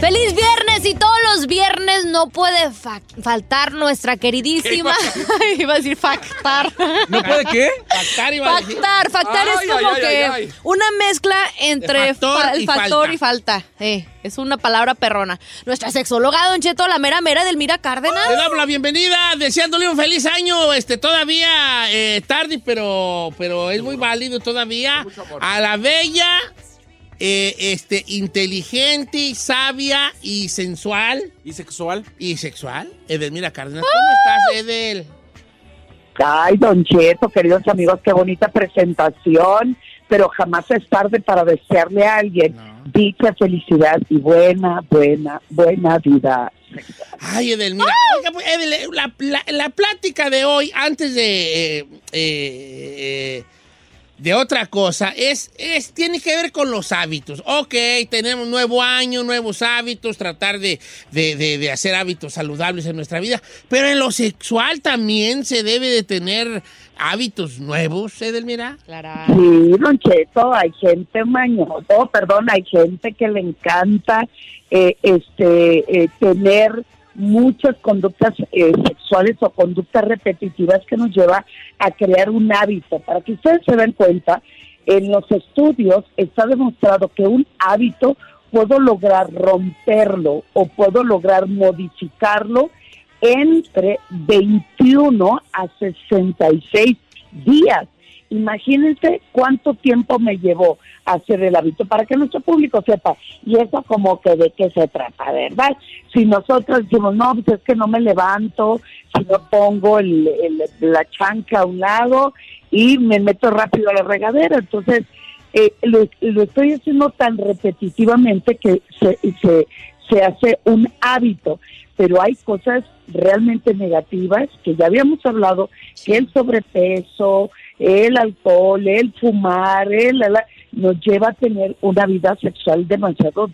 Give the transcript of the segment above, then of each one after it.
¡Feliz viernes! Y todos los viernes no puede fa- faltar nuestra queridísima. Iba a decir factar. ¿No puede qué? Factar iba a decir. Factar, factar Ay, es como ay, ay, que ay, ay. una mezcla entre factor fa- el y factor falta. y falta. Eh, es una palabra perrona. Nuestra sexóloga, Don Cheto, la mera mera del Mira Cárdenas. Le damos la bienvenida, deseándole un feliz año, este, todavía eh, tarde, pero, pero es muy válido todavía. A la bella, eh, este, inteligente, sabia y sensual ¿Y sexual? y sexual, Edelmira Cárdenas. ¿Cómo estás, Edel? Ay, Don Cheto, queridos amigos, qué bonita presentación, pero jamás es tarde para desearle a alguien dicha, felicidad y buena, buena, buena vida. Ay, Edelmira. Oiga, pues, Edel, la, la- la plática de hoy, antes de, eh, eh, eh, de otra cosa, es, es, tiene que ver con los hábitos. Ok, tenemos nuevo año, nuevos hábitos, tratar de, de- de- de hacer hábitos saludables en nuestra vida, pero en lo sexual también se debe de tener hábitos nuevos, Edelmira. Clara. Sí, Don Cheto, hay gente mañoso, perdón, hay gente que le encanta eh, este eh, tener muchas conductas eh, sexuales o conductas repetitivas que nos lleva a crear un hábito. Para que ustedes se den cuenta, en los estudios está demostrado que un hábito puedo lograr romperlo o puedo lograr modificarlo entre 21 a 66 días. Imagínense cuánto tiempo me llevó hacer el hábito para que nuestro público sepa. Y eso como que de qué se trata, ¿verdad? Si nosotros decimos, no, pues es que no me levanto, si no pongo el, el- la chanca a un lado y me meto rápido a la regadera. Entonces, eh, lo, lo estoy haciendo tan repetitivamente que se, se, se hace un hábito. Pero hay cosas realmente negativas que ya habíamos hablado, que el sobrepeso, el alcohol, el fumar, el, la- nos lleva a tener una vida sexual demasiado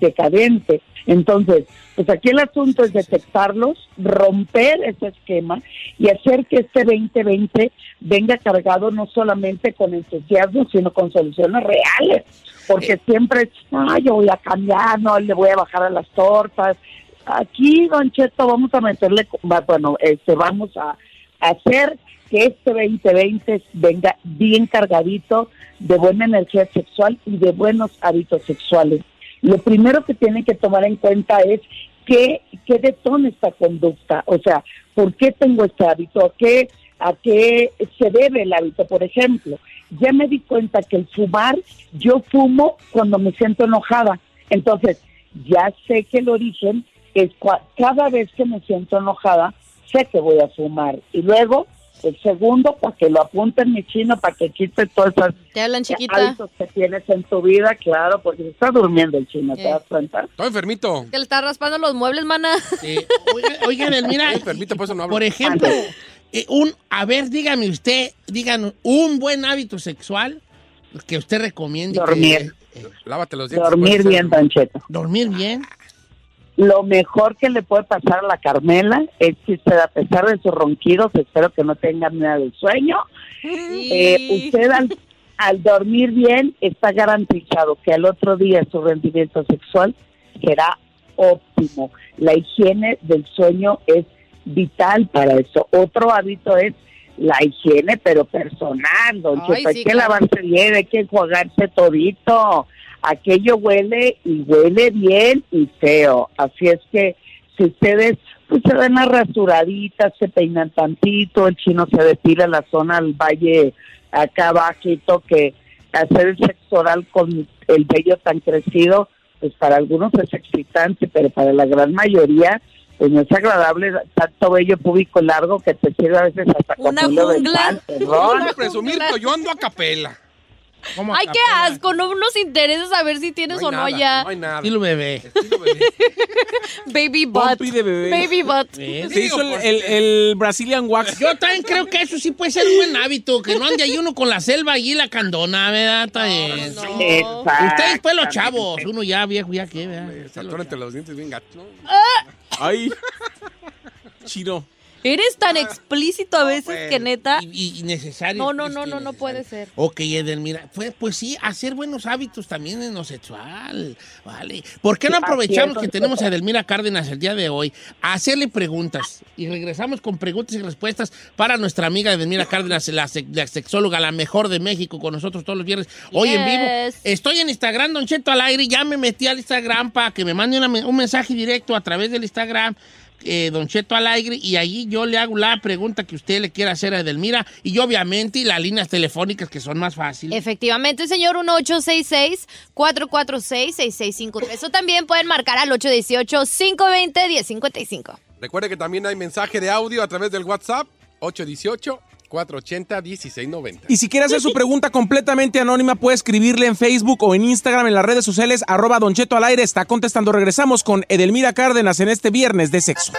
decadente. Entonces, pues aquí el asunto es detectarlos, romper ese esquema y hacer que este 2020 venga cargado no solamente con entusiasmo, sino con soluciones reales. Porque siempre, no, yo voy a cambiar, no, le voy a bajar a las tortas. Aquí, Don Cheto, vamos a meterle, bueno, este, vamos a hacer que este 2020 venga bien cargadito de buena energía sexual y de buenos hábitos sexuales. Lo primero que tienen que tomar en cuenta es qué, qué detona esta conducta, o sea, ¿por qué tengo este hábito? ¿A qué, ¿A qué se debe el hábito? Por ejemplo, ya me di cuenta que el fumar, yo fumo cuando me siento enojada. Entonces, ya sé que el origen es cada vez que me siento enojada, sé que voy a fumar. Y luego, el segundo, para que lo apunten mi chino, para que quite todas esas Te hablan chiquita. hábitos que tienes en tu vida, claro, porque se está durmiendo el chino, ¿te Eh. das cuenta? Estoy enfermito. Que le está raspando los muebles, mana. Sí. Oiga, oiga, Edelmira, Estoy enfermito, por eso no hablo. por ejemplo, eh, un, a ver, dígame usted, díganos, un buen hábito sexual que usted recomiende. que- Dormir. eh, Lávate los dientes. Dormir bien, Don Cheto. dormir bien. Lo mejor que le puede pasar a la Carmela es que usted, a pesar de sus ronquidos, espero que no tenga nada de sueño, eh, usted al, al dormir bien está garantizado que al otro día su rendimiento sexual será óptimo. La higiene del sueño es vital para eso. Otro hábito es la higiene, pero personal, don Ay, Cheto. Hay que claro. lavarse bien, hay que enjuagarse todito. Aquello huele y huele bien y feo. Así es que si ustedes pues se ven las rasuraditas, se peinan tantito, el chino se depila la zona del valle acá abajito que hacer el sexo oral con el vello tan crecido, pues para algunos es excitante, pero para la gran mayoría pues no es agradable tanto vello púbico largo que te sirve a veces hasta como Una hilo jungla. dental, perdón. Voy a presumir que yo ando a capela. ¿Cómo Ay, qué asco. No nos interesa saber si tienes No o no nada, ya. No hay nada. Dilo, bebé. Estilo bebé. Baby butt. Pompi de bebé. Baby butt. ¿Ves? Se hizo el, el- el Brazilian Wax. Yo también creo que eso sí puede ser un buen hábito, que no ande ahí uno con la selva y la candona, ¿verdad? No. Ustedes pues los chavos, uno ya viejo, ya qué, ¿verdad? Se atoran entre los dientes bien gacho. ¿no? Ay. Chino. Eres tan explícito a veces pues. que neta. Y, y necesario. No, no, no, no, no puede ser. Ok, Edelmira, pues, pues sí, hacer buenos hábitos también en lo sexual, ¿vale? ¿Por qué no Sí, aprovechamos que tenemos a Edelmira Cárdenas el día de hoy a hacerle preguntas? Y regresamos con preguntas y respuestas para nuestra amiga Edelmira Cárdenas, la, se- la sexóloga, la mejor de México, con nosotros todos los viernes, hoy en vivo. Estoy en Instagram, Don Cheto al aire, ya me metí al Instagram para que me mande una un mensaje directo a través del Instagram. Eh, Don Cheto al aire y allí yo le hago la pregunta que usted le quiera hacer a Edelmira y obviamente y las líneas telefónicas que son más fáciles. Efectivamente, señor, 1866-446-6653. O también pueden marcar al 818-520-1055. Recuerde que también hay mensaje de audio a través del WhatsApp 818-480-1690. Y si quiere hacer su pregunta completamente anónima, puede escribirle en Facebook o en Instagram en las redes sociales, arroba Don Cheto al aire. Está contestando. Regresamos con Edelmira Cárdenas en este viernes de sexo.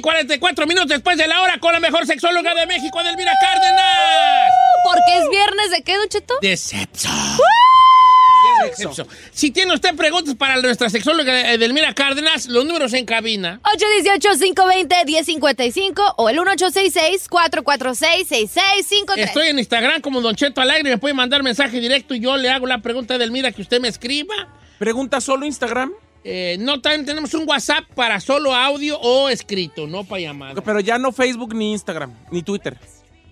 Like 44 minutos después de la hora con la mejor sexóloga de México, Edelmira Cárdenas. Porque es viernes de qué, Don Cheto? De sexo. De sexo. Si tiene usted preguntas para nuestra sexóloga Edelmira Cárdenas, los números en cabina. 818-520-1055 o el 1866-446-6653. Estoy en Instagram como Don Cheto Alegre, me puede mandar mensaje directo y yo le hago la pregunta a Edelmira que usted me escriba. Pregunta solo Instagram, Eh, no, también tenemos un WhatsApp para solo audio o escrito, no para llamada. pero ya no Facebook ni Instagram, ni Twitter.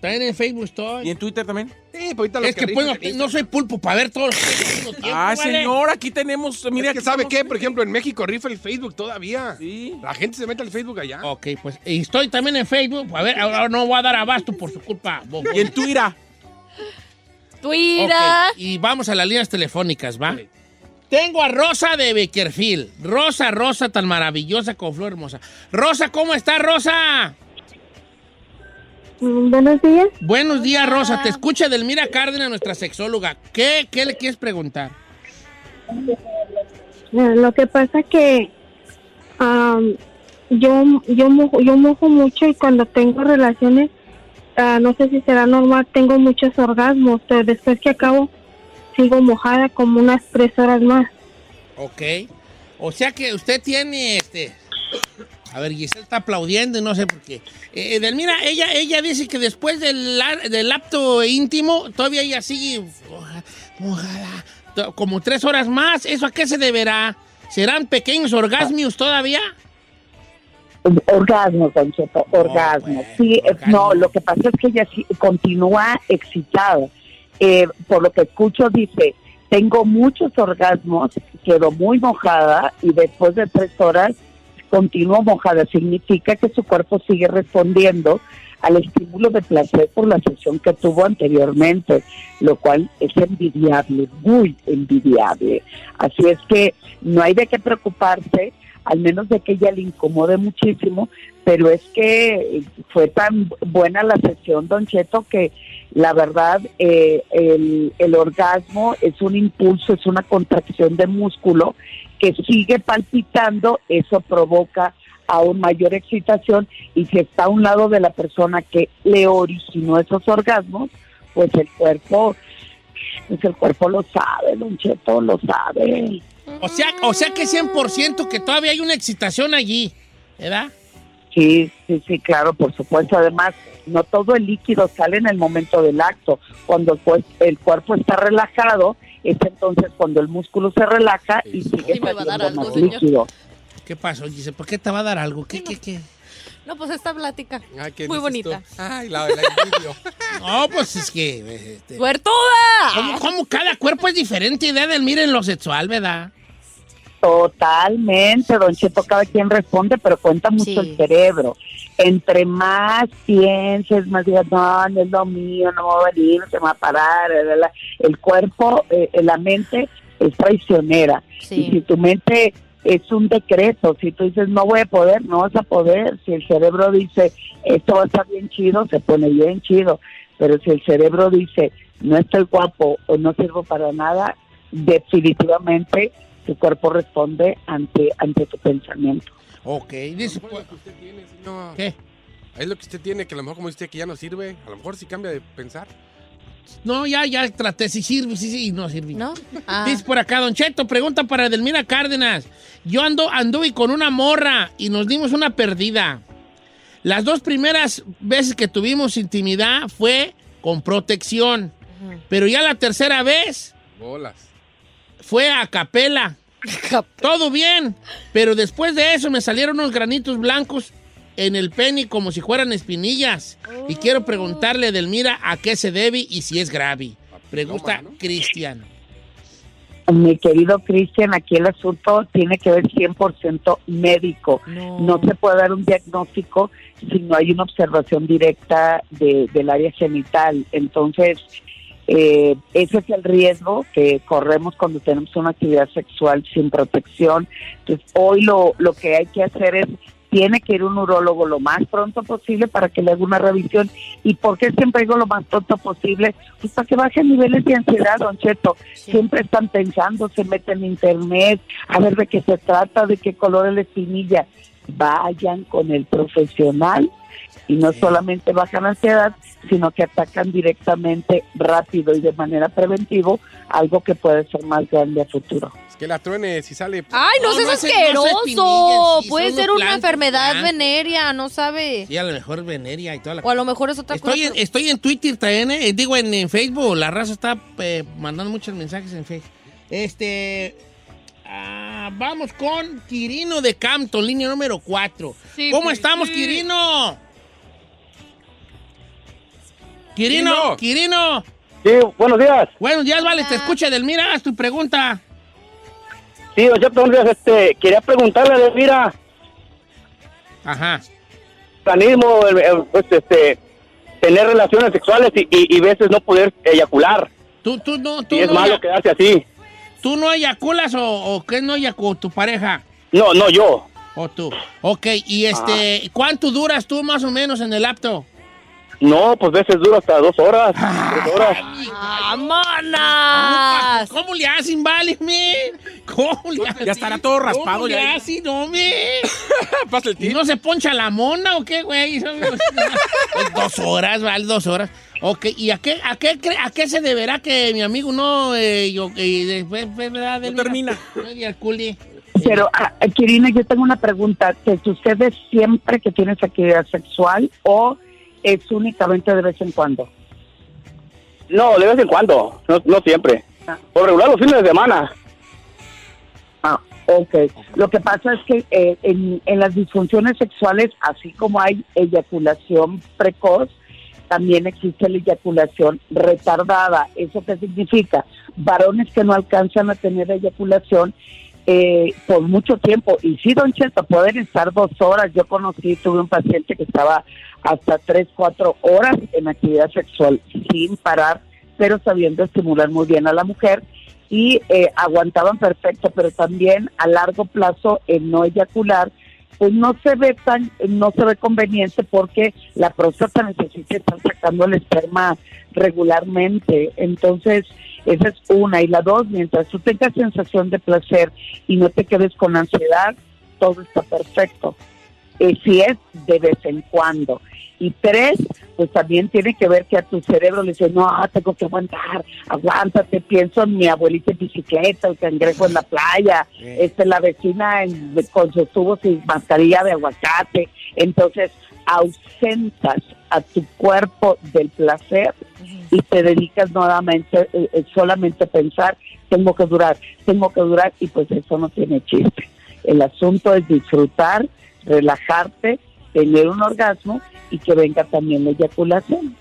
También en Facebook ¿Y estoy. en Twitter también? Sí, pues ahorita los Es que que puedo- dicen- no soy pulpo para ver todos los Ah, ¿vale? señor, aquí tenemos. Mira, Es que aquí sabe tenemos- qué, por ejemplo, en México rifa el Facebook todavía. Sí. La gente se mete al Facebook allá. Ok, pues y estoy también en Facebook. A ver, ahora no voy a dar abasto por su culpa. bobo. Y en Twitter. Twitter. Y vamos a las líneas telefónicas, ¿va? Tengo a Rosa de Beckerfield. Rosa, Rosa, tan maravillosa con flor hermosa. Rosa, ¿cómo está, Rosa? Buenos días. Buenos días, Rosa. Te escucha Delmira Cárdenas, nuestra sexóloga. ¿Qué, qué le quieres preguntar? Eh, Lo que pasa que am, yo yo mojo, yo mojo mucho y cuando tengo relaciones, ah, no sé si será normal, tengo muchos orgasmos, pero después que acabo sigo mojada como unas tres horas más. Ok. O sea que usted tiene este. A ver, Giselle está aplaudiendo y no sé por qué. Eh, Edelmira, ella, ella dice que después del, del acto íntimo, todavía ella sigue moja- mojada, como tres horas más. ¿Eso a qué se deberá? ¿Serán pequeños orgasmios todavía? Orgasmo, Don Cheto, orgasmo. pues, sí, eh, orgasmo. no, lo que pasa es que ella sí continúa excitada. Eh, por lo que escucho, dice, tengo muchos orgasmos, quedo muy mojada y después de tres horas continúo mojada. Significa que su cuerpo sigue respondiendo al estímulo de placer por la sesión que tuvo anteriormente, lo cual es envidiable, muy envidiable. Así es que no hay de qué preocuparse, al menos de que ella le incomode muchísimo, pero es que fue tan buena la sesión, Don Cheto, que La verdad, eh, el, el orgasmo es un impulso, es una contracción de músculo que sigue palpitando, eso provoca aún mayor excitación y si está a un lado de la persona que le originó esos orgasmos, pues el cuerpo, pues el cuerpo lo sabe, Don lo sabe. O sea, o sea que 100% que todavía hay una excitación allí, ¿verdad? Sí, sí, sí, claro, por supuesto. Además, no todo el líquido sale en el momento del acto. Cuando el, cuer- el cuerpo está relajado, es entonces cuando el músculo se relaja y sigue Sí, me va a dar saliendo algo, más señor. líquido. ¿Qué pasó, Giselle? ¿Por qué te va a dar algo? ¿Qué, qué, qué? No, pues esta plática. Ay, ¿qué Muy bonita. tú? Ay, la, la envidio. No, pues es que... este, ¡Suertuda! ¿cómo, cómo cada cuerpo es diferente, idea del miren lo sexual, ¿verdad? Totalmente, don Cheto, cada quien responde, pero cuenta mucho Sí. el cerebro. Entre más pienses, más digas, no, no es lo mío, no me va a venir, se me va a parar. la, la, la". El cuerpo, eh, la mente es traicionera. Sí. Y si tu mente es un decreto, si tú dices no voy a poder, no vas a poder. Si el cerebro dice esto va a estar bien chido, se pone bien chido. Pero si el cerebro dice no estoy guapo o no sirvo para nada, definitivamente tu cuerpo responde ante, ante tu pensamiento. Ok, dice... Es lo que usted tiene, señor. ¿Qué? Es lo que usted tiene, que a lo mejor como dice que ya no sirve. A lo mejor sí cambia de pensar. No, ya, ya traté, si sirve, sí, sí, no sirve. ¿No? Ah. Dice por acá, Don Cheto, pregunta para Edelmira Cárdenas. Yo ando, anduve con una morra y nos dimos una perdida. Las dos primeras veces que tuvimos intimidad fue con protección. Pero ya la tercera vez Bolas. Fue a capela. Todo bien, pero después de eso me salieron unos granitos blancos en el pene como si fueran espinillas. Y quiero preguntarle a Edelmira a qué se debe y si es grave. Pregunta ¿no? Cristian. Mi querido Cristian, aquí el asunto tiene que ver 100% médico. No. se puede dar un diagnóstico si no hay una observación directa de- del área genital. Entonces, eh, ese es el riesgo que corremos cuando tenemos una actividad sexual sin protección. Entonces, hoy lo, lo que hay que hacer es, tiene que ir un urólogo lo más pronto posible para que le haga una revisión. ¿Y por qué siempre digo lo más pronto posible? Pues para que bajen niveles de ansiedad, don Cheto. Siempre están pensando, se meten en internet, a ver de qué se trata, de qué color es la espinilla. Vayan con el profesional y no solamente bajan la ansiedad, sino que atacan directamente, rápido y de manera preventiva algo que puede ser más grande a futuro. Es que la truene si sale. Ay, no, No, seas no asqueroso. sí, Puede ser una enfermedad blancos. venérea, no sabe. Y a lo mejor veneria y toda la O a lo mejor es otra Estoy en, cosa. estoy en Twitter también, eh, digo en, en Facebook. La raza está eh, mandando muchos mensajes en Facebook. Este. ah, vamos con Quirino de Campton, línea número 4. Sí, ¿Cómo sí, estamos, sí. Quirino? Quirino, Quirino. Sí, buenos días. Buenos días, vale, te escucha Delmira, haz tu pregunta. Sí, don Cheto, buenos días. Este, quería preguntarle, de, mira, Ajá. el, pues, este, tener relaciones sexuales y, y, y veces no poder eyacular. Tú, tú no, tú Y es no, malo ya- quedarse así. ¿Tú no eyaculas o, o qué no eyaculas tu pareja? No, no, yo. O tú. Ok, y este, ¿cuánto duras tú más o menos en el apto? No, pues veces dura hasta dos horas, tres horas. ¿Cómo le hacen, vale, me? ¿Cómo le hacen? Ya estará todo raspado ¿Cómo le ya. hacen, no, me? Pasa el ¿Y tip. no se poncha la mona o qué, güey? Pues dos horas, vale, dos horas. Ok, ¿y a qué, a qué, cre- a qué se deberá que mi amigo no, eh, yo, eh, después, ¿verdad? No termina. Pero, ah, Kirina, yo tengo una pregunta. ¿Te sucede siempre que tienes actividad sexual o es únicamente de vez en cuando? No, de vez en cuando, no, no siempre. Por regular los fines de semana. Ah, ok. Lo que pasa es que eh, en, en las disfunciones sexuales, así como hay eyaculación precoz, también existe la eyaculación retardada. ¿Eso qué significa? Varones que no alcanzan a tener eyaculación eh, por mucho tiempo. Y sí, don Cheto, pueden estar dos horas. Yo conocí, tuve un paciente que estaba hasta tres, cuatro horas en actividad sexual sin parar, pero sabiendo estimular muy bien a la mujer y eh, aguantaban perfecto, pero también a largo plazo el no eyacular pues no se ve tan, no se ve conveniente porque la próstata necesita estar sacando el esperma regularmente. Entonces, esa es una. Y la dos, mientras tú tengas sensación de placer y no te quedes con ansiedad, todo está perfecto. Eh, si es de vez en cuando. Y tres, pues también tiene que ver que a tu cerebro le dice, no, tengo que aguantar, aguántate, pienso en mi abuelita en bicicleta, el cangrejo en la playa, este, la vecina en- con sus tubos y mascarilla de aguacate. Entonces, ausentas a tu cuerpo del placer y te dedicas nuevamente, eh, eh, solamente a pensar, tengo que durar, tengo que durar, y pues eso no tiene chiste. El asunto es disfrutar, relajarte, tener un orgasmo y que venga también la eyaculación.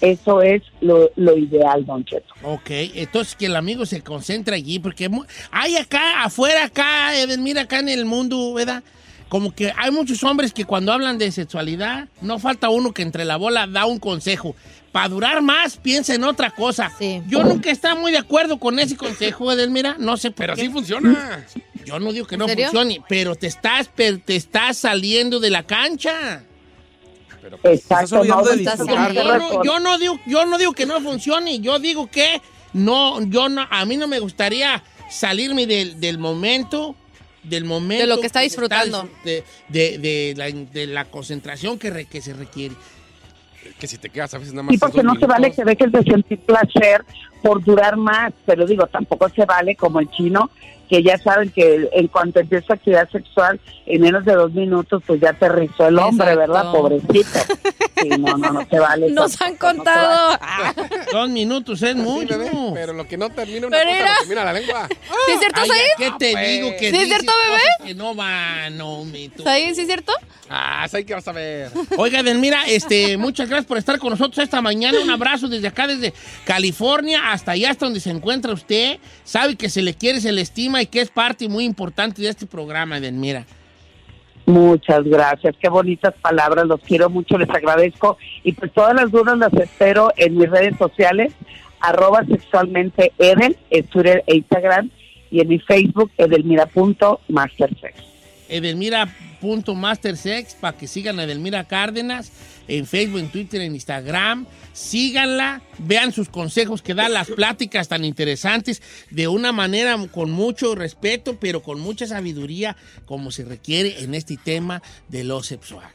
Eso es lo, lo ideal, Don Cheto. Ok, entonces que el amigo se concentre allí, porque hay acá, afuera, acá, mira acá en el mundo, ¿verdad? Como que hay muchos hombres que cuando hablan de sexualidad, no falta uno que entre la bola da un consejo. Para durar más, piensa en otra cosa. Yo nunca he estado muy de acuerdo con ese consejo, Edelmira. No sé, pero así funciona. Yo no digo que no funcione, pero te estás, te estás saliendo de la cancha. Exacto, yo, no, no, estás haciendo razón. yo no digo, yo no digo que no funcione, yo digo que no, yo no, a mí no me gustaría salirme del, del momento, del momento De lo que está disfrutando. disfr- de, de- de la, de la concentración que, re- que se requiere. Que si te quedas a veces nada más. Sí, porque no se vale minutos. que dejes de sentir placer por durar más, pero digo, tampoco se vale como el chino, que ya saben que en cuanto empieza actividad sexual, en menos de dos minutos, pues ya te rizó el hombre, Exacto. ¿verdad? Pobrecito. Sí, no, no, no se vale. Nos han tampoco, no contado. Dos minutos es Sí, mucho. bebé, pero lo que no termina una Pero cosa, mira. lo termina la lengua. ¿Sí es cierto, Ay, Said? ¿Qué te pues. digo que ¿Sí es cierto, bebé? Que no va, no, mi tú. ¿Said, sí es cierto? Ah, ¿sabes qué vas a ver? Oiga, Edelmira, este, muchas gracias por estar con nosotros esta mañana. Un abrazo desde acá, desde California, hasta allá, hasta donde se encuentra usted. Sabe que se le quiere, se le estima y que es parte muy importante de este programa, Edelmira. Muchas gracias, qué bonitas palabras, los quiero mucho, les agradezco y pues todas las dudas las espero en mis redes sociales, arroba sexualmente Edel, en Twitter e Instagram y en mi Facebook edelmira.mastersex. Edelmira.mastersex para que sigan a Edelmira Cárdenas en Facebook, en Twitter, en Instagram. Síganla, vean sus consejos que da, las pláticas tan interesantes de una manera con mucho respeto, pero con mucha sabiduría, como se requiere en este tema de lo sexual.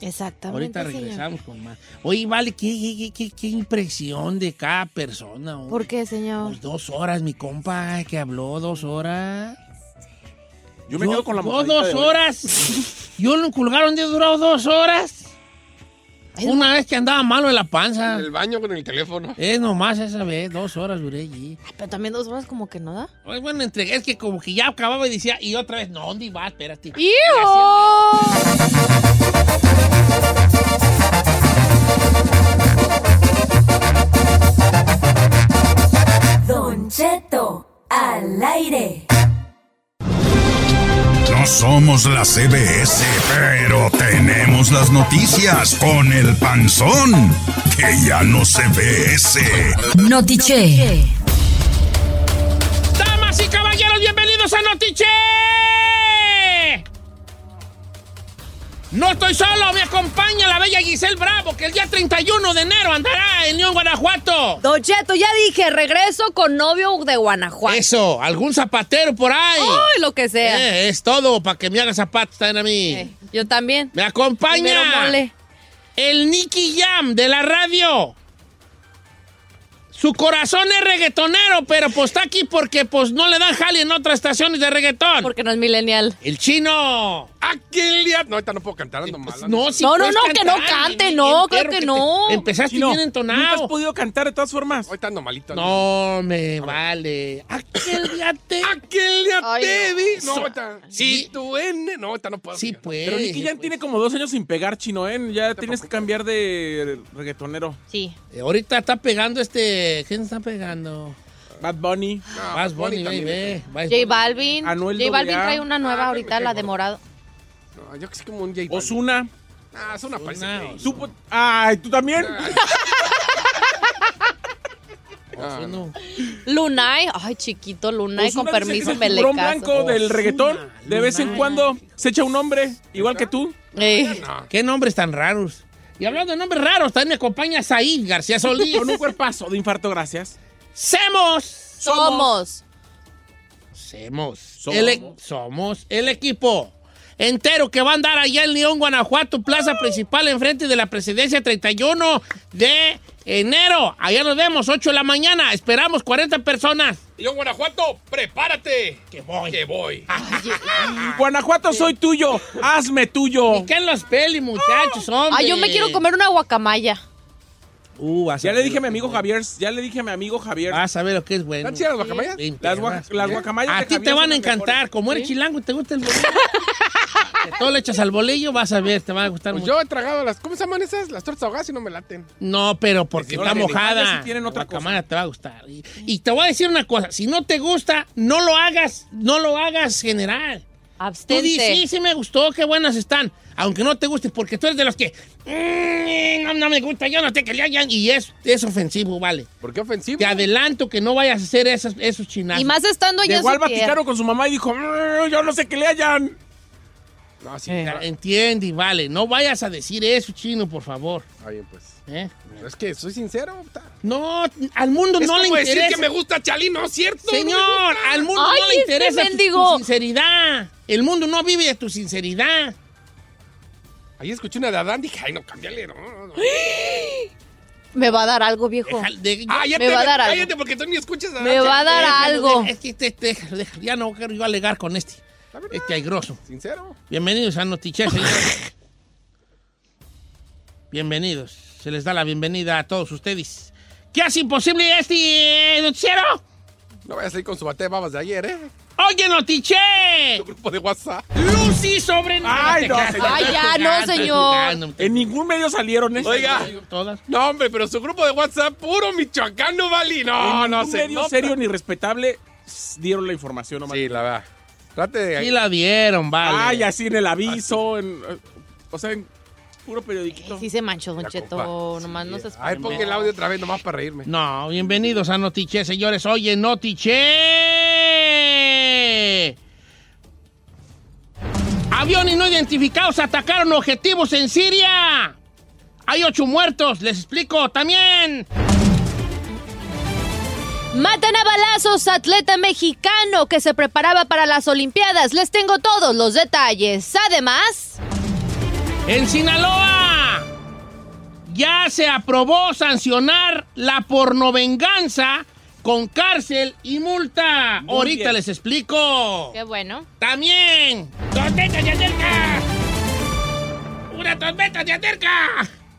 Exactamente. Ahorita señor. regresamos con más. Oye, vale, qué, qué- qué- qué impresión de cada persona. hombre. ¿Por qué, señor? Pues dos horas, mi compa, que habló dos horas. Yo me quedo con la yo dos horas. Yo lo colgaron de durado dos horas. Una vez que andaba malo en la panza. En el baño con el teléfono. Es nomás esa vez, dos horas duré allí. Pero también dos horas como que no da. Bueno, entre, es que como que ya acababa y decía, y otra vez, no, ¿dónde va? Espérate. Don Cheto, al aire. No somos la CBS, pero tenemos las noticias con el panzón, que ya no se ve ese. Notiche. Damas y caballeros, bienvenidos a Notiche. No estoy solo, me acompaña la bella Giselle Bravo, que el día 31 de enero andará en León, Guanajuato. Don Cheto, ya dije, regreso con novio de Guanajuato. Eso, algún zapatero por ahí. Ay, lo que sea. Eh, es todo para que me haga zapatos también a mí. Eh, yo también. Me acompaña mole. el Nicky Jam de la radio. Su corazón es reggaetonero, pero pues está aquí porque pues no le dan jale en otras estaciones de reggaetón. Porque no es millennial. El chino. Aquel día. No, ahorita no puedo cantar, ando mal. No, sí No, no, no, que no cante, bien, no, bien, que te- no. Empezaste Chino, bien Nunca has entonado. podido cantar de todas formas. Ahorita ando malito. No me vale. Aquel día te... Aquel día Ay, te no. vi. No, ahorita. Sí. Tu N. No, ahorita no puedo. Sí, pues. Pero Nicky Jam tiene como dos años sin pegar, chino, ¿eh? Ya tienes que cambiar de reggaetonero. Sí. Eh, Ahorita está pegando este... ¿Quién está pegando? Bad Bunny. No, Vas Bunny Bunny. J Balvin. Anuel J Balvin AA. trae una nueva Ah, ahorita, la de morado. No, yo que es como un J Balvin. Osuna. Ah, es una parece Ozuna, gay. Tú Ay, ¿tú también? eso no. Lunay, ay, chiquito, Lunay, con permiso, me el le caso. blanco del reggaetón. De vez en cuando se echa un hombre, igual que tú. Eh, ¿Qué nombres tan raros? Y hablando de nombres raros, también me acompaña Said García Solís. Con un cuerpazo de infarto, gracias. ¡Semos! somos. Semos. Somos. El, e- somos el equipo entero que va a andar allá en León, Guanajuato, plaza principal, enfrente de la presidencia 31 de enero. Allá nos vemos, 8 de la mañana. Esperamos 40 personas. Yo, Guanajuato, prepárate. Que voy. Que voy. Guanajuato, soy tuyo. Hazme tuyo. ¿Y qué en los pelis, muchachos, hombre? Ay, yo me quiero comer una guacamaya. Uh, vas a Ya le dije a mi amigo que- Javier, ya le dije a mi amigo Javier. Vas a ver lo que es bueno. ¿Están chidas las guacamayas? Las, las guacamayas A ti te van a encantar. mejores. Como eres chilango y te gusta el bolillo. que todo le echas al bolillo, vas a ver, te van a gustar Pues mucho. yo he tragado las. ¿Cómo se llaman esas? Las tortas ahogadas y no me laten. No, pero porque No, está mojada. Italia sí tienen otra La guacamaya te va a gustar. Y, y te voy a decir una cosa. Si no te gusta, no lo hagas, no lo hagas general. Tú dices, sí, Abstente. sí me gustó, qué buenas están. Aunque no te guste, porque tú eres de los que... "Mm, no, no me gusta, yo no te quería ya. Y es, es ofensivo, vale. ¿Por qué ofensivo? Te adelanto que no vayas a hacer esas, esos chinazos. Y más estando ya Llegó al su tierra. Vaticano con su mamá y dijo, "Mm, yo no sé qué le hayan. No, sí. Ya, Entiende, y vale. No vayas a decir eso, chino, por favor. Está bien, pues. ¿Eh? Pero es que soy sincero. ta. No, al mundo Es no le como decir interesa. que me gusta Chalín, ¿no es cierto? No Señor, gusta. al mundo Ay, no le este interesa tu- tu sinceridad. El mundo no vive de tu sinceridad. Ahí escuché una de Adán, dije, ay, no, cámbiale, no, no, no. Me va a dar algo, viejo. Deja- de- Ah, ya Me te, va a dar algo. cállate porque tú ni escuchas a Adán. Me va a dar déjalo, algo. Es que te- te- déjalo, déjalo. ya no quiero yo alegar con este. Este aigroso. Sincero. Bienvenidos a Notiche, señores. Bienvenidos. Se les da la bienvenida a todos ustedes. ¿Qué hace imposible este eh, noticiero? No vayas a ir con su bate de babas de ayer, ¿eh? ¡Oye, Notiche! Tu grupo de WhatsApp. Lucy sobre... Ay, no, señor. Ay, ya, no, señor. En ningún medio salieron, ¿eh? Oiga. Todas. No, hombre, pero su grupo de WhatsApp, puro Michoacán, no vale. No, en no ningún sé. medio no, serio ni respetable dieron la información nomás. Sí, la verdad. Trate de. Sí la dieron, vale. Ay, así en el aviso, en, o sea, en puro periodiquito. Sí se manchó, Don La Cheto. Nomás no se A ver, ponga el audio otra vez nomás para reírme. No, bienvenidos a Notiche, señores. Oye, Notiche. Aviones no identificados atacaron objetivos en Siria. Hay ocho muertos, les explico también. Matan a balazos atleta mexicano que se preparaba para las Olimpiadas. Les tengo todos los detalles. Además, En Sinaloa ya se aprobó sancionar la pornovenganza con cárcel y multa. Muy Ahorita bien. les explico. qué bueno. También, tormentas de acerca. Una tormenta de acerca.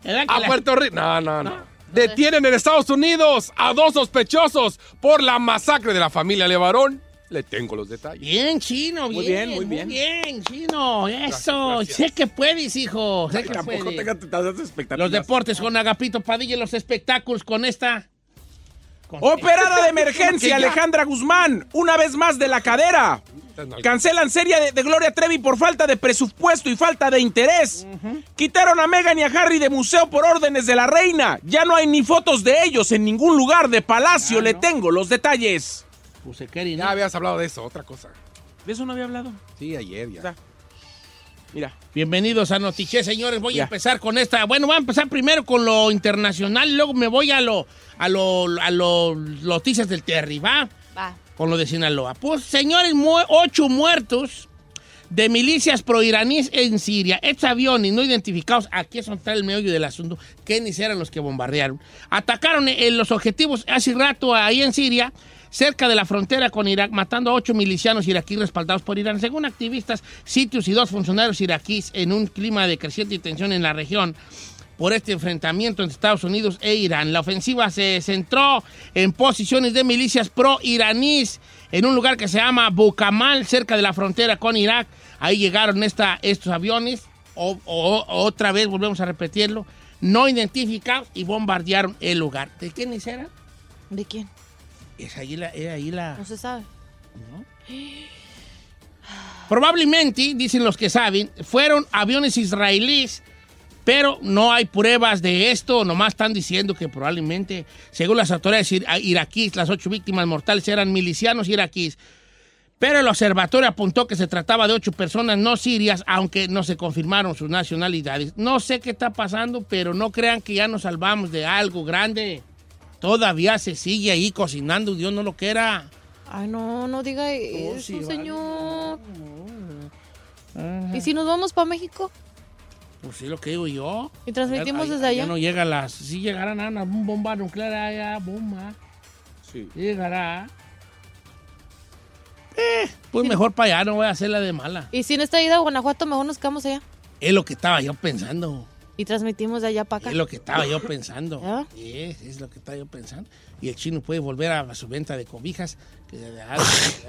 ¿Verdad que A la- Puerto Rico. No, no, no. Detienen en Estados Unidos a dos sospechosos por la masacre de la familia Levarón. Le tengo los detalles. Bien, chino, bien. Muy bien, muy bien. bien, chino. Eso. gracias. Sé que puedes, hijo. Sé que Tampoco puedes. tengan tantas expectativas. Los deportes con Agapito Padilla y los espectáculos con esta. con- Operada de emergencia, Alejandra Guzmán, una vez más de la cadera. Cancelan serie de, de Gloria Trevi por falta de presupuesto y falta de interés. Quitaron a Megan y a Harry de museo por órdenes de la reina. Ya no hay ni fotos de ellos en ningún lugar de palacio. Le tengo los detalles. Pues se quiere ir, Ya ¿no? habías hablado de eso, otra cosa. De eso no había hablado. Sí, ayer ya. Mira. Bienvenidos a Notiche, señores. Voy Ya. a empezar con esta. Bueno, voy a empezar primero con lo internacional y luego me voy a lo a lo a lo noticias del Terry, ¿va? Va. Con lo de Sinaloa. Pues, señores, ocho muertos de milicias proiraníes en Siria. Estos aviones no identificados, aquí es donde está el meollo del asunto, quiénes eran los que bombardearon. Atacaron en los objetivos hace rato ahí en Siria, cerca de la frontera con Irak, matando a ocho milicianos iraquíes respaldados por Irán. Según activistas, sitios y dos funcionarios iraquíes en un clima de creciente tensión en la región por este enfrentamiento entre Estados Unidos e Irán. La ofensiva se centró en posiciones de milicias pro-iraníes en un lugar que se llama Bukamal, cerca de la frontera con Irak. Ahí llegaron esta, estos aviones, o, o- otra vez volvemos a repetirlo, no identificados y bombardearon el lugar. ¿De quiénes eran? ¿De quién? Es ahí la... Es ahí la No se sabe. Probablemente, dicen los que saben, fueron aviones israelíes Pero no hay pruebas de esto, nomás están diciendo que probablemente, según las autoridades ira- iraquíes, las ocho víctimas mortales eran milicianos iraquíes. Pero el observatorio apuntó que se trataba de ocho personas no sirias, aunque no se confirmaron sus nacionalidades. No sé qué está pasando, pero no crean que ya nos salvamos de algo grande. Todavía se sigue ahí cocinando, Dios no lo quiera. Ay, no, no diga eso, sí, vale. señor. ¿Y si nos vamos para México? Pues sí, lo que digo yo. Y transmitimos desde allá. Ya no llega las. Si llegarán a una bomba nuclear allá, bomba. Sí. Llegará. Eh, pues mejor para allá, no voy a hacer la de mala. Y si en esta ida a Guanajuato, mejor nos quedamos allá. Es lo que estaba yo pensando. Y transmitimos de allá para acá. Es lo que estaba yo pensando. ¿Ya? Es, es lo que estaba yo pensando. Y el chino puede volver a su venta de cobijas, que ah,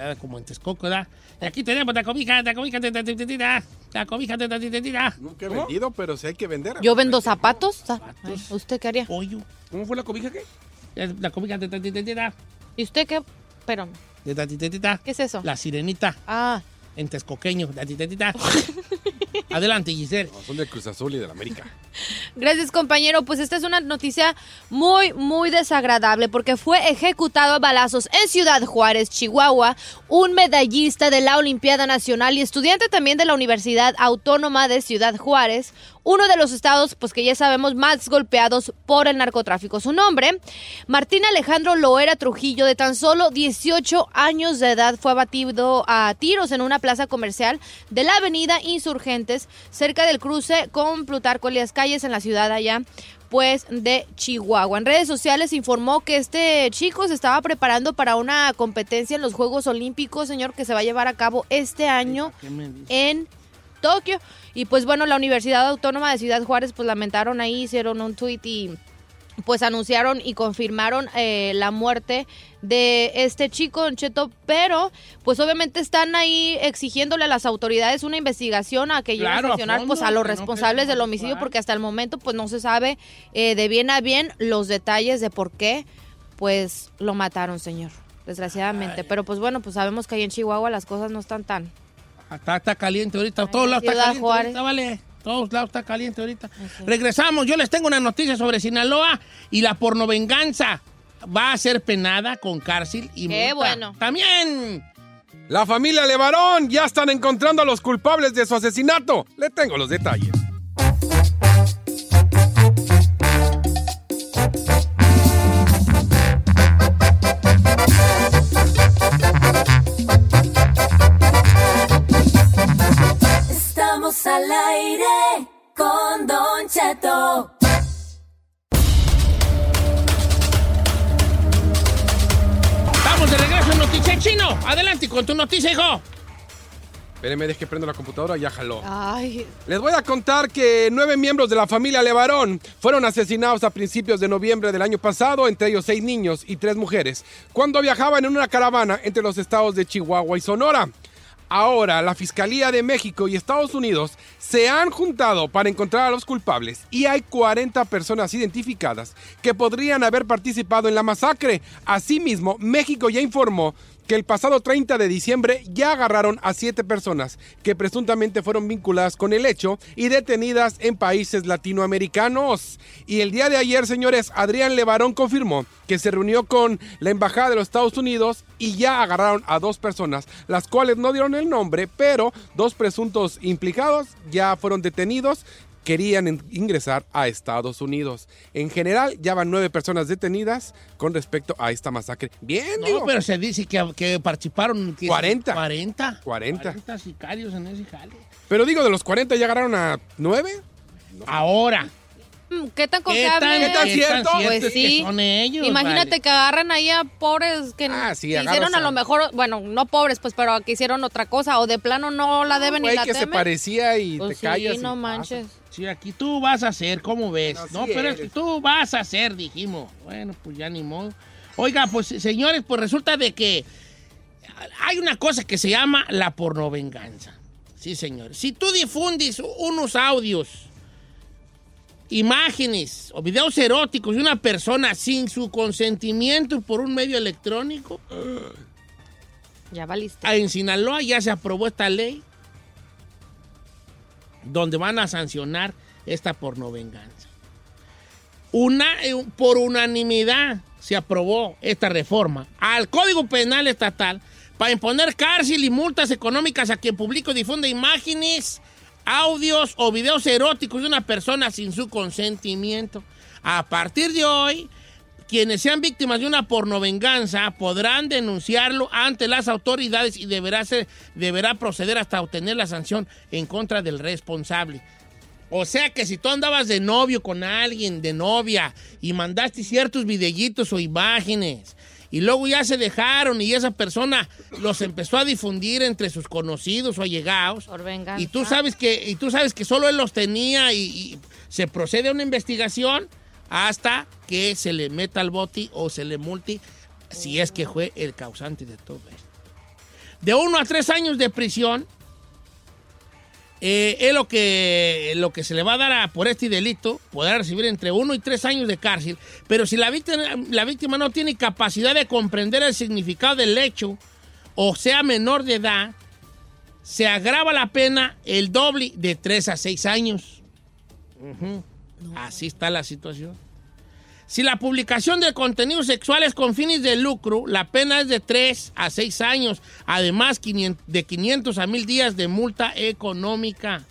ah, como en Texcoco, ¿verdad? Y aquí tenemos la cobija, la cobija, la cobija, ta, ta. Nunca he vendido, pero si hay que vender. Yo vendo zapatos. Ay, ¿Usted qué haría? Pollo. ¿Cómo fue la cobija qué? La, la cobija. ¿Y usted qué? Pero. ¿qué es eso? La sirenita Ah, en Texcoqueño. Adelante, Giselle. No, son del Cruz Azul y del América. gracias compañero. Pues esta es una noticia muy, muy desagradable porque fue ejecutado a balazos en Ciudad Juárez, Chihuahua, un medallista de la Olimpiada Nacional y estudiante también de la Universidad Autónoma de Ciudad Juárez, uno de los estados, pues que ya sabemos, más golpeados por el narcotráfico. Su nombre, Martín Alejandro Loera Trujillo, de tan solo 18 años de edad, fue abatido a tiros en una plaza comercial de la avenida Insurgentes, cerca del cruce con Plutarco Elías Calles en la ciudad allá pues de Chihuahua. En redes sociales informó que este chico se estaba preparando para una competencia en los Juegos Olímpicos, señor, que se va a llevar a cabo este año en Tokio. Y pues bueno, la Universidad Autónoma de Ciudad Juárez pues lamentaron ahí, hicieron un tuit y pues anunciaron y confirmaron eh, la muerte de este chico, Don Cheto, pero pues obviamente están ahí exigiéndole a las autoridades una investigación a que Claro, a a sancionar fondo, pues a los no responsables del homicidio porque hasta el momento pues no se sabe eh, de bien a bien los detalles de por qué pues lo mataron, señor, desgraciadamente. Pero pues bueno, pues sabemos que ahí en Chihuahua las cosas no están tan... Está, está caliente ahorita. Todos lados está caliente Juárez. ahorita, vale. Todos lados está caliente ahorita. Regresamos. Yo les tengo una noticia sobre Sinaloa y la pornovenganza va a ser penada con cárcel y Qué multa. bueno. También. La familia Levarón ya están encontrando a los culpables de su asesinato. Le tengo los detalles. Estamos al aire con Don Cheto. Estamos de regreso en Noticia Chino. Adelante con tu noticia, hijo. Espérenme, deje que prendo la computadora, ya jaló. Ay, Les voy a contar que nueve miembros de la familia Levarón fueron asesinados a principios de noviembre del año pasado, entre ellos seis niños y tres mujeres, cuando viajaban en una caravana entre los estados de Chihuahua y Sonora. Ahora, la Fiscalía de México y Estados Unidos se han juntado para encontrar a los culpables y hay 40 personas identificadas que podrían haber participado en la masacre. Asimismo, México ya informó que el pasado 30 de diciembre ya agarraron a siete personas que presuntamente fueron vinculadas con el hecho y detenidas en países latinoamericanos. Y el día de ayer, señores, Adrián Levarón confirmó que se reunió con la Embajada de los Estados Unidos y ya agarraron a dos personas, las cuales no dieron el nombre, pero dos presuntos implicados ya fueron detenidos querían ingresar a Estados Unidos. En general, ya van nueve personas detenidas con respecto a esta masacre. Bien, No, digo. pero se dice que, que participaron. que- 40. 40. 40. 40 sicarios en ese jale. Pero digo, de los 40 ya agarraron a 9. Ahora. mm, ¿qué tan ¿Qué confiable tan, es? ¿Qué tan cierto? Pues sí. son ellos? Imagínate vale? que agarran ahí a pobres que, Ah, sí, que hicieron a a- lo mejor, bueno, no pobres, pues, pero que hicieron otra cosa o de plano no la deben ni la que se temen. parecía y Pues te sí, callas. no pasa. Sí, aquí tú vas a hacer, ¿cómo ves? Así no, pero es que tú vas a hacer, dijimos. Bueno, pues ya ni modo. Oiga, pues señores, pues resulta de que hay una cosa que se llama la pornovenganza. Sí, señores. Si tú difundes unos audios, imágenes o videos eróticos de una persona sin su consentimiento por un medio electrónico, Ya valiste. en Sinaloa ya se aprobó esta ley donde van a sancionar esta porno venganza. Una, eh, por unanimidad se aprobó esta reforma al Código Penal Estatal para imponer cárcel y multas económicas a quien publica o difunde imágenes, audios o videos eróticos de una persona sin su consentimiento. A partir de hoy, quienes sean víctimas de una pornovenganza podrán denunciarlo ante las autoridades y deberá, ser- deberá proceder hasta obtener la sanción en contra del responsable. O sea que si tú andabas de novio con alguien, de novia, y mandaste ciertos videillitos o imágenes, y luego ya se dejaron y esa persona los empezó a difundir entre sus conocidos o allegados, Por venganza. y tú sabes que, y tú sabes que solo él los tenía y, y se procede a una investigación hasta que se le meta al boti o se le multi si es que fue el causante de todo esto. De uno a tres años de prisión eh, es lo que, lo que se le va a dar por este delito. Podrá recibir entre uno y tres años de cárcel. Pero si la víctima, no tiene capacidad de comprender el significado del hecho o sea menor de edad, se agrava la pena el doble de tres a seis años. Así está la situación. Si la publicación de contenido sexual es con fines de lucro, la pena es de 3 a 6 años. Además, 500 de 500 a 1000 días de multa económica.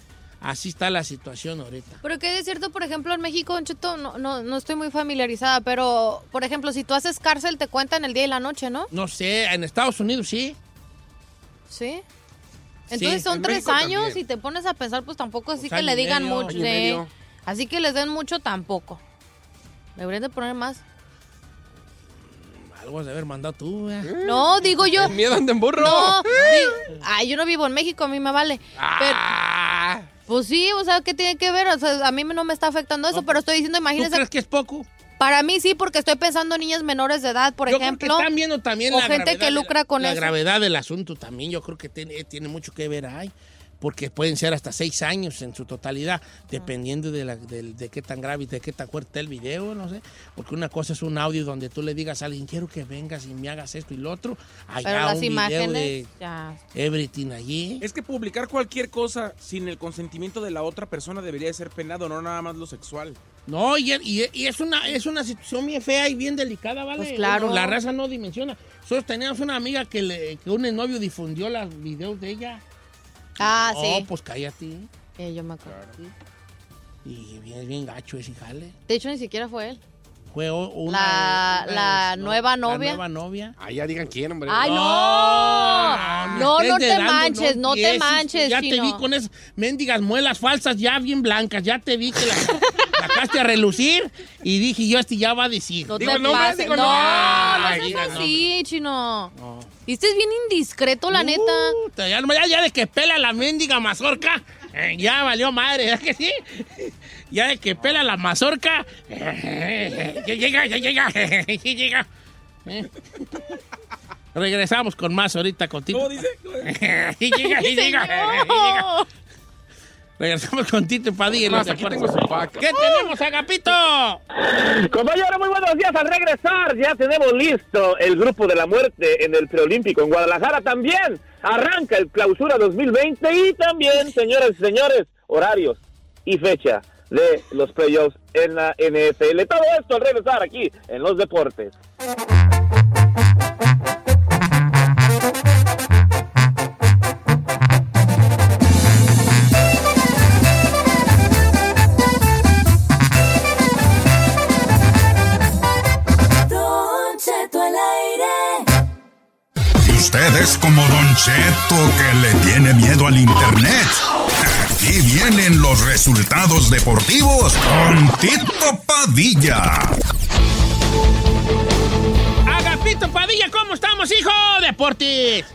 Así está la situación ahorita. Pero que de cierto, por ejemplo, en México, Cheto, no, no, no estoy muy familiarizada, pero, por ejemplo, si tú haces cárcel, te cuentan el día y la noche, ¿no? No sé, en Estados Unidos sí. Sí. Entonces Sí, son en tres México años también. y te pones a pensar, pues tampoco así Pues que le digan mucho. Así que les den mucho tampoco. Deberían de poner más. Algo has de haber mandado tú, ¿eh? No, digo yo. El miedo anda en burro. No, ay, yo no vivo en México, a mí me vale. Pero- Ah. pues sí, o sea, ¿qué tiene que ver? O sea, a mí no me está afectando eso, pero estoy diciendo, ¿Tú imagínense. crees que es poco? Para mí sí, porque estoy pensando en niñas menores de edad, por Yo creo ejemplo. que están viendo también o la gente gravedad que lucra la, con la eso. gravedad del asunto también. Yo creo que tiene, tiene mucho que ver ahí. Porque pueden ser hasta seis años en su totalidad, dependiendo de, la, de qué tan grave y de qué tan fuerte el video, no sé. Porque una cosa es un audio donde tú le digas a alguien, quiero que vengas y me hagas esto y lo otro. Allá Pero las un video de ya. everything allí. Es que publicar cualquier cosa sin el consentimiento de la otra persona debería de ser penado, no nada más lo sexual. No, y, y- y es, una, es una situación bien fea y bien delicada, ¿vale? Pues claro. La raza no dimensiona. Nosotros teníamos una amiga que, le, que un novio difundió los videos de ella. Ah, Oh, sí. pues cállate. Eh, yo me acuerdo. sí. Y bien, bien gacho ese jale. De hecho, ni siquiera fue él. Fue una, La- una- la nueva novia. La nueva novia. Ah, ya digan quién, hombre. ¡Ay, no! No, no te manches, no te manches, Ya te vi con esas mendigas muelas falsas ya bien blancas. Ya te vi que la sacaste a relucir y dije yo, este ya va a decir. No Digo te pases. digo el no, nombre. no Diga seas el así, chino. No. Y este es bien indiscreto, la neta. Puta, ya, ya- ya de que pela la mendiga mazorca, eh, ya valió madre, ¿verdad que sí? Ya de que pela la mazorca, eh, ya llega, ya llega, ya llega. Eh. Regresamos con más ahorita contigo. ¿Cómo dice? Llega, llega, llega. Regresamos con Tito Padilla. aquí tengo su pack. ¿Qué tenemos, Agapito? Compañero, muy buenos días al regresar. Ya tenemos listo el grupo de la muerte en el preolímpico en Guadalajara también. Arranca el clausura 2020 y también, señoras y señores, horarios y fecha de los playoffs en la NFL. Todo esto al regresar aquí en los deportes. Usted es como Don Cheto que le tiene miedo al internet. Aquí vienen los resultados deportivos con Tito Padilla. Agapito Padilla, ¿cómo estamos, hijo? Deportes.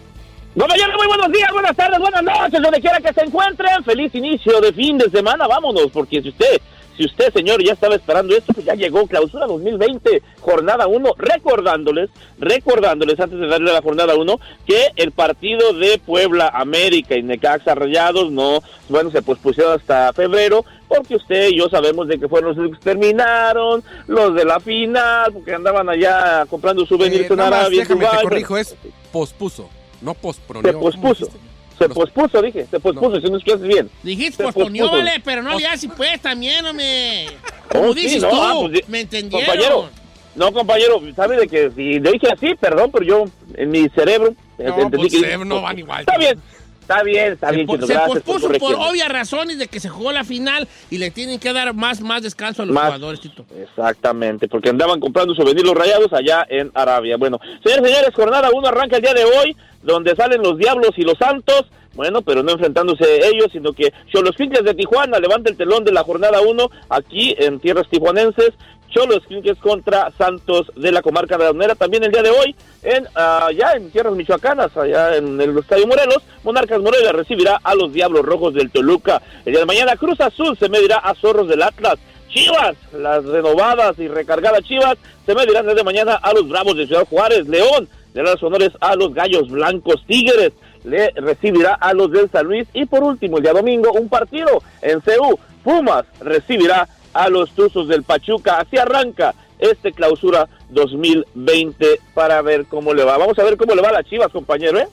Muy buenos días, buenas tardes, buenas noches, donde quiera que se encuentren. Feliz inicio de fin de semana, vámonos, porque si usted, si usted, señor, ya estaba esperando esto, pues ya llegó clausura 2020, jornada 1, recordándoles, recordándoles antes de darle a la jornada 1, que el partido de Puebla, América y Necaxa Rayados no, bueno, se pospusieron hasta febrero, porque usted y yo sabemos de que fueron los que terminaron, los de la final, porque andaban allá comprando souvenirs Eh, en nada más, Arabia, déjame te Dubái, corrijo, es pospuso, no posponió. se ¿Cómo pospuso. Se pospuso, dije, se pospuso, si no es que haces bien. Dijiste posponió, vale, pero no le haces pues también, hombre. Como Oh, sí, dices no, tú, ah, pues, me entendieron. Compañero, no, compañero, sabe de que si le dije así, perdón, pero yo en mi cerebro No, entendí pues, que eh, no van igual. Está bien, está bien, está Se, bien, po- se por pospuso por obvias razones de que se jugó la final y le tienen que dar más, más descanso a los Más. jugadores, Tito. Exactamente, porque andaban comprando souvenirs los rayados allá en Arabia. Bueno, señores, señores, jornada 1 arranca el día de hoy, donde salen los Diablos y los Santos. Bueno, pero no enfrentándose ellos, sino que Cholos Quincles de Tijuana levanta el telón de la jornada 1 aquí en tierras tijuanenses. Cholos Quincles contra Santos de la comarca de Lagunera. También el día de hoy, en ah, ya en tierras michoacanas, allá en el Estadio Morelos, Monarcas Morelia recibirá a los Diablos Rojos del Toluca. El día de mañana, Cruz Azul se medirá a Zorros del Atlas. Chivas, las renovadas y recargadas Chivas, se medirán desde mañana a los Bravos de Ciudad Juárez. León le da los honores a los Gallos Blancos. Tigres le recibirá a los del San Luis. Y por último, el día domingo, un partido en CU. Pumas recibirá a los Tuzos del Pachuca. Así arranca este clausura 2020 para ver cómo le va. Vamos a ver cómo le va a las Chivas, compañero, ¿eh?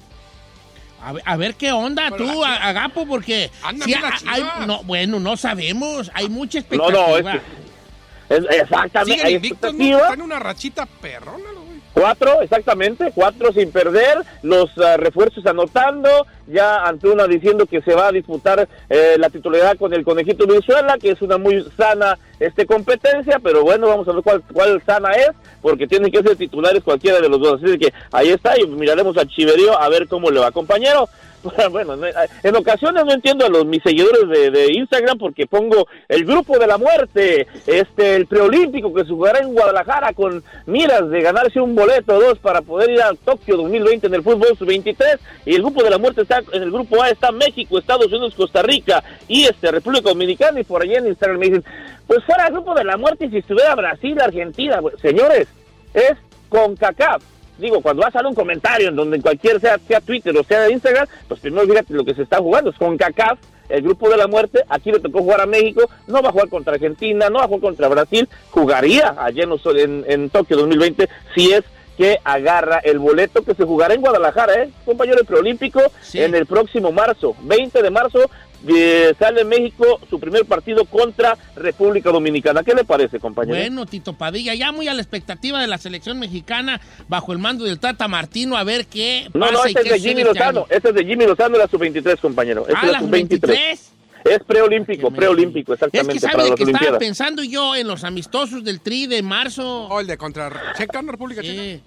A ver, a ver qué onda tú, Agapo, porque hay- Chivas. no, bueno, no sabemos, hay mucha No, expectativa. no, es que- es- exactamente. Siguen hay invictos, ¿no? Están una rachita perrona, los güey. Cuatro, exactamente, cuatro sin perder, los ah, refuerzos anotando, ya Antuna diciendo que se va a disputar eh, la titularidad con el Conejito Venezuela, que es una muy sana este competencia, pero bueno, vamos a ver cuál, cuál sana es, porque tienen que ser titulares cualquiera de los dos, así que ahí está, y miraremos al Chiverío a ver cómo le va, compañero. Bueno, no- en ocasiones no entiendo a los mis seguidores de, Instagram porque pongo el grupo de la muerte, este el preolímpico que se jugará en Guadalajara con miras de ganarse un boleto o dos para poder ir a Tokio 2020 en el fútbol sub-23 y el grupo de la muerte está en el grupo A está México, Estados Unidos, Costa Rica y este República Dominicana y por allá en Instagram me dicen, pues fuera el grupo de la muerte si estuviera Brasil, Argentina, señores, es con CACAF digo, cuando vas a dar un comentario en donde cualquier sea, sea Twitter o sea Instagram, pues primero fíjate lo que se está jugando, es con CACAF, el grupo de la muerte, aquí le tocó jugar a México, no va a jugar contra Argentina, no va a jugar contra Brasil, jugaría allá en, en, en Tokio 2020 si es que agarra el boleto que se jugará en Guadalajara, ¿eh? compañero del preolímpico, Sí. en el próximo marzo, 20 de marzo, eh, sale México su primer partido contra República Dominicana. ¿Qué le parece, compañero? Bueno, Tito Padilla, ya muy a la expectativa de la selección mexicana bajo el mando del Tata Martino, a ver qué No, pasa no, y este es qué de Jimmy Lozano. año. Este es de Jimmy Lozano, la sub-23, compañero. Este Ah, es la las sub-23. 23. Es preolímpico, me- preolímpico, Es exactamente, que sabe de que estaba pensando yo en los amistosos del Tri de marzo. O el de contra Checa. República Checa. Sí.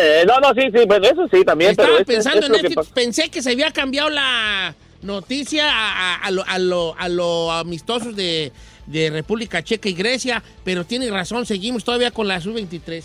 Eh, no, no, sí, sí, bueno, eso sí, también, Estaba pero este- pensando es en este, pensé que se había cambiado la noticia a, a- a lo, a, lo, lo amistosos de, de República Checa y Grecia, pero tiene razón, seguimos todavía con la sub-23.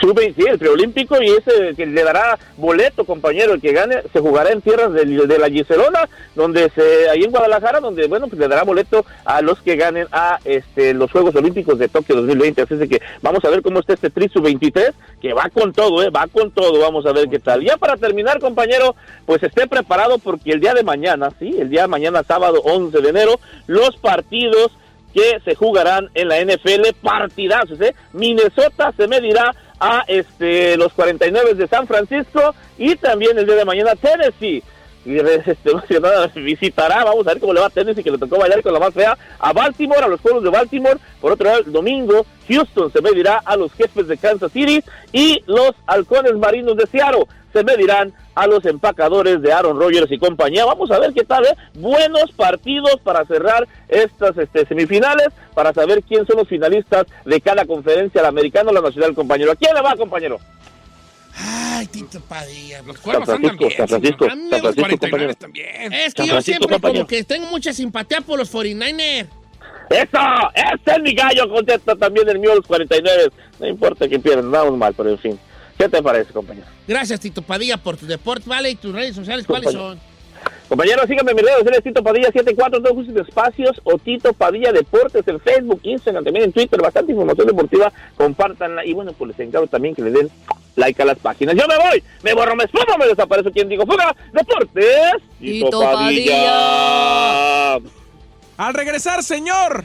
Sube, sí, el preolímpico y ese que le dará boleto, compañero, el que gane se jugará en tierras de, de la Giselona, donde se, ahí en Guadalajara, donde, bueno, pues le dará boleto a los que ganen a este los Juegos Olímpicos de Tokio 2020. Así es que vamos a ver cómo está este Tri Sub-23, que va con todo, ¿eh? Va con todo, vamos a ver qué tal. Ya para terminar, compañero, pues esté preparado porque el día de mañana, sí, el día de mañana, sábado 11 de enero, los partidos que se jugarán en la NFL partidazos, ¿eh? Minnesota se medirá a este los 49 de San Francisco y también el día de mañana Tennessee. Este, visitará, vamos a ver cómo le va a Tennessee que le tocó bailar con la más fea a Baltimore, a los pueblos de Baltimore, por otro lado el domingo Houston se medirá a los jefes de Kansas City y los halcones marinos de Seattle se medirán a los empacadores de Aaron Rodgers y compañía. Vamos a ver qué tal, ¿eh? Buenos partidos para cerrar estas este, semifinales, para saber quién son los finalistas de cada conferencia, la americana o la nacional, compañero. ¿A quién le va, compañero? Ay, Tito Padilla. Los San cuervos andan bien. San Francisco, A mí me San gusta Francisco, 49 compañero. también. Es que yo siempre compañero. como que tengo mucha simpatía por los 49ers. ¡Eso! ¡Ese es mi gallo! Contesta también el mío, los 49. No importa que pierdan, vamos mal, pero en fin. ¿Qué te parece, compañero? Gracias, Tito Padilla, por tu deporte, ¿vale? ¿Y tus redes sociales cuáles son? Compañero, síganme en mis redes sociales, Tito Padilla 74, dos juicios de espacios o Tito Padilla Deportes en Facebook, Instagram, también en Twitter, bastante información deportiva, compártanla y bueno, pues les encargo también que le den like a las páginas. Yo me voy, me borro, me esfumo, me desaparezco, quien digo, fuga, Deportes, Tito Padilla. Al regresar, señor,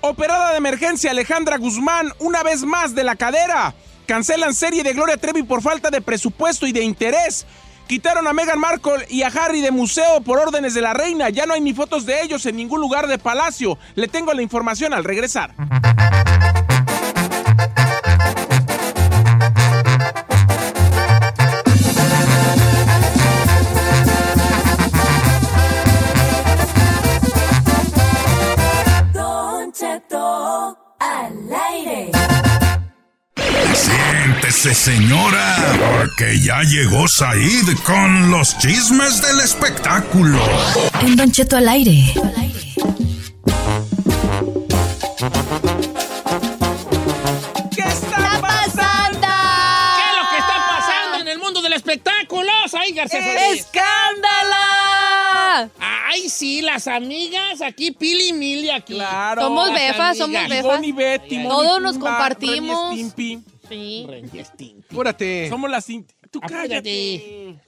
operada de emergencia Alejandra Guzmán una vez más de la cadera. Cancelan serie de Gloria Trevi por falta de presupuesto y de interés. Quitaron a Meghan Markle y a Harry de museo por órdenes de la reina. Ya no hay ni fotos de ellos en ningún lugar de palacio. Le tengo la información al regresar. Siéntese, señora, porque ya llegó Said con los chismes del espectáculo. En Don Cheto al aire. ¿Qué está pasando? ¿Qué es lo que está pasando en el mundo del espectáculo? Ahí, García Solís. ¡Escándala! Ay, sí, las amigas aquí, Pili y Mili aquí. Claro. Somos befas, somos befas. Ay, ay, Todos nos compartimos. Sí. Apúrate. Somos las... cin- Tú cállate.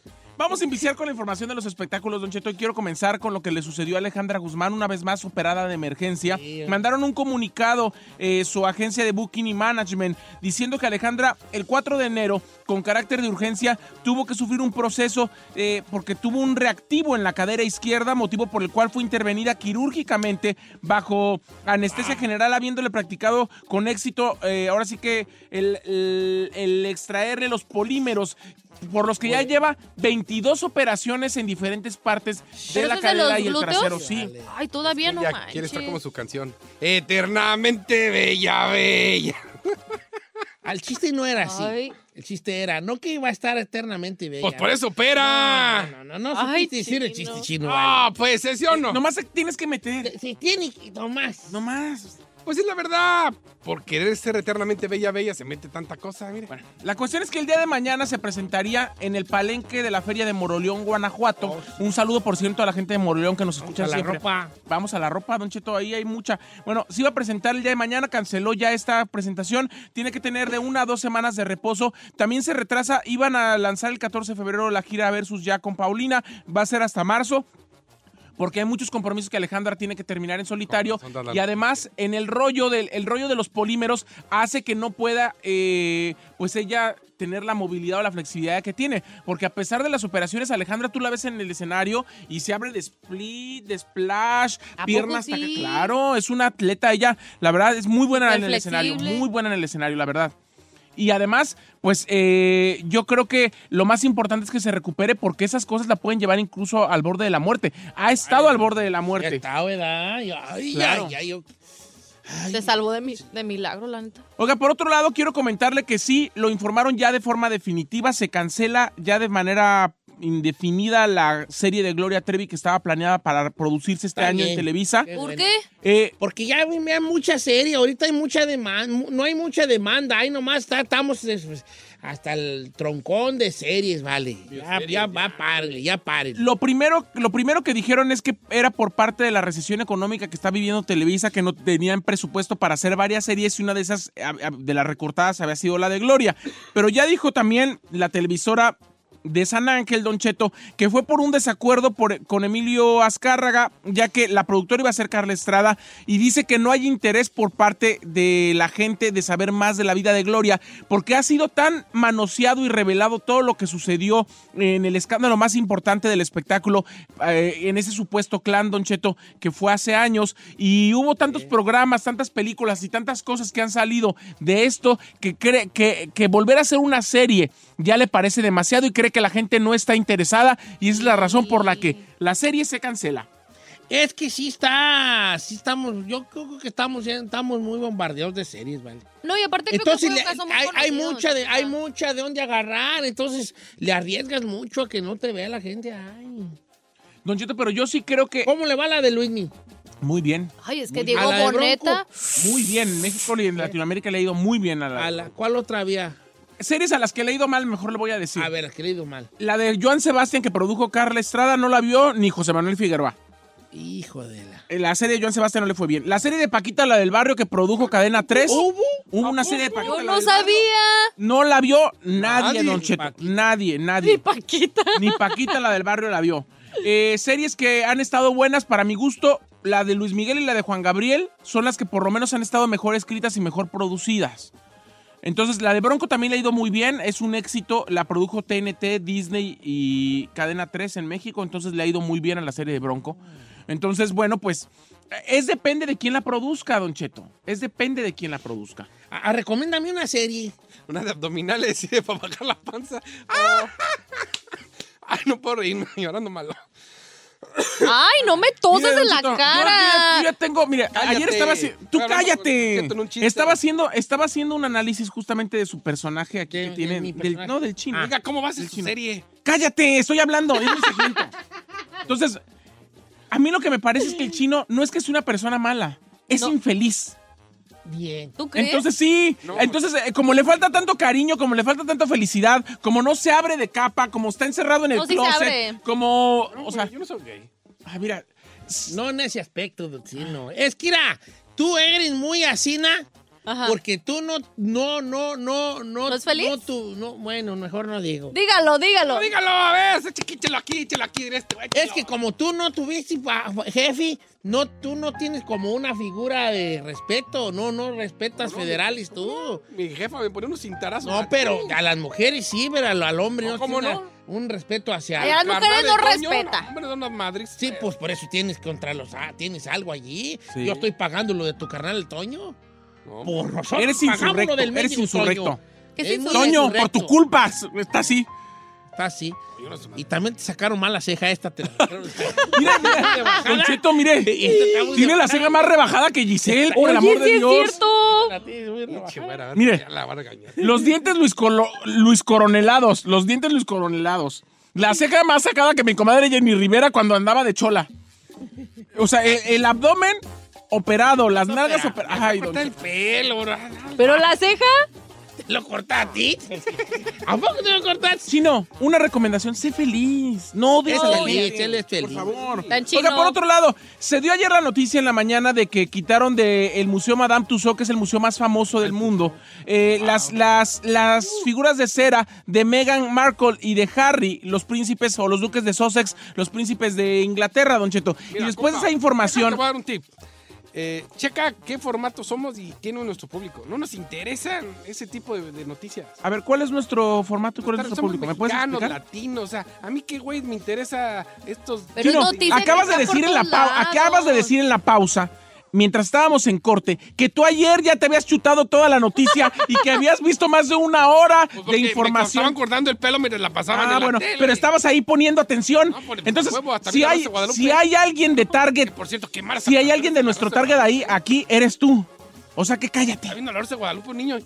Vamos a iniciar con la información de los espectáculos, Don Cheto, y quiero comenzar con lo que le sucedió a Alejandra Guzmán, una vez más operada de emergencia. Sí. Mandaron un comunicado, eh, su agencia de Booking y Management, diciendo que Alejandra, el 4 de enero, con carácter de urgencia, tuvo que sufrir un proceso eh, porque tuvo un reactivo en la cadera izquierda, motivo por el cual fue intervenida quirúrgicamente bajo anestesia general, habiéndole practicado con éxito, eh, ahora sí que el, el- el extraerle los polímeros por los que ya lleva 22 operaciones en diferentes partes de ¿Pero la de cadera y el glúteos? trasero, sí. Ay, todavía no Ya manches. quiere estar como su canción. Eternamente bella, bella. Al chiste no era así. Ay. El chiste era, no que iba a estar eternamente bella. Pues por eso opera. No, no, no, no, Ay, supiste decir el chiste chino. Ah, vale. pues ese o no. Nomás tienes que meter. Se tiene que, nomás. Nomás. Pues es la verdad. Por querer ser eternamente bella, bella, se mete tanta cosa, mire. Bueno, la cuestión es que el día de mañana se presentaría en el palenque de la feria de Moroleón, Guanajuato. Un saludo, por cierto, a la gente de Moroleón que nos escucha a la ropa. Vamos a la ropa, Don Cheto, ahí hay mucha. Bueno, se iba a presentar el día de mañana, canceló ya esta presentación. Tiene que tener de una a dos semanas de reposo. También se retrasa, iban a lanzar el 14 de febrero la gira versus ya con Paulina. Va a ser hasta marzo. Porque hay muchos compromisos que Alejandra tiene que terminar en solitario. Y además, en el rollo, del, el rollo de los polímeros hace que no pueda, eh, pues ella tener la movilidad o la flexibilidad que tiene. Porque a pesar de las operaciones, Alejandra, tú la ves en el escenario y se abre de split, de splash, ¿A piernas hasta? Claro, es una atleta ella. La verdad, es muy buena en el escenario. Muy buena en el escenario, la verdad. Y además, pues eh, yo creo que lo más importante es que se recupere porque esas cosas la pueden llevar incluso al borde de la muerte. Ha estado al borde de la muerte. está, ¿verdad? Ay, Claro. ay, ay, yo- Se salvó de, mi, de milagro, la neta. Oiga, por otro lado, quiero comentarle que sí, lo informaron ya de forma definitiva, se cancela ya de manera indefinida la serie de Gloria Trevi que estaba planeada para producirse este año en. Televisa. Qué ¿Por bueno. qué? Eh, Porque ya hay hay mucha serie, ahorita hay mucha demanda, no hay mucha demanda, ahí nomás está- estamos pues, hasta el troncón de series, vale. Ya, ya va, párele, ya párele. Lo primero, lo primero que dijeron es que era por parte de la recesión económica que está viviendo Televisa, que no tenían presupuesto para hacer varias series y una de esas, de las recortadas, había sido la de Gloria. Pero ya dijo también la televisora de San Ángel, Don Cheto, que fue por un desacuerdo por- con Emilio Azcárraga, ya que la productora iba a ser Carla Estrada, y dice que no hay interés por parte de la gente de saber más de la vida de Gloria, porque ha sido tan manoseado y revelado todo lo que sucedió en el escándalo más importante del espectáculo, eh, en ese supuesto clan, Don Cheto, que fue hace años, y hubo tantos programas, tantas películas y tantas cosas que han salido de esto, que cree que, que volver a hacer una serie ya le parece demasiado y cree que la gente no está interesada, y es la razón por la que la serie se cancela. Es que sí está, sí estamos, yo creo que estamos, ya estamos muy bombardeados de series, vale. No, y aparte creo Entonces que le- fue un caso muy hay, hay mucha de, hay mucha de dónde agarrar, entonces le arriesgas mucho a que no te vea la gente. Ay. Don Cheto, pero yo sí creo que... ¿Cómo le va la de Luismi? Muy bien. Ay, es que Muy- Diego Boneta. Muy bien. En México y en Latinoamérica le ha ido muy bien a la... ¿A la cuál otra había? Series a las que le ha ido mal, mejor le voy a decir. A ver, la que le he ido mal. La de Joan Sebastián que produjo Carla Estrada no la vio ni José Manuel Figueroa. Hijo de la. En La serie de Joan Sebastián no le fue bien. La serie de Paquita, la del barrio que produjo Cadena 3. ¿Hubo? Hubo una serie de Paquita. Yo la no barrio. sabía. No la vio nadie, Nadie. Don Cheto. Paquita. Nadie, nadie. Ni Paquita. Ni Paquita, la del barrio, la vio. Eh, series que han estado buenas para mi gusto, la de Luis Miguel y la de Juan Gabriel, son las que por lo menos han estado mejor escritas y mejor producidas. Entonces, la de Bronco también le ha ido muy bien. Es un éxito. La produjo TNT, Disney y Cadena 3 en México. Entonces, le ha ido muy bien a la serie de Bronco. Entonces, bueno, pues es depende de quién la produzca, Don Cheto. Es depende de quién la produzca. Ah, recomiéndame una serie. Una de abdominales y de para bajar la panza. ¡Ah! Ay, no puedo reírme, llorando malo. Ay, no me toses Mire, en la cara. Yo, ya- yo ya tengo, mire, Cállate. ayer estaba haciendo. Tú cállate. Estaba haciendo, estaba haciendo un análisis justamente de su personaje aquí De- que de tiene. mi del- personaje. no, del chino. Oiga, ¿cómo vas en su chino. serie? Cállate, estoy hablando. Es mi segmento. Entonces, a mí lo que me parece es que el chino no es que es una persona mala, es No. infeliz. Bien. ¿Tú crees? Entonces sí, entonces eh, como le falta tanto cariño, como le falta tanta felicidad, como no se abre de capa, como está encerrado en el No, sí se closet, abre. como, o sea, Yo no soy gay. ah, mira, No en ese aspecto, Chino. Es que, mira, tú eres muy asina Ajá. porque tú no, no, no, no, no. ¿No es feliz? No, tú, no, bueno, mejor no digo. Dígalo, dígalo. No, dígalo, a ver, chiquíchelo aquí, échelo aquí, este, Es que como tú no tuviste jefe, no, tú no tienes como una figura de respeto, no, no respetas federales tú. Mi jefa me pone unos cintarazos. No, pero a las mujeres sí, pero al, al hombre no, No, ¿cómo tiene no? una- un respeto hacia... A las mujeres no respeta. no, Hombre, son unas madres. Sí, pues por eso tienes contra los... Ah, tienes algo allí. Sí. Yo estoy pagando lo de tu carnal el Toño. No, Por nosotros eres insurrecto, del eres insurrecto. Toño. ¿Qué es Es muy insurrecto? Toño, por tu culpa, está así. Está así. Y también te sacaron mal la ceja esta. Te la Mira, mira, Don Cheto, mire, Estamos tiene la ceja más rebajada que Giselle, por el amor de es Dios. cierto. A ver, Mire. Los dientes Luis, Colo- Luis Coronelados, los dientes Luis Coronelados. La ceja más sacada que mi comadre Jenny Rivera cuando andaba de chola. O sea, el, el abdomen operado, las nalgas operadas. Ay, don Corta el Cheto. pelo, bro. Pero la ceja. ¿Lo cortaste a ti? ¿A poco te lo cortaste? Chino, una recomendación, sé feliz. No Es de feliz, él es feliz. Por favor. Tan chino. Oiga, por otro lado, se dio ayer la noticia en la mañana de que quitaron del Museo Madame Tussauds, que es el museo más famoso del mundo, eh, las, las, las figuras de cera de Meghan Markle y de Harry, los príncipes o los duques de Sussex, los príncipes de Inglaterra, Don Cheto. Mira, y después compa, de esa información... Te voy a dar un tip. Eh, checa qué formato somos y quién es nuestro público. No nos interesan ese tipo de, de noticias. A ver, ¿cuál es nuestro formato y cuál es nuestro Somos público? ¿Me puedes latinos, o sea, a mí qué güey me interesa estos... Pero Chino, acabas de decir en la todos pau- acabas de decir en la pausa mientras estábamos en corte que tú ayer ya te habías chutado toda la noticia y que habías visto más de una hora Pues de porque Me información. estaban cortando el pelo mientras la pasaban Ah, en la bueno, tele. pero estabas ahí poniendo atención. No, por- Entonces, huevo, si hay, si hay alguien de Target, Por cierto, si hay alguien de nuestro Target ahí, aquí eres tú. O sea que cállate. Está viendo la de Guadalupe, niño.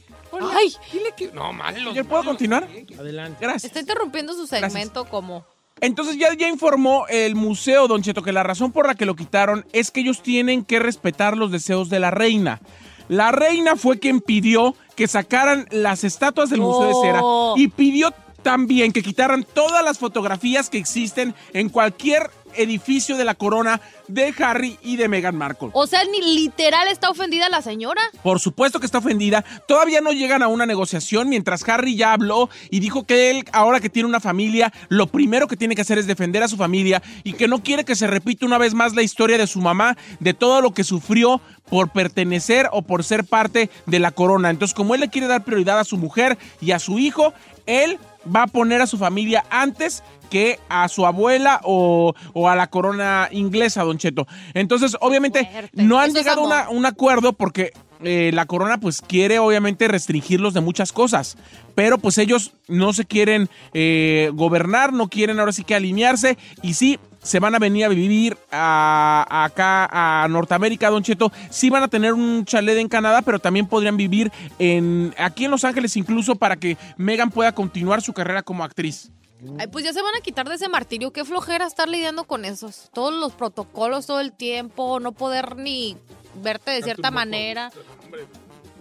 Ay. dile que... No, malo. ¿Ya puedo continuar? Adelante. Gracias. Está interrumpiendo su segmento como. Entonces ya, ya informó el museo, Don Cheto, que la razón por la que lo quitaron es que ellos tienen que respetar los deseos de la reina. La reina fue quien pidió que sacaran las estatuas del Museo de Cera Oh. y pidió también que quitaran todas las fotografías que existen en cualquier edificio de la corona de Harry y de Meghan Markle. O sea, ni literal está ofendida la señora. Por supuesto que está ofendida. Todavía no llegan a una negociación mientras Harry ya habló y dijo que él, ahora que tiene una familia, lo primero que tiene que hacer es defender a su familia y que no quiere que se repita una vez más la historia de su mamá, de todo lo que sufrió por pertenecer o por ser parte de la corona. Entonces, como él le quiere dar prioridad a su mujer y a su hijo, él va a poner a su familia antes que a su abuela o, o a la corona inglesa, Don Cheto. Entonces, obviamente, Fuerte. no han Eso llegado a una- un acuerdo porque eh, la corona pues quiere obviamente restringirlos de muchas cosas, pero pues ellos no se quieren eh, gobernar, no quieren ahora sí que alinearse y sí se van a venir a vivir a- a acá a Norteamérica, Don Cheto. Sí van a tener un chalet en Canadá, pero también podrían vivir en aquí en Los Ángeles incluso para que Megan pueda continuar su carrera como actriz. Ay, pues ya se van a quitar de ese martirio. Qué flojera estar lidiando con esos. Todos los protocolos todo el tiempo, no poder ni verte de cierta manera.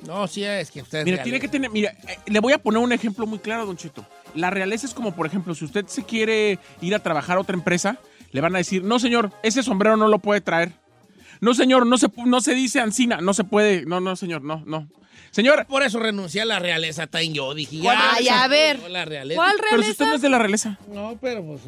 No, sí, es que ustedes. Mira, tiene que tener, mira, eh, le voy a poner un ejemplo muy claro, Don Cheto. La realeza es como, por ejemplo, si usted se quiere ir a trabajar a otra empresa, le van a decir, no, señor, ese sombrero no lo puede traer. No, señor, no se, no se dice ancina, no se puede. No, no, señor, no, no. Señor, Por eso renuncié a la realeza, también yo. Dije, ¿Cuál ya. Ay, a ver. La realeza. ¿Cuál pero si usted realeza? no es de la realeza. No, pero pues,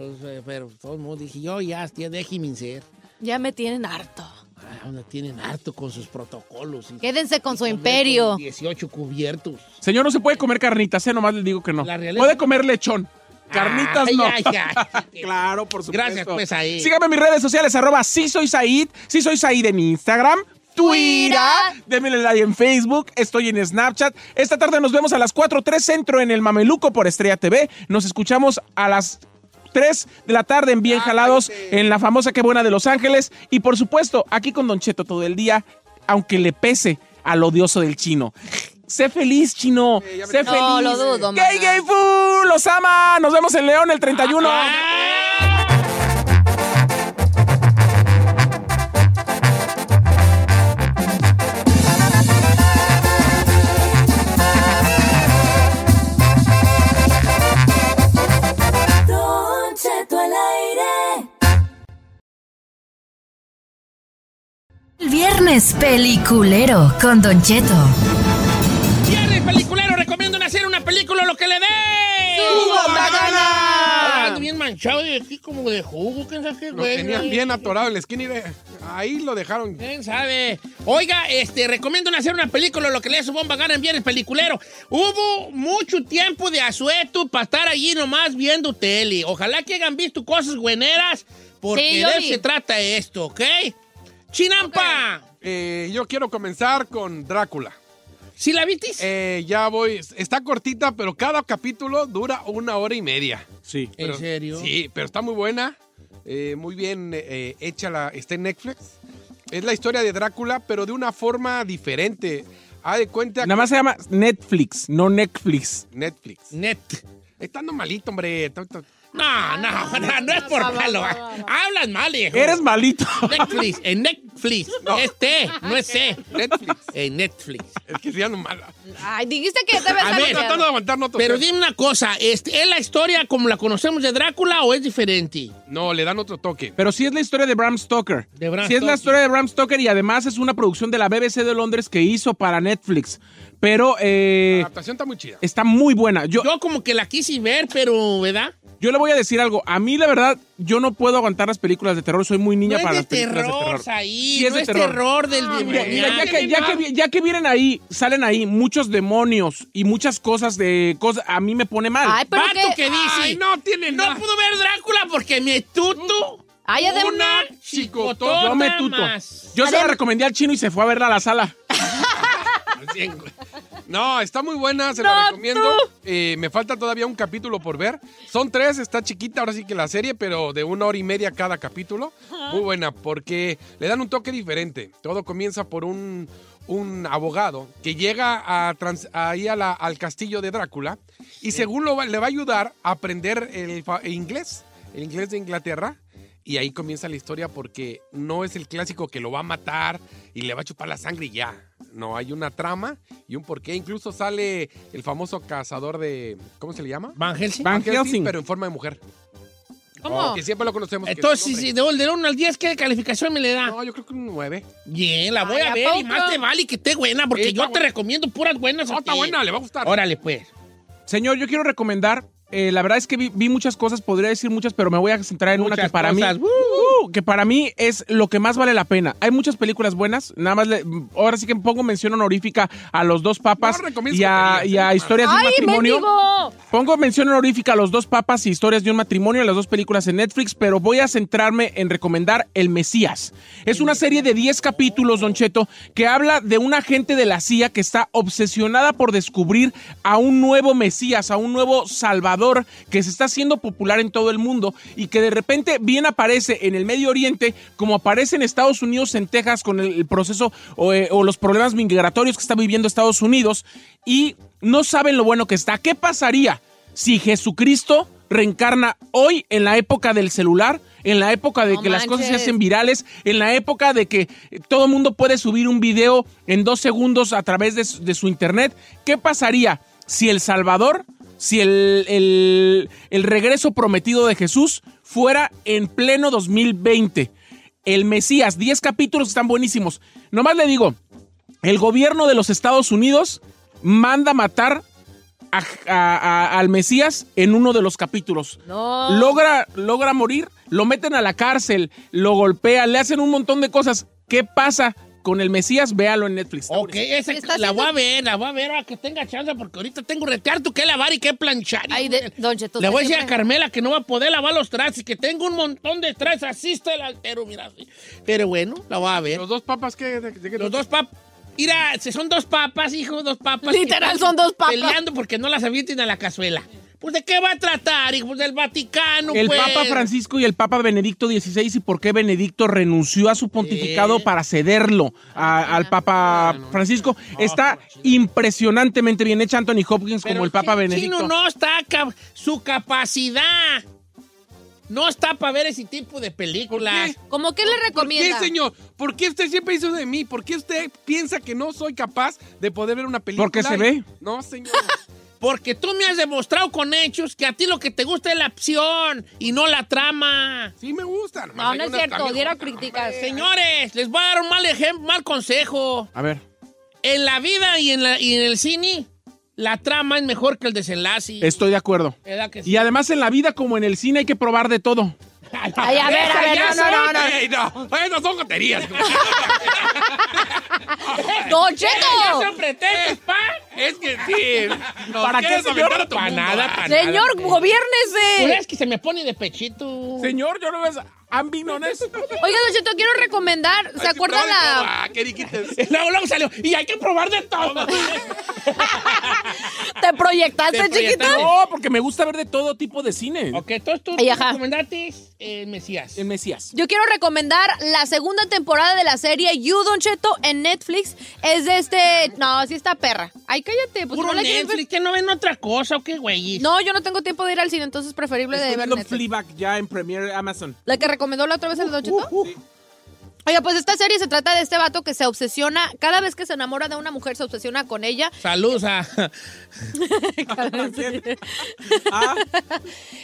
pero de todos modos dije, yo ya, ya déjeme ser. Ya me tienen harto. Ah, tienen harto con sus protocolos. y- Quédense con su imperio. con 18 cubiertos. Señor, no se puede comer carnitas, ¿eh? Nomás le digo que no. La realeza- Puede comer lechón. Carnitas Ay, no. ay, ay. claro, por supuesto. Gracias, pues, ahí. Síganme en mis redes sociales, arroba sí soy Said, sí soy Said en Instagram. Twitter, denme like en Facebook, estoy en Snapchat. Esta tarde nos vemos a las 4.3 Centro en el Mameluco por Estrella TV. Nos escuchamos a las 3 de la tarde en Bien Jalados en la famosa Qué Buena de Los Ángeles. Y por supuesto, aquí con Don Cheto todo el día, aunque le pese al odioso del chino. Sé feliz, chino. sé feliz. No, lo dudo, Gay, gay, fu, los ama. Nos vemos en León el 31. Don Cheto al aire. El viernes peliculero con Don Cheto. Viernes peliculero, recomiendo hacer una película lo que le dé. ¡Su gana! Ando bien manchado y aquí como de jugo, quién sabe qué, Lo güey. tenían bien atorado en la esquina y ve, ahí lo dejaron. ¿Quién sabe? Oiga, este, recomiendo hacer una película, lo que le dé su bomba gana en viernes peliculero. Hubo mucho tiempo de asueto para estar allí nomás viendo tele. Ojalá que hayan visto cosas bueneras, porque Sí, yo de eso vi. se trata esto, ¿ok? Chinampa, Eh, yo quiero comenzar con Drácula. ¿Sí la vitis? Eh, ya voy, está cortita, pero cada capítulo dura una hora y media. Sí. ¿En serio? Sí, pero está muy buena, eh, muy bien eh, hecha, la, está en Netflix. Es la historia de Drácula, pero de una forma diferente. Haz de cuenta Nada más se llama Netflix, no Netflix. Netflix. Net. Estando malito, hombre. To- No, no, no, no es por malo. Hablas mal, hijo. Eres malito. Netflix, en Netflix. Es T, no es C. Netflix. En Netflix. es que no mala. Ay, dijiste que te ves A ver, Tratando de aguantar, no Pero dime una cosa, este, ¿es la historia como la conocemos de Drácula o es diferente? No, le dan otro toque. Pero sí es la historia de Bram Stoker. De Bram sí es la historia de Bram Stoker y además es una producción de la BBC de Londres que hizo para Netflix. Pero eh, La adaptación está muy chida. está muy buena. Yo, Yo como que la quise ver, pero, ¿verdad? yo le voy a decir algo. A mí, la verdad, yo no puedo aguantar las películas de terror. Soy muy niña no para las películas terror, de terror. ahí, Sí es no de es terror. terror, del Mira, mira, ya, que, ya, que, ya que vienen ahí, salen ahí muchos demonios y muchas cosas de cosas, a mí me pone mal. Ay, pero Vato que... que dice, Ay, no tiene no nada. pudo ver Drácula porque me tuto Ay, además... una chicotota Yo me tuto. más. Yo se la recomendé al chino y se fue a verla a la sala. Güey. No, está muy buena, se la recomiendo. Eh, me falta todavía un capítulo por ver. Son tres, está chiquita ahora sí que la serie, pero de una hora y media cada capítulo. Muy buena, porque le dan un toque diferente. Todo comienza por un, un abogado que llega a trans- ahí a la- al castillo de Drácula y según lo va- le va a ayudar a aprender el, fa- el inglés, el inglés de Inglaterra. Y ahí comienza la historia porque no es el clásico que lo va a matar y le va a chupar la sangre y ya. No, hay una trama y un porqué. Incluso sale el famoso cazador de. ¿Cómo se le llama? Van Helsing. Van Helsing. pero en forma de mujer. ¿Cómo? Que siempre lo conocemos. Entonces, si de del 1 al 10, ¿qué calificación me le da? No, yo creo que un 9. Bien, la voy Ay, a ¿a ver y más te vale que esté buena porque yo te recomiendo puras buenas. No, está buena, le va a gustar. Órale, pues. Señor, yo quiero recomendar. eh, la verdad es que vi, vi muchas cosas, podría decir muchas, pero me voy a centrar en una que para cosas. mí, uh, que para mí es lo que más vale la pena. Hay muchas películas buenas, nada más, le- ahora sí que pongo mención honorífica a los dos papas No y a, porquerías, y a ¿eh? historias de un ¡Ay, matrimonio. mendigo! Pongo mención honorífica a los dos papas y historias de un matrimonio, las dos películas en Netflix, pero voy a centrarme en recomendar El Mesías. Es una serie de 10 capítulos, Don Cheto, que habla de un agente de la CIA que está obsesionada por descubrir a un nuevo Mesías, a un nuevo Salvador que se está haciendo popular en todo el mundo y que de repente bien aparece en el Medio Oriente como aparece en Estados Unidos, en Texas, con el, proceso o, eh, o los problemas migratorios que está viviendo Estados Unidos y no saben lo bueno que está. ¿Qué pasaría si Jesucristo reencarna hoy en la época del celular? En la época de No que las cosas se hacen virales, en la época de que todo el mundo puede subir un video en dos segundos a través de, su- de su internet. ¿Qué pasaría si El Salvador, si el, el- el regreso prometido de Jesús fuera en pleno 2020? El Mesías, 10 capítulos están buenísimos. Nomás le digo, el gobierno de los Estados Unidos manda matar a- a- a- al Mesías en uno de los capítulos. No. Logra, logra morir, lo meten a la cárcel, lo golpean, le hacen un montón de cosas. ¿Qué pasa con el Mesías? Véalo en Netflix. Ok, esa la voy a ver, la voy a ver ahora que tenga chance, porque ahorita tengo retearto que lavar y que planchar. Ay, de- Don Cheto, Le voy a decir a Carmela que no va a poder lavar los trastes, que tengo un montón de trastes, así está el altero, mira. así. Pero bueno, la voy a ver. ¿Los dos papas qué? ¿De, de qué Los dos papas. Mira, son dos papas, hijo, dos papas. Literal, son dos papas. Peleando porque no las avienten a la cazuela. Pues, ¿de qué va a tratar, hijo? Pues, del Vaticano, El pues. Papa Francisco y el Papa Benedicto XVI y por qué Benedicto renunció a su pontificado para cederlo a- al Papa Francisco. Está impresionantemente bien hecha Anthony Hopkins Pero como el Papa Benedicto. Chino no está cap- su capacidad. No está para ver ese tipo de películas. ¿Cómo que le ¿Por qué, recomienda? señor? ¿Por qué usted siempre hizo de mí? ¿Por qué usted piensa que no soy capaz de poder ver una película? Porque se ve. No, señor. Porque tú me has demostrado con hechos que a ti lo que te gusta es la acción y no la trama. Sí me gusta. No, no es cierto, diera críticas. Señores, les voy a dar un mal ejemplo, mal consejo. A ver, En la vida y en, la- y en el cine, la trama es mejor que el desenlace. estoy de acuerdo. ¿Verdad que sí? Y además en la vida como en el cine hay que probar de todo. Ay, a ver, a ver, no, no, no, no. Ey, no, Ay, no son goterías. ¡Don ¡Ya Cheto! son pretextos, pa! es que sí. Nos ¿Para qué, quieres señor? aventar a tu Pa' mundo, nada, ¿ah? pa' nada. Señor, Pues gobiérnese. es que se me pone de pechito. Señor, yo no ves... I'm being honest. Oiga, Don Cheto, quiero recomendar. ¿Se no, la. ah, luego, luego salió, y hay que probar de todo. ¿Te proyectaste, Te chiquito? proyectaste. No, porque me gusta ver de todo tipo de cine. ok, entonces tú Ay, ajá. recomendaste el Mesías. El Mesías. Yo quiero recomendar la segunda temporada de la serie You, Don Cheto, en Netflix. Es de este. No, sí está perra. Ay, cállate. Pues Puro no la quieres ver. Netflix, que no ven otra cosa o qué, güey. No, yo no tengo tiempo de ir al cine, entonces es preferible de Estoy ver viendo Netflix. Fleabag ya en Premiere Amazon. La que recomendó la otra vez el Don Cheto. Oiga, pues esta serie se trata de este vato que se obsesiona, cada vez que se enamora de una mujer se obsesiona con ella. Saludos a... Ah,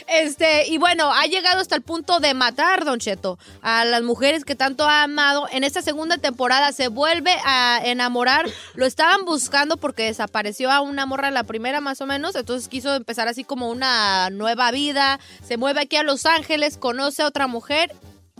Este, y bueno, ha llegado hasta el punto de matar, Don Cheto, a las mujeres que tanto ha amado. En esta segunda temporada se vuelve a enamorar. Lo estaban buscando porque desapareció a una morra en la primera, más o menos. Entonces quiso empezar así como una nueva vida. Se mueve aquí a Los Ángeles, conoce a otra mujer.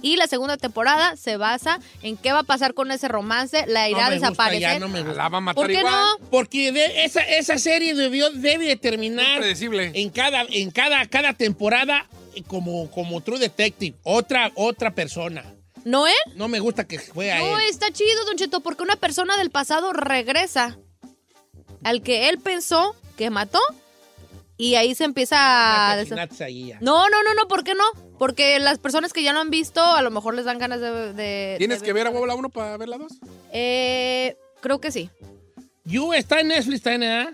Y la segunda temporada se basa en qué va a pasar con ese romance. La irá no a gusta, desaparecer. ya no me gusta. La va a matar ¿Por qué igual. no? Porque de- esa, esa serie debió, debe de terminar Predecible. en cada, en cada, cada temporada como, como True Detective. Otra, otra persona. ¿No él? No me gusta que fue a No, él. está chido, Don Cheto, porque una persona del pasado regresa al que él pensó que mató y ahí se empieza a... Asesinatos ahí ya. No, no, no, no, ¿por qué no? Porque las personas que ya lo han visto a lo mejor les dan ganas de... de- ¿Tienes de que ver a huevo la 1 para ver la 2? Eh, creo que sí. You está en Netflix, está en ¿eh?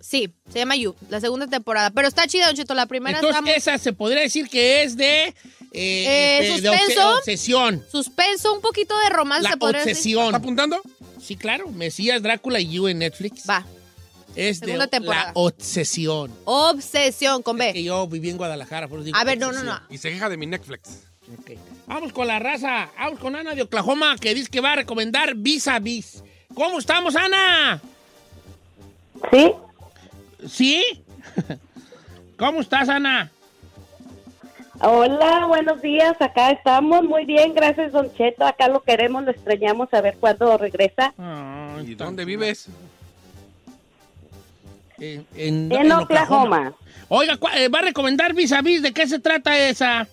Sí, se llama You, la segunda temporada. Pero está chida, Don Cheto, la primera Entonces, está muy- esa se podría decir que es de. eh, Eh, de- de obsesión. suspenso, un poquito de romance, La se podría decir. obsesión. ¿Está apuntando? Sí, claro. Mesías, Drácula y You en Netflix. Va, Es de temporada. la obsesión. obsesión con Que B. yo viví en Guadalajara, por eso digo A ver, no, no, obsesión. no. Y se queja de mi Netflix. Ok. Vamos con la raza. Vamos con Ana de Oklahoma, que dice que va a recomendar Vis a Vis. ¿Cómo estamos, Ana? Sí, ¿Sí? ¿Cómo estás, Ana? hola, buenos días, acá estamos muy bien, gracias Don Cheto, acá lo queremos, lo extrañamos, a ver cuándo regresa. ¿Y dónde vives? En, en- En en Oklahoma. Oiga, ¿cuál- eh, va a recomendar Vis a Vis. ¿De qué se trata esa?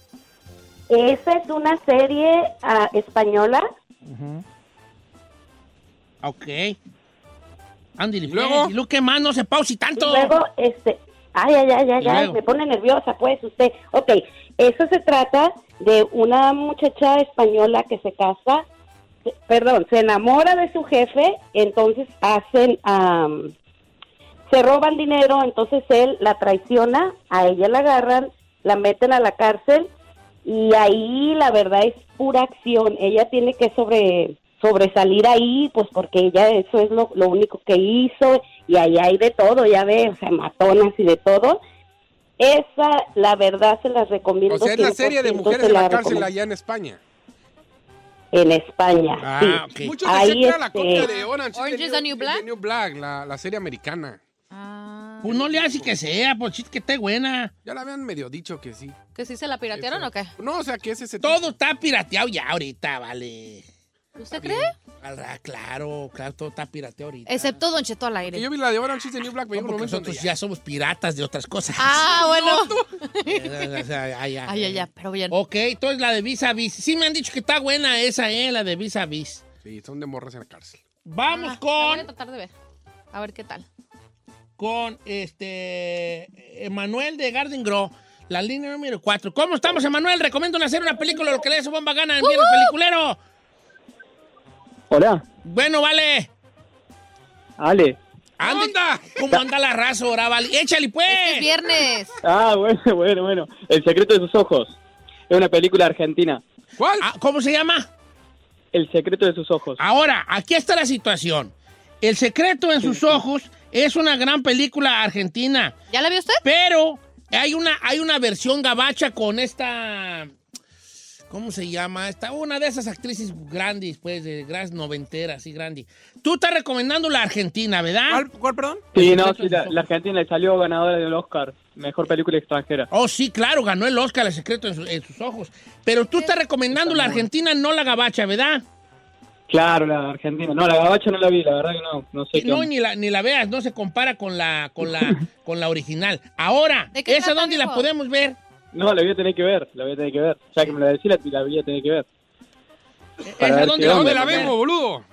Esa es una serie ah, española, Ok. Andy, ¿y luego? ¿Y qué más? No se pause y tanto. luego, este, ay, ay, ay, ay, me pone nerviosa, pues, usted. Ok, eso se trata de una muchacha española que se casa, perdón, se enamora de su jefe, entonces hacen, am, se roban dinero, entonces él la traiciona, a ella la agarran, la meten a la cárcel y ahí la verdad es pura acción. Ella tiene que sobre sobresalir ahí, pues porque ella eso es lo, lo único que hizo y ahí hay de todo, ya ve, o sea, matonas y de todo. Esa, la verdad, se las recomiendo. O sea, es la serie de 100% mujeres se en la la cárcel recomiendo. allá en España. En España, Ah, sí. ok. Muchos Ahí, decían que era la este- copia de Orange, is Orange the is the New Black. the New Black, la, la serie americana. Pues no le hace que sea, pues chis, que esté buena. Ya la habían medio dicho que sí. ¿Que sí se la piratearon o qué? No, o sea, que es ese Todo está pirateado ya ahorita, vale. ¿Usted cree? Ah, claro, claro, todo está pirateo ahorita. Excepto Don Cheto al aire. Yo vi la de Orange is the New Black, me No, porque nosotros ya somos piratas de otras cosas. Ah, bueno. Eh, o sea, ah, ya. Ay, ay, ay, pero bien. Ok, entonces la de Vis a Vis. Sí me han dicho que está buena esa, ¿eh? La de Vis a Vis. Sí, son de morras en la cárcel. Vamos Ah, la voy a con, tratar de ver. A ver qué tal. Con este Emanuel de Garden Grow. La línea número 4. ¿Cómo estamos, Emanuel? Recomiendo hacer una película, lo que le dé su bomba gana en Viernes Peliculero. Hola, Bueno, vale. Ale. Ande- ¿Cómo anda la raza ahora, vale? Échale, pues. Es viernes. Ah, bueno, bueno, bueno. El secreto de sus ojos. Es una película argentina. ¿Cuál? Ah, ¿Cómo se llama? El secreto de sus ojos. Ahora, aquí está la situación. El secreto en sus ojos es una gran película argentina. ¿Ya la vio usted? Pero hay una, hay una versión gabacha con esta. ¿Cómo se llama? Esta, una de esas actrices grandes, pues, de grandes noventeras y grandes. Tú estás recomendando la Argentina, ¿verdad? ¿Cuál, cuál, perdón? Sí, no, sí, la, la Argentina le salió ganadora del Oscar. Mejor película extranjera. Oh, sí, claro, ganó el Oscar, el secreto en, su- en sus ojos. Pero tú estás recomendando la Argentina, no la gabacha, ¿verdad? Claro, la Argentina. No, la gabacha no la vi, la verdad que no. No sé qué No, ni la, ni la veas, no se compara con la, con la, con la original. Ahora, ¿De qué ¿esa dónde la podemos ver? No, la voy a tener que ver, la voy a tener que ver. Ya que me la decís, la, la voy a tener que ver. ¿Esa ver dónde la vemos, boludo?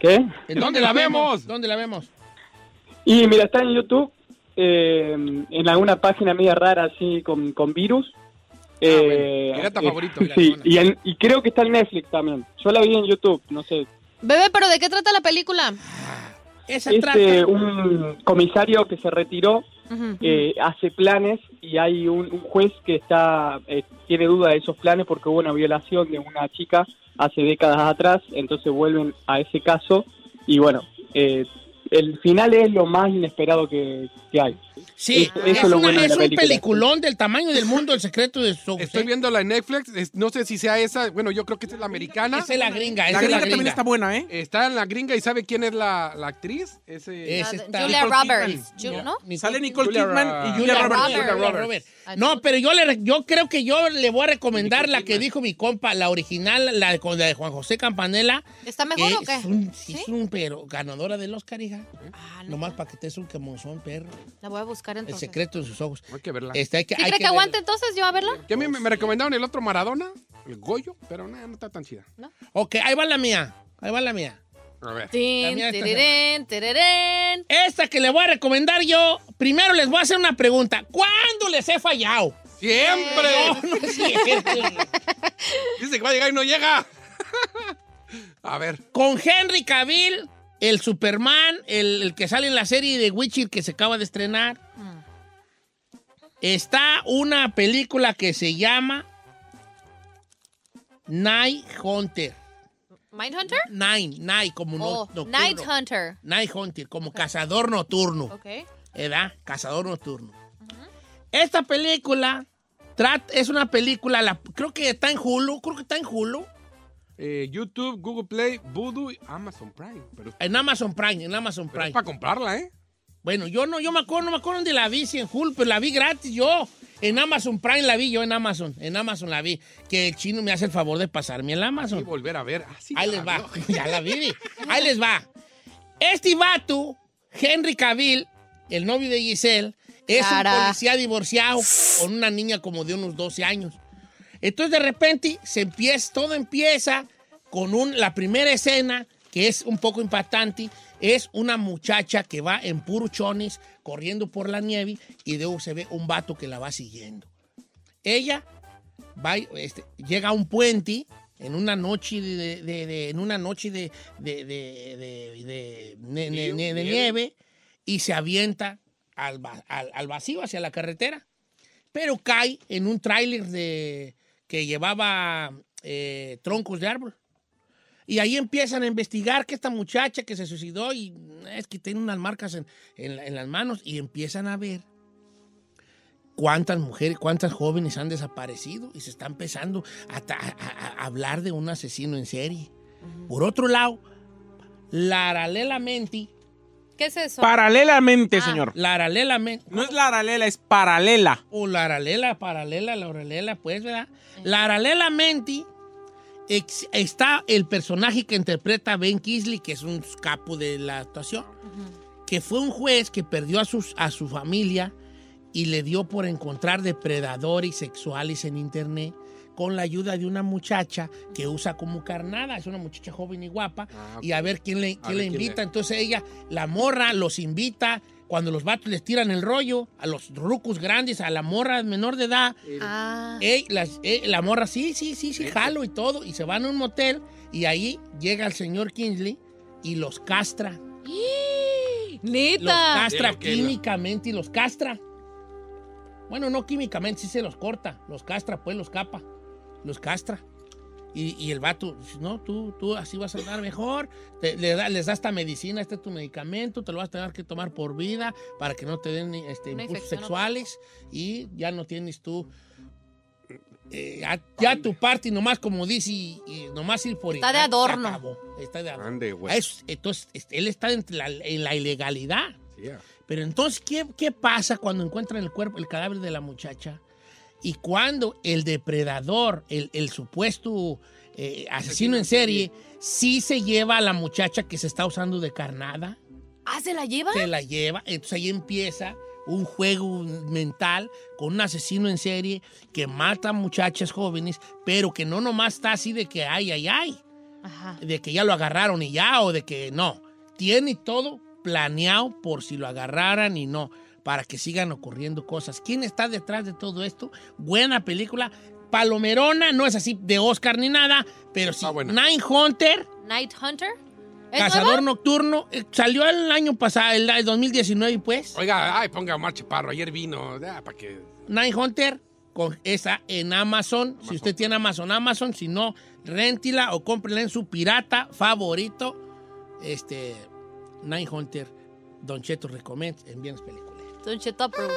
¿Qué? ¿En ¿Dónde la vemos? ¿Dónde la vemos? Y mira, está en YouTube, eh, en alguna página media rara así con, con virus. Eh, bueno. Pirata eh, favorito, Sí, y, en- y creo que está en Netflix también. Yo la vi en YouTube, no sé. Bebé, pero ¿de qué trata la película? Esa Es trata. eh, un comisario que se retiró, eh, hace planes y hay un, un juez que está eh, tiene duda de esos planes porque hubo una violación de una chica hace décadas atrás, entonces vuelven a ese caso y bueno, eh, el final es lo más inesperado que, que hay. Sí, es, una- bueno de es la un película. peliculón del tamaño del mundo, el secreto de su Estoy viéndola en Netflix. es- no sé si sea esa. Bueno, yo creo que esa es la americana. Esa es la gringa, La esa gringa la también. Está buena, ¿eh? Está en la gringa y ¿sabe quién es la, la actriz? Ese... Es esta- Julia Nicole Roberts. Ju- ¿No? Sale Nicole Julia Kidman Ra- y Julia Julia Roberts. Roberts. Julia Roberts. No, pero yo le yo creo que yo le voy a recomendar la que dijo mi compa, la original, la de, con la de Juan José Campanella. ¿Está mejor que o qué? Un, ¿Sí? es un pero ganadora del Oscar, hija. Ah, Nomás para que te des un quemonzón, perro. La voy a buscar El entonces. secreto en sus ojos. Hay que verla. Este, hay que, ¿Sí hay cree que, verla. aguante entonces yo a verla? Que a mí me, me recomendaron el otro Maradona, el Goyo, pero nah, no está tan chida. Ok, ahí va la mía. Ahí va la mía. A ver. La Tin, mía tererén, tererén. Esta que le voy a recomendar yo, primero les voy a hacer una pregunta. ¿Cuándo les he fallado? ¡Siempre! No, no es cierto. Dice que va a llegar y no llega. a ver. Con Henry Cavill, el Superman, el, el que sale en la serie de Witcher que se acaba de estrenar. Está una película que se llama Night Hunter. ¿Mindhunter? Night, Night, como no, Oh, nocturno. Night Hunter. Night Hunter, como cazador nocturno. Ok. ¿verdad? Cazador nocturno. Esta película es una película, la, creo que está en Hulu, creo que está en Hulu, Eh, YouTube, Google Play, Voodoo y Amazon Prime. Pero, en Amazon Prime, en Amazon pero es Prime. para comprarla, ¿eh? Bueno, yo no, yo me acuerdo, no me acuerdo dónde la vi, si en Hulu, pero la vi gratis yo. En Amazon Prime la vi yo, en Amazon, en Amazon la vi. Que el chino me hace el favor de pasarme el Y Amazon. volver a ver. Ah, sí, Ahí les va, ya la vi. Ahí les va. Este vato, Henry Cavill, el novio de Giselle, es Cara. un policía divorciado con una niña como de unos 12 años. Entonces de repente se empieza, todo empieza con un, la primera escena que es un poco impactante, es una muchacha que va en puro chonis corriendo por la nieve y luego se ve un vato que la va siguiendo. Ella va, este, llega a un puente en una noche de, de- de- en una noche de, de, de- de- de- de nieve y se avienta al, al- al vacío hacia la carretera. Pero cae en un tráiler de que llevaba eh, troncos de árbol. Y ahí empiezan a investigar que esta muchacha que se suicidó y es que tiene unas marcas en, en en las manos y empiezan a ver cuántas mujeres, cuántas jóvenes han desaparecido y se está empezando a, a- a- a hablar de un asesino en serie. Por otro lado, paralelamente, ¿Qué es eso? Paralelamente, Ah. señor. paralelamente, No es la aralela, es paralela. o la paralela, paralela, la paralela, pues, ¿verdad? Paralelamente, ex- está el personaje que interpreta Ben Kingsley, que es un capo de la actuación, que fue un juez que perdió a, sus, a su familia y le dio por encontrar depredadores sexuales en internet con la ayuda de una muchacha que usa como carnada, es una muchacha joven y guapa, y a ver quién le, quién ver le quién invita. le- Entonces ella, la morra, los invita. Cuando los vatos les tiran el rollo, a los rucos grandes, a la morra menor de edad, Ah. Ey, las- eh, la morra, sí, sí, sí, sí, jalo y todo. Y se van a un motel y ahí llega el señor Kingsley y los castra. Los ¡Neta! castra Sí, ok, la- químicamente y los castra. Bueno, no químicamente, sí se los corta. Los castra, pues los capa. Los castra. Y, y el vato, no, tú, tú así vas a andar mejor. Te- le da- les da esta medicina, este es tu medicamento, te lo vas a tener que tomar por vida para que no te den este, Una impulsos sexuales y ya no tienes tú. eh, ya, ya tu parte, nomás como dice, y, y nomás ir por Está de adorno. acabó. Está de adorno. Ande, güey. Es- entonces, este, él está en la, en la ilegalidad. Pero entonces, ¿qué, qué pasa cuando encuentran el cuerpo, el cadáver de la muchacha? Y cuando el depredador, el, el supuesto eh, asesino en serie, sí se lleva a la muchacha que se está usando de carnada, ¿Ah, se la lleva? se la lleva, entonces ahí empieza un juego mental con un asesino en serie que mata a muchachas jóvenes, pero que no nomás está así de que ay, ay, ay Ajá. de que ya lo agarraron y ya, o de que no. Tiene todo planeado por si lo agarraran y no, para que sigan ocurriendo cosas. ¿Quién está detrás de todo esto? Buena película. Palomerona, no es así de Oscar ni nada, pero sí. Nine Hunter, ¿Night Hunter? ¿Es Cazador nueva? Nocturno, eh, salió el año pasado, el, el 2019, pues. Oiga, ay, ponga a Omar Chaparro. Ayer vino. para que. Nine Hunter, con esa en Amazon. Si usted tiene Amazon, Amazon. Si no, réntila o cómprela en su pirata favorito. Este, Nine Hunter, Don Cheto recomienda en bienes películas. Don Cheto approve.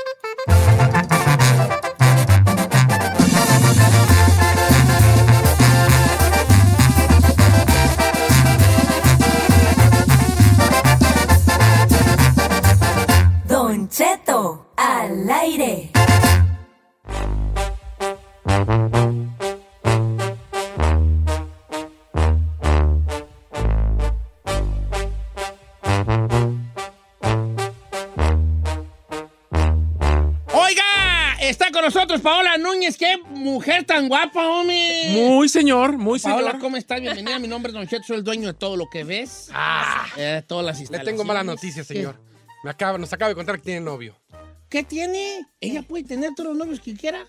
Don Cheto al aire. Nosotros Paola Núñez. Qué mujer tan guapa, hombre. Muy señor, muy Paola, señor. ¿cómo estás? Bienvenida. Mi nombre es Don Cheto. Soy el dueño de todo lo que ves. Ah, Eh, todas las le instalaciones. tengo mala noticia, señor. Me acaba, nos acaba de contar que tiene novio. ¿Qué tiene? Ella puede tener todos los novios que quiera.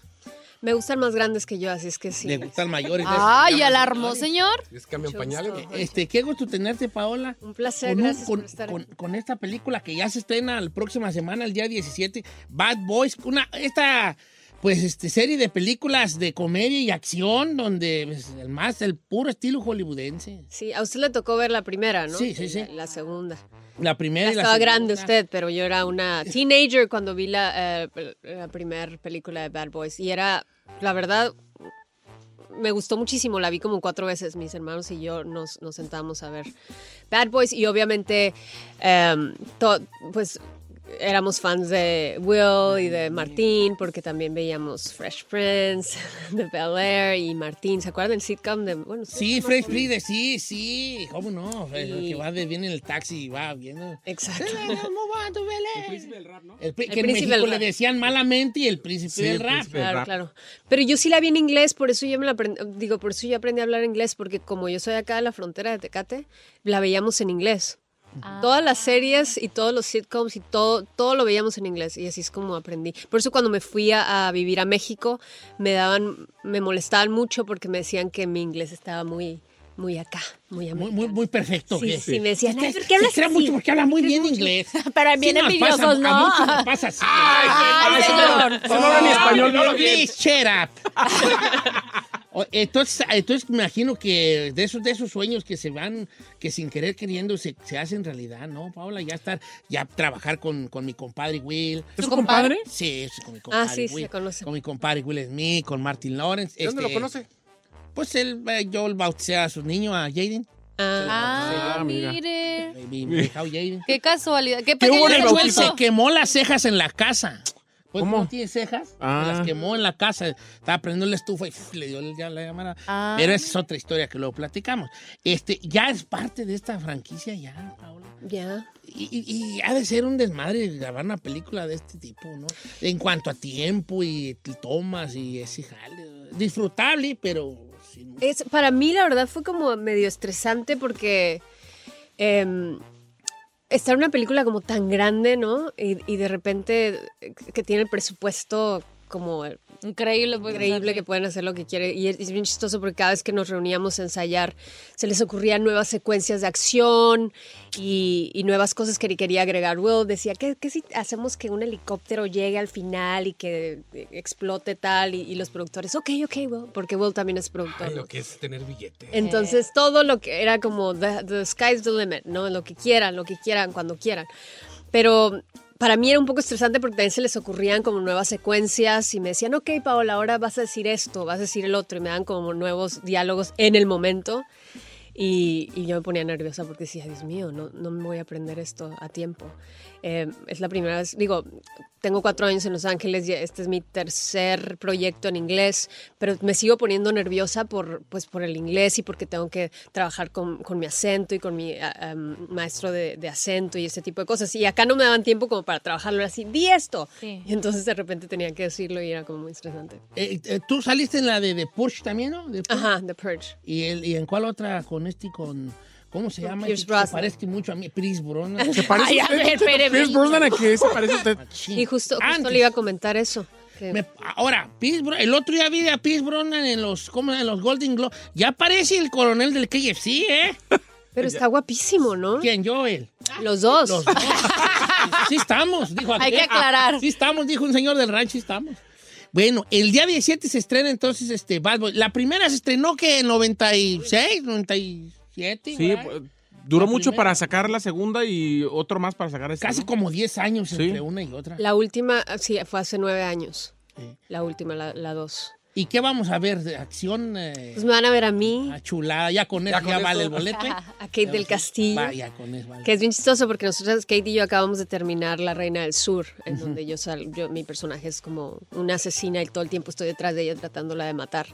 Me gustan más grandes que yo, así es que sí. Le gustan mayores. Ay, alarmó, señor. Es cambian pañales. gusto. Este, qué gusto tenerte, Paola. Un placer, Con, un- gracias con- por estar con- aquí. con esta película que ya se estrena la próxima semana, el día 17, Bad Boys, una, esta pues este, serie de películas de comedia y acción donde pues, el más, el puro estilo hollywoodense. Sí, a usted le tocó ver la primera, ¿no? Sí, sí, sí. La, la segunda. La primera Ya y la estaba segunda. grande usted, pero yo era una teenager cuando vi la, eh, la primera película de Bad Boys. Y era, la verdad, me gustó muchísimo. La vi como cuatro veces. Mis hermanos y yo nos, nos sentamos a ver Bad Boys. Y obviamente, em, to- pues éramos fans de Will y de Martín, porque también veíamos Fresh Prince, de Bel Air y Martín. ¿Se acuerdan del sitcom de. Bueno, Sí, Fresh Prince, sí, sí, cómo no, Y- que va de bien en el taxi y va viendo. Exacto. El príncipe del rap, ¿no? El, El que en príncipe México del le rap. decían malamente y el príncipe Sí, del el rap. príncipe. Claro, rap. claro. Pero yo sí la vi en inglés, por eso yo me la aprendí, digo, por eso yo aprendí a hablar inglés, porque como yo soy acá de la frontera de Tecate, la veíamos en inglés. Todas las series y todos los sitcoms y todo, todo lo veíamos en inglés y así es como aprendí. Por eso cuando me fui a, a vivir a México me daban, me molestaban mucho porque me decían que mi inglés estaba muy, muy acá, muy Muy, muy, muy perfecto. Sí, ¿qué? sí, me decían, "Ay, ¿por qué hablas así? mucho porque habla muy bien inglés. Pero Sí bien envidiosos, A ¿no? muchos nos pasa así. Ay, señor. Se no habla ni español bien. Please, shut up. Entonces, entonces me imagino que de esos, de esos sueños que se van, que sin querer queriendo se, se hacen realidad, ¿no, Paula? Ya estar, ya trabajar con, con mi compadre Will. ¿Es su compadre? Sí, sí, con mi compadre Ah, sí, sí, Will. se conoce. Con mi compadre Will Smith, con Martin Lawrence. ¿De dónde lo este, conoce? Pues él, eh, yo bauticé a su niño, a Jaden. Ah, Ah, mira. mire. Mi- mi Jaden. Qué casualidad. Qué ¿Qué pequeño bautizo? se quemó las cejas en la casa. Pues ¿Cómo? no tiene cejas, Ah. se las quemó en la casa, estaba prendiendo la estufa y uf, le dio ya la llamada. Ah. Pero esa es otra historia que luego platicamos. Este, ya es parte de esta franquicia ya, Paola. Ya. Y, y- y ha de ser un desmadre grabar una película de este tipo, ¿no? En cuanto a tiempo y tomas y ese jale. Disfrutable, pero Es, para mí, la verdad, fue como medio estresante porque em, estar en una película como tan grande, ¿no? Y, y de repente eh, que tiene el presupuesto como Increíble, pues, increíble que pueden hacer lo que quieren. Y es, bien chistoso porque cada vez que nos reuníamos a ensayar, se les ocurrían nuevas secuencias de acción y, y nuevas cosas que quería agregar. Will decía, ¿qué, qué si hacemos que un helicóptero llegue al final y que eh, explote tal? Y, y los productores, ok, ok, Will, porque Will también es productor. Lo que es tener billete. Entonces todo lo que era como the, the sky's the limit, ¿no? Lo que quieran, lo que quieran, cuando quieran. Pero para mí era un poco estresante porque también se les ocurrían como nuevas secuencias y me decían, ok, Paola, ahora vas a decir esto, vas a decir el otro y me dan como nuevos diálogos en el momento. Y, y yo me ponía nerviosa porque decía, Dios mío, no, no me voy a aprender esto a tiempo. Eh, es la primera vez, digo, tengo cuatro años en Los Ángeles, y este es mi tercer proyecto en inglés, pero me sigo poniendo nerviosa por, pues, por el inglés y porque tengo que trabajar con, con mi acento y con mi um, maestro de, de acento y ese tipo de cosas. Y acá no me daban tiempo como para trabajarlo, era así, di esto. Sí. Y entonces de repente tenía que decirlo y era como muy estresante. Eh, eh, Tú saliste en la de The Purge también, ¿no? The Purge. Ajá, The Purge. ¿Y, el- ¿Y en cuál otra con este, con... ¿Cómo se llama? Pierce Brosnan. Se parece mucho a mí, Pierce Brosnan. ¿Se parece Ay, a usted, ver, espéreme. Pierce Brosnan, ¿a qué se parece usted? Y justo, justo le iba a comentar eso. que- Me- ahora, Pierce el otro día vi a Pierce Brosnan en los, ¿cómo, en los Golden Globes. Ya parece el coronel del KFC, ¿eh? pero está guapísimo, ¿no? ¿Quién? Yo, él. Los dos. Los dos. Sí estamos, dijo Hay que aquel. aclarar. Sí estamos, dijo un señor del rancho, sí estamos. Bueno, el día 17 se estrena entonces este Bad Boy. La primera se estrenó que en 96, 97. Sí, ¿verdad? pues, duró La mucho primera. para sacar la segunda y otro más para sacar esta. Casi ¿no? como 10 años Sí. entre una y otra. La última, ah, sí, fue hace nueve años. Sí. La última, la, la dos. ¿Y qué vamos a ver? ¿De acción? Eh, Pues me van a ver a mí, ah, chulada. Ya con eso con ya eso. vale el boleto. ¿eh? a Kate del Castillo. Vaya, con eso vale. Que es bien chistoso porque nosotros, Kate y yo, acabamos de terminar La Reina del Sur, en donde yo, sal, yo, mi personaje es como una asesina y todo el tiempo estoy detrás de ella tratándola de matar.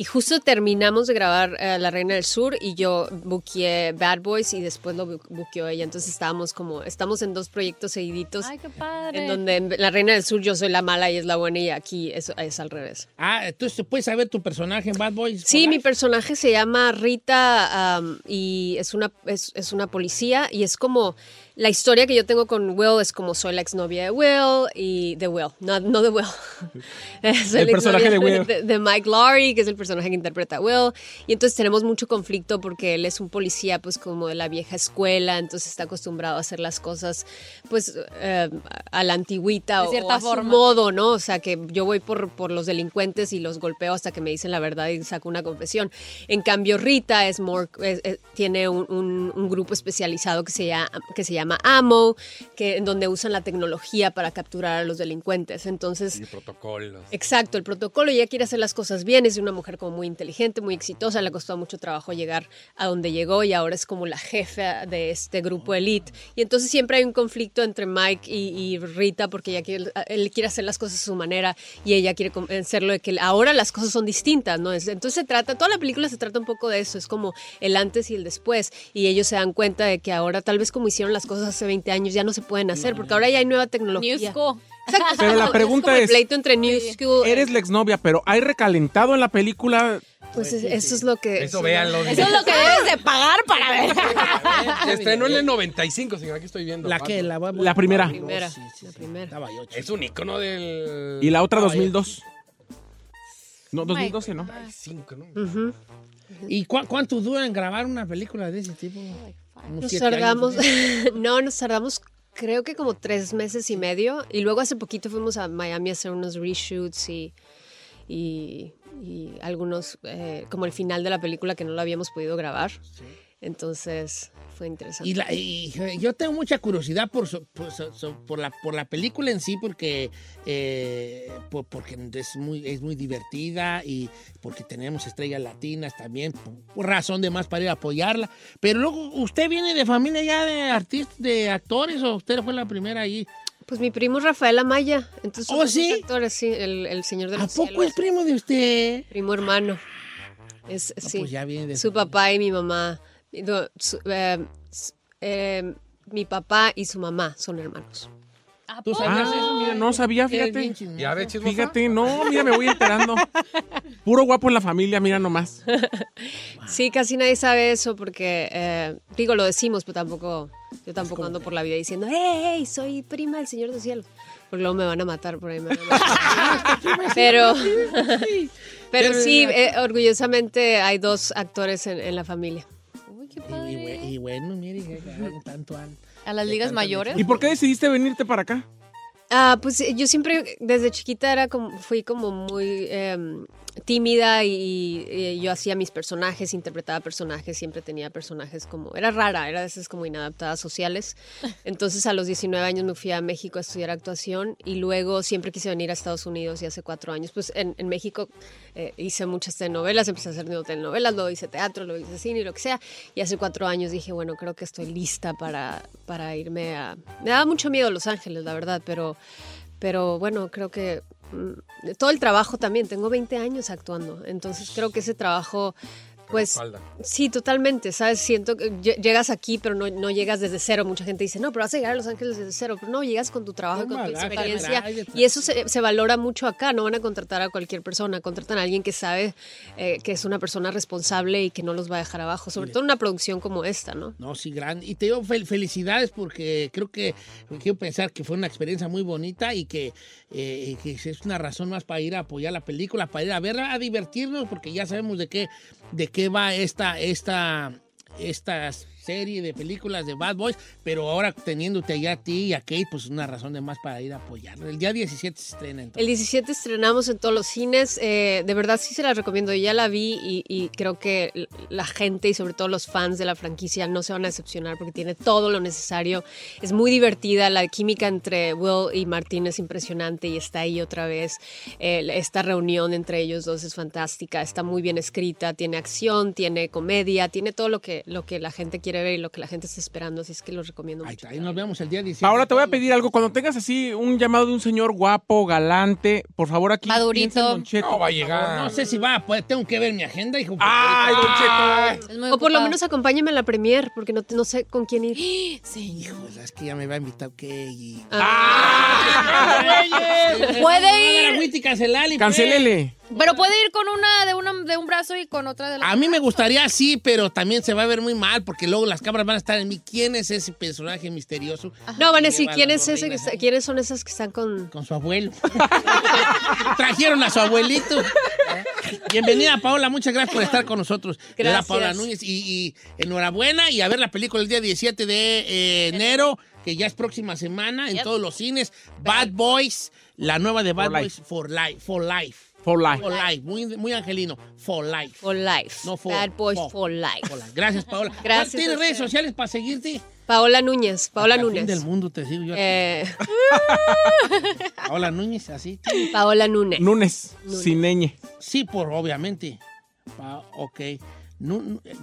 Y justo terminamos de grabar eh, La Reina del Sur y yo buqueé Bad Boys y después lo bu- buqueó ella. Entonces estábamos como, estamos en dos proyectos seguiditos. Ay, qué padre. En donde en La Reina del Sur yo soy la mala y es la buena y aquí es, es al revés. Ah, entonces puedes saber tu personaje en Bad Boys. Sí, mi Life? personaje se llama Rita y es una, es, es una policía y es como la historia que yo tengo con Will es como soy la exnovia de Will y de Will, no, no de Will. Soy El la personaje exnovia de Will. De, de Mike Laurie, que es el personaje que interpreta a Will. Y entonces tenemos mucho conflicto porque él es un policía pues como de la vieja escuela, entonces está acostumbrado a hacer las cosas pues eh, a la antigüita De o, cierta a su modo, ¿no? O sea, que yo voy por, por los delincuentes y los golpeo hasta que me dicen la verdad y saco una confesión. En cambio, Rita es more, es- es- tiene un, un- un grupo especializado que se, llama, que se llama AMO, que, en donde usan la tecnología para capturar a los delincuentes. Entonces, Y protocolos. Exacto, el protocolo, ella quiere hacer las cosas bien, es una mujer como muy inteligente, muy exitosa, le costado mucho trabajo llegar a donde llegó y ahora es como la jefa de este grupo elite. Y entonces siempre hay un conflicto entre Mike y, y Rita porque ella quiere, él quiere hacer las cosas a su manera y ella quiere convencerlo de que ahora las cosas son distintas, ¿no? Es- Entonces se trata, toda la película se trata un poco de eso, es como el antes y el después y ellos se dan cuenta de que ahora tal vez como hicieron las cosas hace 20 años ya no se pueden hacer porque ahora ya hay nueva tecnología. New School. Exacto, Pero la pregunta es, pleito entre New School Eres la exnovia, pero ¿hay recalentado en la película? Pues es- eso es lo que... Eso véanlo. Eso es lo que debes de pagar para ver. Se estrenó en el 95, señor. Aquí estoy viendo. ¿La que La? La primera. La primera, Sí, sí, la primera. Estaba yo, chico. Es un icono del. Y la otra Estaba 2002. No, my 2012, ¿no? 95, ¿no? ¿Y cu- cuánto dura en grabar una película de ese tipo? Nos años, tardamos, ¿no? no, nos tardamos creo que como tres meses y medio y luego hace poquito fuimos a Miami a hacer unos reshoots y, y, y algunos, eh, como el final de la película que no lo habíamos podido grabar. Entonces fue interesante. Y, la- y yo tengo mucha curiosidad por, so- por, so- so- por la, por la película en sí, porque, eh, por- porque es, muy, es muy divertida y porque tenemos estrellas latinas también, por, razón de más para ir a apoyarla. Pero luego, ¿usted viene de familia ya de artistas, de actores o usted fue la primera ahí? Pues mi primo Rafael Amaya. Entonces, ¿Oh, sí? actores, sí, el, el señor de ¿A los poco cielos. es primo de usted? Primo hermano. Es, sí. pues ya viene de- Su papá y mi mamá. No, su- eh, s- eh, mi papá y su mamá son hermanos. ¿Tú sabías Ah, eso? mira, no sabía, fíjate. bien chismosa. Ya ve, chismosa. Fíjate, no, mira, me voy enterando. Puro guapo en la familia, mira nomás. Sí, casi nadie sabe eso porque, eh, digo, lo decimos, pero tampoco, yo tampoco ando por la vida diciendo, hey, hey, soy prima del Señor del Cielo. Porque luego me van a matar por ahí. me van a matar. pero, pero sí, eh, orgullosamente hay dos actores en, en la familia. Qué Y, bue- y bueno, mire, que- que tanto al- A las ligas mayores. ¿Y por qué decidiste venirte para acá? Ah, pues eh, yo siempre, desde chiquita era como, fui como muy em, tímida y, y yo hacía mis personajes, interpretaba personajes, siempre tenía personajes como, era rara, era de esas como inadaptadas sociales. Entonces a los 19 años me fui a México a estudiar actuación y luego siempre quise venir a Estados Unidos y hace cuatro años, pues en, en México eh, hice muchas telenovelas, empecé a hacer telenovelas, luego hice teatro, luego hice cine y lo que sea. Y hace cuatro años dije, bueno, creo que estoy lista para, para irme a... Me daba mucho miedo Los Ángeles, la verdad, pero, pero bueno, creo que todo el trabajo también, tengo 20 años actuando, entonces creo que ese trabajo... Pues Espalda. sí, totalmente, ¿sabes? Siento que lle- llegas aquí, pero no, no llegas desde cero. Mucha gente dice, no, pero vas a llegar a Los Ángeles desde cero. Pero no, llegas con tu trabajo, con tu bagaje experiencia. Y eso se, se valora mucho acá. No van a contratar a cualquier persona. Contratan a alguien que sabe eh, que es una persona responsable y que no los va a dejar abajo. Sobre todo en una producción como esta, ¿no? No, sí, grande. Y te digo fel- felicidades porque creo que quiero pensar que fue una experiencia muy bonita y que, eh, que es una razón más para ir a apoyar la película, para ir a verla, a divertirnos, porque ya sabemos de qué, de qué va esta, esta, esta serie de películas de Bad Boys, pero ahora teniéndote allá a ti y a Kate, pues una razón de más para ir a apoyarla. El día 17 se estrena entonces. El 17 estrenamos en todos los cines. eh, de verdad sí se la recomiendo. Ya la vi y, y creo que la gente y sobre todo los fans de la franquicia no se van a decepcionar porque tiene todo lo necesario. Es muy divertida. La química entre Will y Martín es impresionante y está ahí otra vez. Eh, esta reunión entre ellos dos es fantástica. Está muy bien escrita. Tiene acción, tiene comedia, tiene todo lo que, lo que la gente quiere ver y lo que la gente está esperando. Así es que los recomiendo mucho. Ahí nos vemos el día 17. Ahora te voy a pedir algo. Cuando tengas así un llamado de un señor guapo, galante, por favor aquí. en Don Cheto. No va a llegar. No sé si va, pues tengo que ver mi agenda, hijo. ¡Ay, Don Cheto! O por lo menos acompáñame a la premier porque no, no sé con quién ir. Señor. Pues es que ya me va a invitar que y... Puede ir. ir. Cancelale, pues. Cancelele. Pero puede ir con una de, una de un brazo y con otra de la A mí me gustaría sí, pero también se va a ver muy mal porque luego las cámaras van a estar en mí. ¿Quién es ese personaje misterioso? No, van a decir, ¿quién es ese que gorrinas, está- ¿quiénes son esas que están con...? Con su abuelo. Trajeron a su abuelito. Bienvenida, Paola. Muchas gracias por estar con nosotros. Gracias. Paola Núñez. Y, y enhorabuena. Y a ver la película el día 17 de eh, enero, que ya es próxima semana, en Yep. todos los cines. Bad Boys, la nueva de Bad For Boys for Life. For Life. For life. For Life. Muy, muy angelino. For Life. For life. No for- Bad Boys for- for life. For Life. Gracias, Paola. Gracias ¿Tienes redes sociales para seguirte? Paola Núñez. Paola Hasta el fin Núñez. del mundo te sigo yo. Eh, Paola Núñez, así. Paola Núñez. Núñez, sin ñ. Sí, por obviamente. Pa- ok.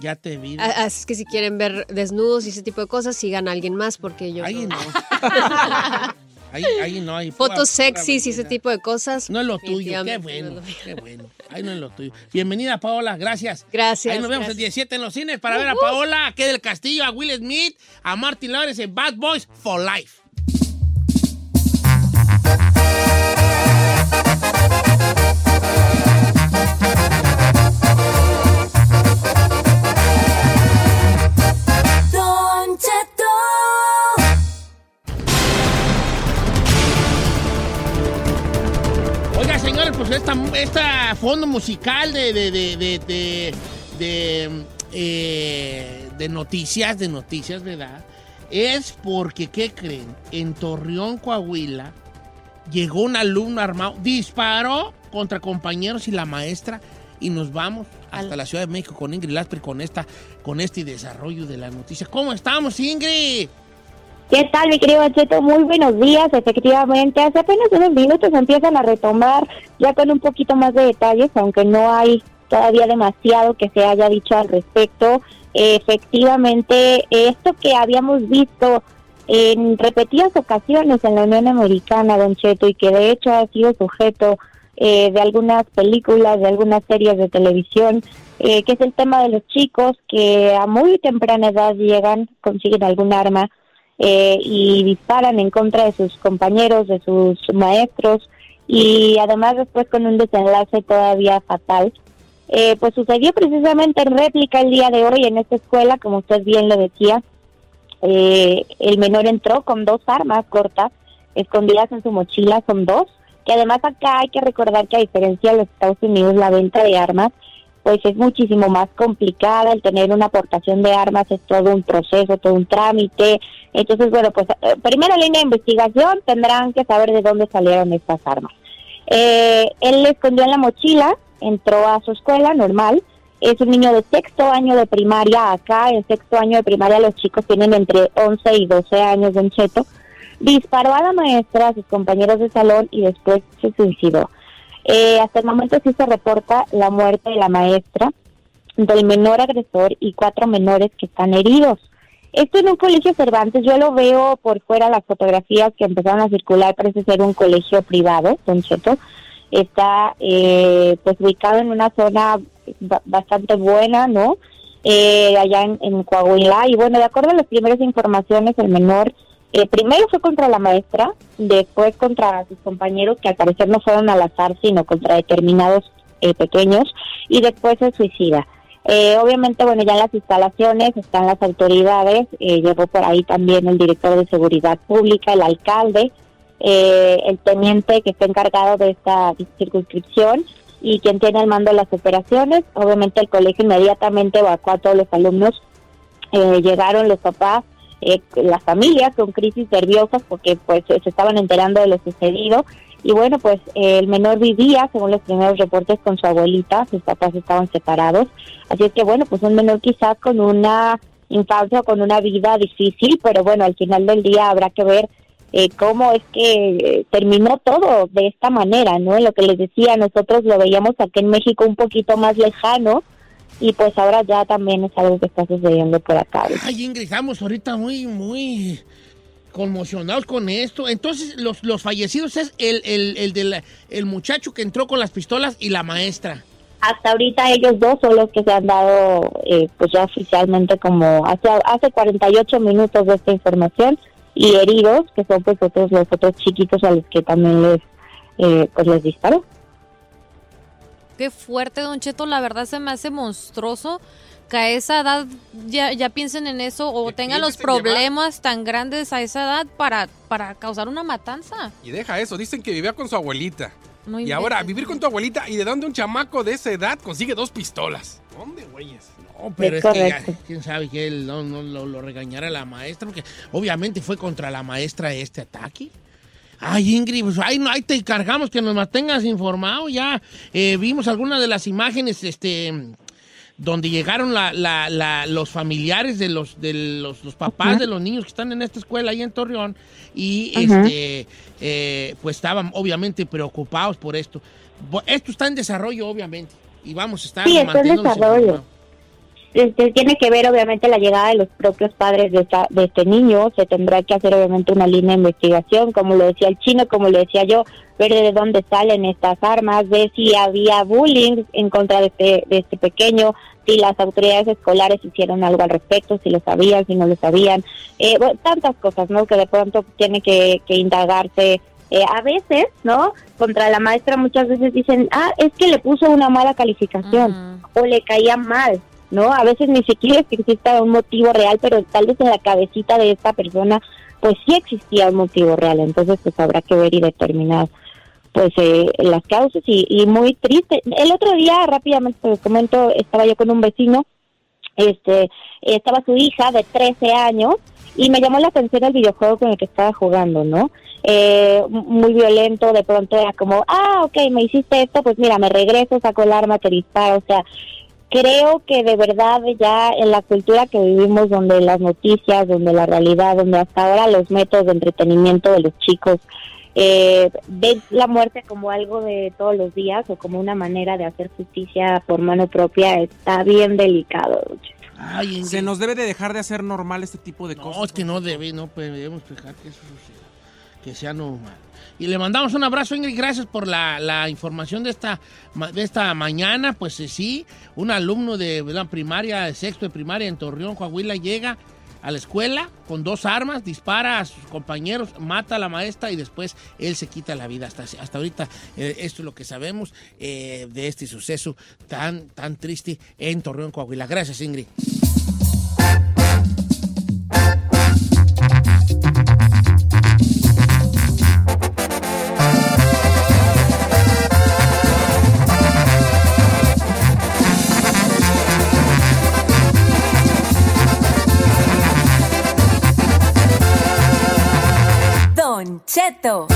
Ya te vi. A- Así que si quieren ver desnudos y ese tipo de cosas, sigan a alguien más porque yo... Ahí no. ahí, ahí no hay. Fotos sexys y ese tipo de cosas. No es lo tuyo, qué bueno, qué bueno. Ahí no es lo tuyo. Bienvenida, Paola, gracias. Gracias, Ahí nos vemos gracias. el 17 en los cines para ver a Paola, a Kay del Castillo, a Will Smith, a Martin Lawrence en Bad Boys for Life. Pues esta, esta fondo musical de, de, de, de, de, de, eh, de noticias, de noticias, ¿verdad? Es porque, ¿qué creen? En Torreón, Coahuila, llegó un alumno armado, disparó contra compañeros y la maestra y nos vamos hasta la Ciudad de México con Ingrid Lasper con, esta, con este desarrollo de la noticia. ¿Cómo estamos, Ingrid? ¿Qué tal, mi querido Cheto? Muy buenos días. Efectivamente, hace apenas unos minutos empiezan a retomar ya con un poquito más de detalles, aunque no hay todavía demasiado que se haya dicho al respecto. Efectivamente, esto que habíamos visto en repetidas ocasiones en la Unión Americana, Don Cheto, y que de hecho ha sido sujeto eh, de algunas películas, de algunas series de televisión, eh, que es el tema de los chicos que a muy temprana edad llegan, consiguen algún arma eh, y disparan en contra de sus compañeros, de sus maestros, y además después con un desenlace todavía fatal. Eh, pues sucedió precisamente en réplica el día de hoy en esta escuela, como usted bien lo decía. Eh, el menor entró con dos armas cortas escondidas en su mochila, son dos, que además acá hay que recordar que a diferencia de los Estados Unidos la venta de armas pues es muchísimo más complicada, el tener una aportación de armas es todo un proceso, todo un trámite. Entonces, bueno, pues eh, primera línea de investigación tendrán que saber de dónde salieron estas armas. Eh, él le escondió en la mochila, entró a su escuela normal, es un niño de sexto año de primaria acá, en sexto año de primaria los chicos tienen entre 11 y 12 años de cheto, disparó a la maestra, a sus compañeros de salón y después se suicidó. Eh, hasta el momento sí se reporta la muerte de la maestra, del menor agresor y cuatro menores que están heridos. Esto en un colegio Cervantes, yo lo veo por fuera las fotografías que empezaron a circular, parece ser un colegio privado, Don Cheto. Está eh, pues ubicado en una zona bastante buena, ¿no? Eh, allá en, en, Coahuila. Y bueno, de acuerdo a las primeras informaciones, el menor eh, primero fue contra la maestra, después contra sus compañeros, que al parecer no fueron al azar, sino contra determinados eh, pequeños, y después se suicida. Eh, obviamente, bueno, ya en las instalaciones están las autoridades, llegó por ahí también el director de Seguridad Pública, el alcalde, el teniente que está encargado de esta circunscripción y quien tiene el mando de las operaciones. Obviamente el colegio inmediatamente evacuó a todos los alumnos, llegaron los papás, eh, las familias con crisis nerviosas porque pues se estaban enterando de lo sucedido. Y bueno pues el menor vivía según los primeros reportes con su abuelita sus papás estaban separados. Así es que bueno pues un menor quizás con una infancia o con una vida difícil pero bueno al final del día habrá que ver eh, cómo es que eh, terminó todo de esta manera no lo que les decía nosotros lo veíamos aquí en México un poquito más lejano y pues ahora ya también es algo que está sucediendo por acá. Ay, Ingrid, estamos ahorita muy, muy conmocionados con esto. Entonces, los, los fallecidos es el, el, el, del, el muchacho que entró con las pistolas y la maestra. Hasta ahorita ellos dos son los que se han dado, eh, pues ya oficialmente como hace, hace 48 minutos de esta información y heridos, que son pues otros los otros chiquitos a los que también les, eh, pues les disparó. Qué fuerte, Don Cheto, la verdad se me hace monstruoso que a esa edad ya, ya piensen en eso o tengan los problemas tan grandes a esa edad para, para causar una matanza. Y deja eso, dicen que vivía con su abuelita. y ahora, vivir con tu abuelita, ¿y de dónde un chamaco de esa edad consigue dos pistolas? ¿Dónde, güeyes? No, pero es, que ya, quién sabe que él no, no lo, lo regañara la maestra, porque obviamente fue contra la maestra este ataque. Ay, Ingrid, pues ahí, ahí te encargamos que nos mantengas informado. Ya eh, vimos algunas de las imágenes este, donde llegaron la, la, los familiares de los, de los, los papás de los niños que están en esta escuela ahí en Torreón. Y este, eh, pues estaban obviamente preocupados por esto. Esto está en desarrollo, obviamente. Y vamos a estar sí, está en desarrollo. Este, tiene que ver obviamente la llegada de los propios padres de, de este niño, se tendrá que hacer obviamente una línea de investigación, como lo decía el chino, como lo decía yo, ver de dónde salen estas armas, ver si había bullying en contra de este, de este pequeño, si las autoridades escolares hicieron algo al respecto, si lo sabían, si no lo sabían, eh, tantas cosas, ¿no? Que de pronto tiene que, indagarse. Eh, a veces, ¿no? Contra la maestra muchas veces dicen, ah, es que le puso una mala calificación o le caía mal. ¿No? A veces ni siquiera es que exista un motivo real, pero tal vez en la cabecita de esta persona, pues sí existía un motivo real. Entonces, pues habrá que ver y determinar, pues, eh, las causas. Y, muy triste. El otro día, rápidamente te comento, estaba yo con un vecino, este, estaba su hija de 13 años, y me llamó la atención el videojuego con el que estaba jugando, ¿no? Eh, muy violento, de pronto era como, ah, ok, me hiciste esto, pues mira, me regreso, saco el arma, te disparo, o sea, creo que de verdad ya en la cultura que vivimos, donde las noticias, donde la realidad, donde hasta ahora los métodos de entretenimiento de los chicos eh, ven la muerte como algo de todos los días o como una manera de hacer justicia por mano propia, está bien delicado. Ay. Se nos debe de dejar de hacer normal este tipo de No, cosas. es que no debe, no debemos dejar que eso suceda, que sea normal. Y le mandamos un abrazo, Ingrid, gracias por la, la información de esta, de esta mañana. Pues eh, sí, un alumno de la primaria, de sexto de primaria en Torreón, Coahuila, llega a la escuela con dos armas, dispara a sus compañeros, mata a la maestra y después él se quita la vida. Hasta, hasta ahorita eh, esto es lo que sabemos eh, de este suceso tan, tan triste en Torreón, Coahuila. Gracias, Ingrid. Cheto.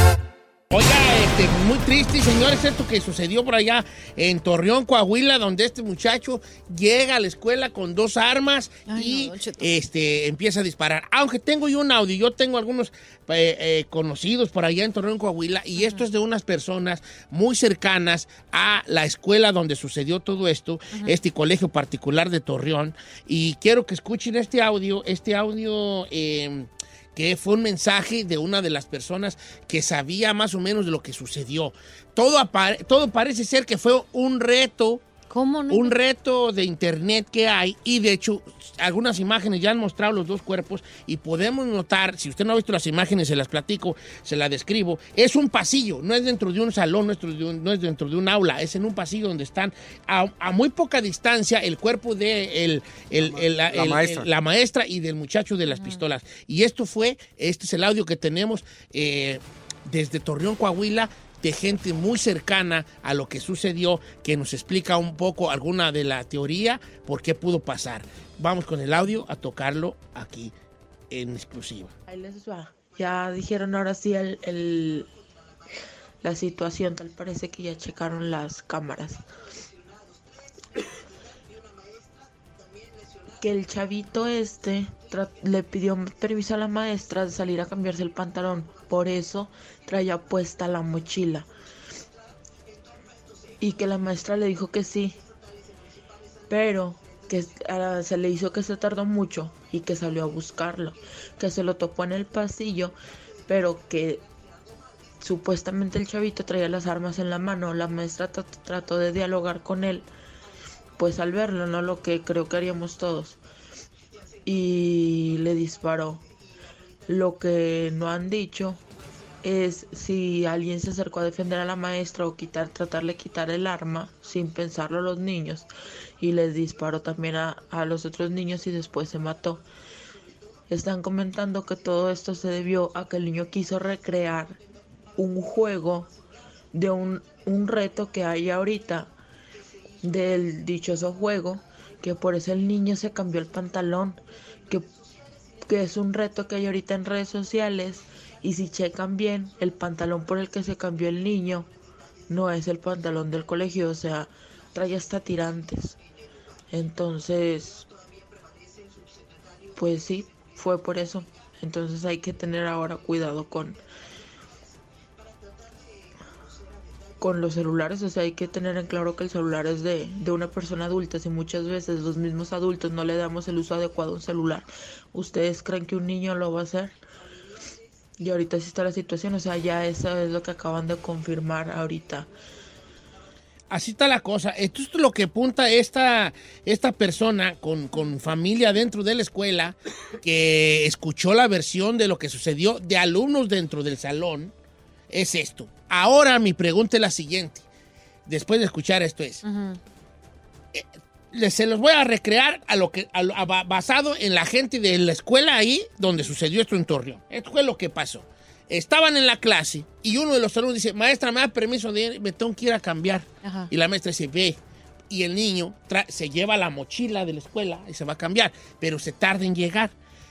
Oiga, este, muy triste, señores, esto que sucedió por allá en Torreón, Coahuila, donde este muchacho llega a la escuela con dos armas y este, empieza a disparar. Aunque tengo yo un audio, yo tengo algunos eh, eh, conocidos por allá en Torreón, Coahuila, y esto es de unas personas muy cercanas a la escuela donde sucedió todo esto, este colegio particular de Torreón. Y quiero que escuchen este audio, este audio... eh, que fue un mensaje de una de las personas que sabía más o menos de lo que sucedió. Todo, todo parece ser que fue un reto. Un reto de internet que hay y de hecho algunas imágenes ya han mostrado los dos cuerpos y podemos notar, si usted no ha visto las imágenes, se las platico, se las describo, es un pasillo, no es dentro de un salón, no es dentro de un, no es dentro de un aula, es en un pasillo donde están a, a muy poca distancia el cuerpo de el- el- el- la, La el- maestra. el- la maestra y del muchacho de las pistolas. Y esto fue, este es el audio que tenemos eh, desde Torreón, Coahuila, de gente muy cercana a lo que sucedió, que nos explica un poco alguna de la teoría, por qué pudo pasar. Vamos con el audio a tocarlo aquí en exclusiva. Ahí les va. Ya dijeron ahora sí el, la situación, tal parece que ya checaron las cámaras. Que el chavito este le pidió permiso a la maestra de salir a cambiarse el pantalón, por eso traía puesta la mochila. Y que la maestra le dijo que sí, pero que ah, se le hizo que se tardó mucho y que salió a buscarlo, que se lo topó en el pasillo, pero que supuestamente el chavito traía las armas en la mano, la maestra trat- trató de dialogar con él, pues al verlo, no lo que creo que haríamos todos, y le disparó. Lo que no han dicho es si alguien se acercó a defender a la maestra o quitar, tratarle de quitar el arma sin pensarlo a los niños y les disparó también a, a los otros niños y después se mató. Están comentando que todo esto se debió a que el niño quiso recrear un juego de un, un reto que hay ahorita del dichoso juego, que por eso el niño se cambió el pantalón, que, que es un reto que hay ahorita en redes sociales y si checan bien, el pantalón por el que se cambió el niño no es el pantalón del colegio, o sea, trae hasta tirantes. Entonces, pues sí, fue por eso. Entonces hay que tener ahora cuidado con con los celulares, o sea, hay que tener en claro que el celular es de, de una persona adulta, si muchas veces los mismos adultos no le damos el uso adecuado a un celular, ¿ustedes creen que un niño lo va a hacer? Y ahorita sí está la situación, o sea, ya eso es lo que acaban de confirmar ahorita. Así está la cosa. Esto es lo que apunta esta, esta persona con, con familia dentro de la escuela que escuchó la versión de lo que sucedió de alumnos dentro del salón. Es esto. Ahora mi pregunta es la siguiente. Después de escuchar esto es, se los voy a recrear a lo que a lo- a- ba- basado en la gente de la escuela ahí donde sucedió esto en Torreón. Esto fue lo que pasó. Estaban en la clase y uno de los alumnos dice, maestra, me da permiso de ir, me tengo que ir a cambiar. Ajá. Y la maestra dice, ve. Y el niño se lleva la mochila de la escuela y se va a cambiar, pero se tarda en llegar.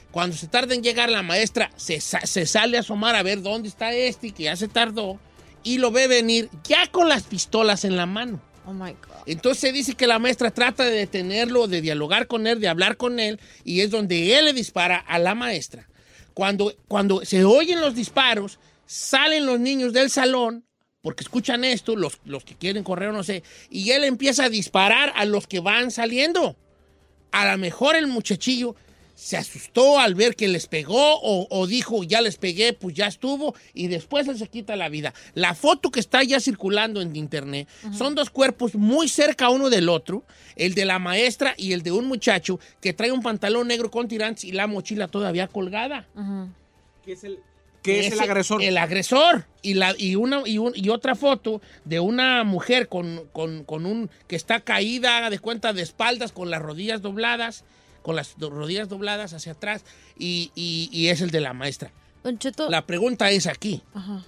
Cuando se tarda en llegar, la maestra se, sa- se sale a asomar a ver dónde está este y que ya se tardó y lo ve venir ya con las pistolas en la mano. Oh my God. Entonces dice que la maestra trata de detenerlo, de dialogar con él, de hablar con él, y es donde él le dispara a la maestra. Cuando, cuando se oyen los disparos, salen los niños del salón, porque escuchan esto, los, los que quieren correr no sé, y él empieza a disparar a los que van saliendo. A lo mejor el muchachillo se asustó al ver que les pegó o, o dijo, ya les pegué, pues ya estuvo, y después él se quita la vida. La foto que está ya circulando en internet son dos cuerpos muy cerca uno del otro, el de la maestra y el de un muchacho que trae un pantalón negro con tirantes y la mochila todavía colgada. ¿Qué es el, qué es el Ese- agresor? El agresor. Y, la, y, una, y, un- y otra foto de una mujer con, con- con un que está caída, haga de cuenta, de espaldas, con las rodillas dobladas, con las rodillas dobladas hacia atrás, y, y- y es el de la maestra. Don Cheto. La pregunta es aquí. Ajá.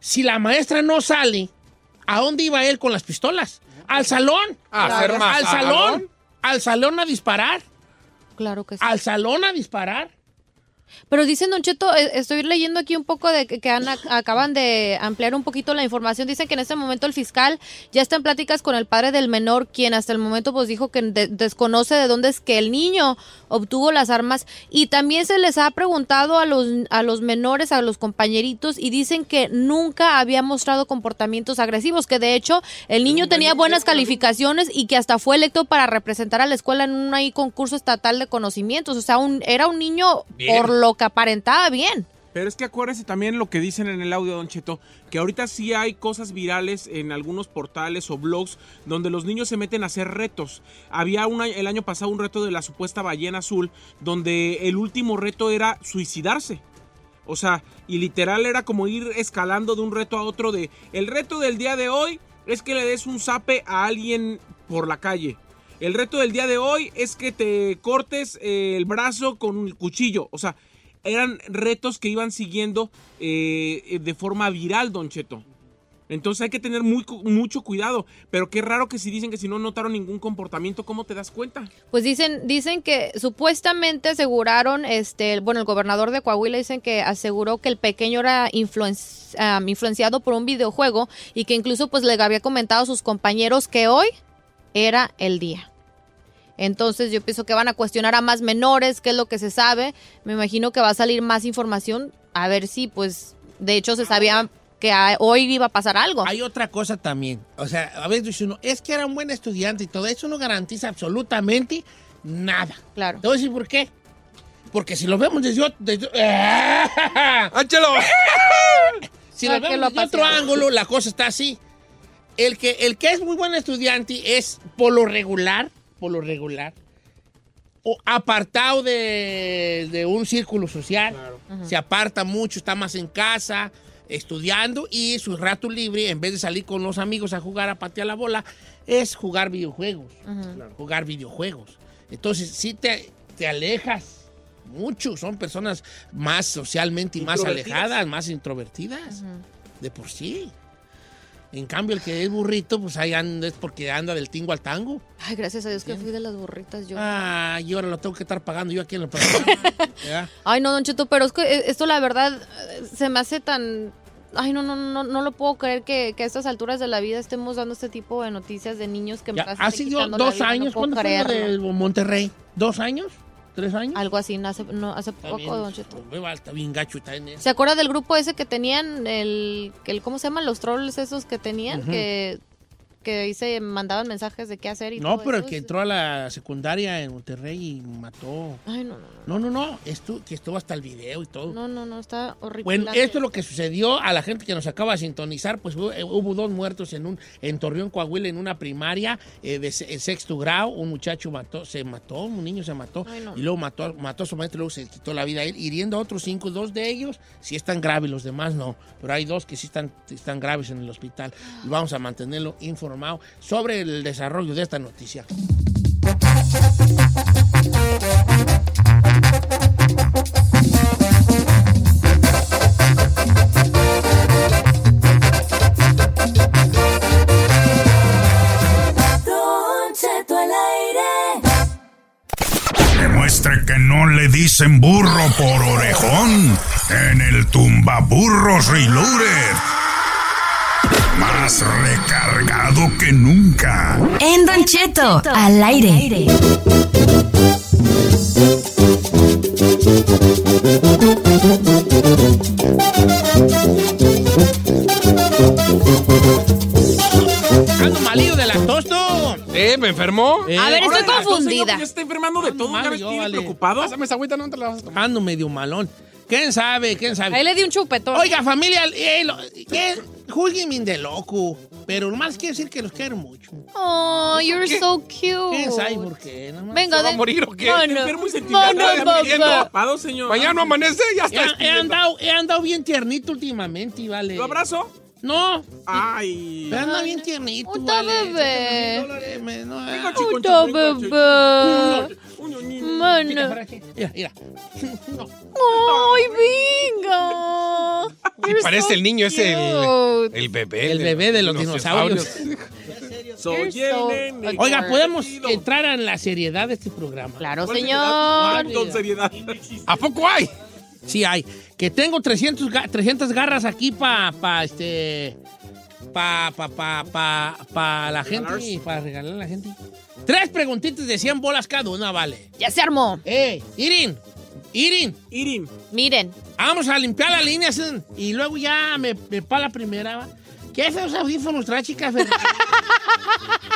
Si la maestra no sale, ¿a dónde iba él con las pistolas? ¿Al salón? A hacer más ¿Al salón? ¿Al salón a disparar? Claro que sí. ¿Al salón a disparar? Pero dicen, Don Cheto, eh, estoy leyendo aquí un poco de que, que han- acaban de ampliar un poquito la información. Dicen que en este momento el fiscal ya está en pláticas con el padre del menor, quien hasta el momento pues dijo que de- desconoce de dónde es que el niño obtuvo las armas. Y también se les ha preguntado a los, a los menores, a los compañeritos, y dicen que nunca había mostrado comportamientos agresivos, que de hecho el niño tenía buenas calificaciones y que hasta fue electo para representar a la escuela en un ahí concurso estatal de conocimientos. O sea, un, era un niño Bien. por lo que aparentaba bien. Pero es que acuérdese también lo que dicen en el audio, Don Cheto, que ahorita sí hay cosas virales en algunos portales o blogs donde los niños se meten a hacer retos. Había una- el año pasado un reto de la supuesta ballena azul, donde el último reto era suicidarse. O sea, y literal era como ir escalando de un reto a otro de... El reto del día de hoy es que le des un zape a alguien por la calle. El reto del día de hoy es que te cortes eh, el brazo con un cuchillo. O sea, eran retos que iban siguiendo eh, de forma viral, Don Cheto. Entonces hay que tener muy, mucho cuidado. Pero qué raro que si dicen que si no notaron ningún comportamiento, ¿cómo te das cuenta? Pues dicen, dicen que supuestamente aseguraron, este, bueno, el gobernador de Coahuila dicen que aseguró que el pequeño era influenciado por un videojuego y que incluso pues le había comentado a sus compañeros que hoy era el día. Entonces yo pienso que van a cuestionar a más menores, qué es lo que se sabe. Me imagino que va a salir más información, a ver si pues de hecho se sabía que hoy iba a pasar algo. Hay otra cosa también. O sea, a veces dice uno, es que era un buen estudiante y todo eso no garantiza absolutamente nada. Claro. Te voy a decir por qué. Porque si lo vemos desde otro... Desde... Si Ah, lo que vemos lo desde otro ángulo, la cosa está así. El que, el que es muy buen estudiante es, por lo regular, por lo regular, o apartado de, de un círculo social. Se aparta mucho, está más en casa, estudiando y su rato libre, en vez de salir con los amigos a jugar a patear la bola, es jugar videojuegos. Jugar videojuegos. Entonces, sí te, te alejas mucho. Son personas más socialmente y más alejadas, más introvertidas. De por sí. En cambio, el que es burrito, pues ahí anda, es porque anda del tingo al tango. Ay, gracias a Dios que fui de las burritas yo. Ah, y ahora lo tengo que estar pagando yo aquí en el programa. Ay, no, Don Cheto, pero es que eh, esto la verdad eh, se me hace tan... Ay, no, no, no, no lo puedo creer que, que a estas alturas de la vida estemos dando este tipo de noticias de niños que Ya, me ha sido dos años. ¿Cuándo fue de Monterrey? ¿Dos años? ¿Tres años? Algo así, hace, no, hace poco, bien, Don Cheto. Está bien gacho, está en. ¿Se acuerda del grupo ese que tenían, el, el ¿cómo se llaman los trolls esos que tenían? Ujú. Que que ahí se mandaban mensajes de qué hacer y No, todo pero el que entró a la secundaria en Monterrey y mató. Ay, no, no, No, no, no. Estu que estuvo hasta el video y todo. no, no, no, está horrible. Bueno, esto es lo que sucedió a la gente que nos acaba de sintonizar. Pues hubo, eh, hubo dos muertos en un en Torreón, Coahuila, en una primaria eh, de sexto grado. Un muchacho mató, se mató, un niño se mató. Ay, no. Y luego mató, mató a su maestro y luego se quitó la vida a él, hiriendo a otros cinco. Dos de ellos sí están graves, los demás no. Pero hay dos que sí están, están graves en el hospital. Y vamos a mantenerlo informado sobre el desarrollo de esta noticia. Demuestre que no le dicen burro por orejón en el tumbaburros Reloaded. Más recargado que nunca. En Don Cheto al aire. Ando malillo de la tos, tú. ¿Eh? ¿Me enfermó? Eh, A ver, estoy confundida. Ya está enfermando de todo. mal, yo, vale. preocupado. Pásame esa agüita, no te la vas a tomar. Ando medio malón. ¿Quién sabe? ¿Quién sabe? Ahí le di un chupetón. Oiga, familia, eh, lo- eh, júzguenme de loco. Pero nomás quiero decir que los quiero mucho. Oh, you're so cute. ¿Quién sabe por qué? Nomás- Venga, ¿Se va a morir o qué? No, no. Enfermo y No, sentimental. no. Preocupado, señor. Mañana no amanece, ya He, está. he despidiendo. andado, he andado bien tiernito últimamente, vale. ¿Lo abrazo? No, Ay. pero anda bien tiernito, Puta vale. bebé. No, ah. Puta chico. bebé. Mano. Mira, mira. No. Ay, venga. Parece so el niño ese, cute. El, el bebé. El bebé de los dinosaurios. Soy You're so el nene. Oiga, ¿podemos entrar en la seriedad de este programa? Claro, ¿Cuál señor. seriedad? Con seriedad. ¿A poco hay? Sí hay. Que tengo 300, ga- 300 garras aquí para pa, este pa pa pa pa pa la gente, para regalar a la gente. Tres preguntitas de 100 bolas cada una, vale. Ya se armó. Eh, Irin. Irin, Irin. Miren. vamos a limpiar las líneas y luego ya me, me pa la primera, va. ¿Qué feos audífonos trae, chica? Ferrari?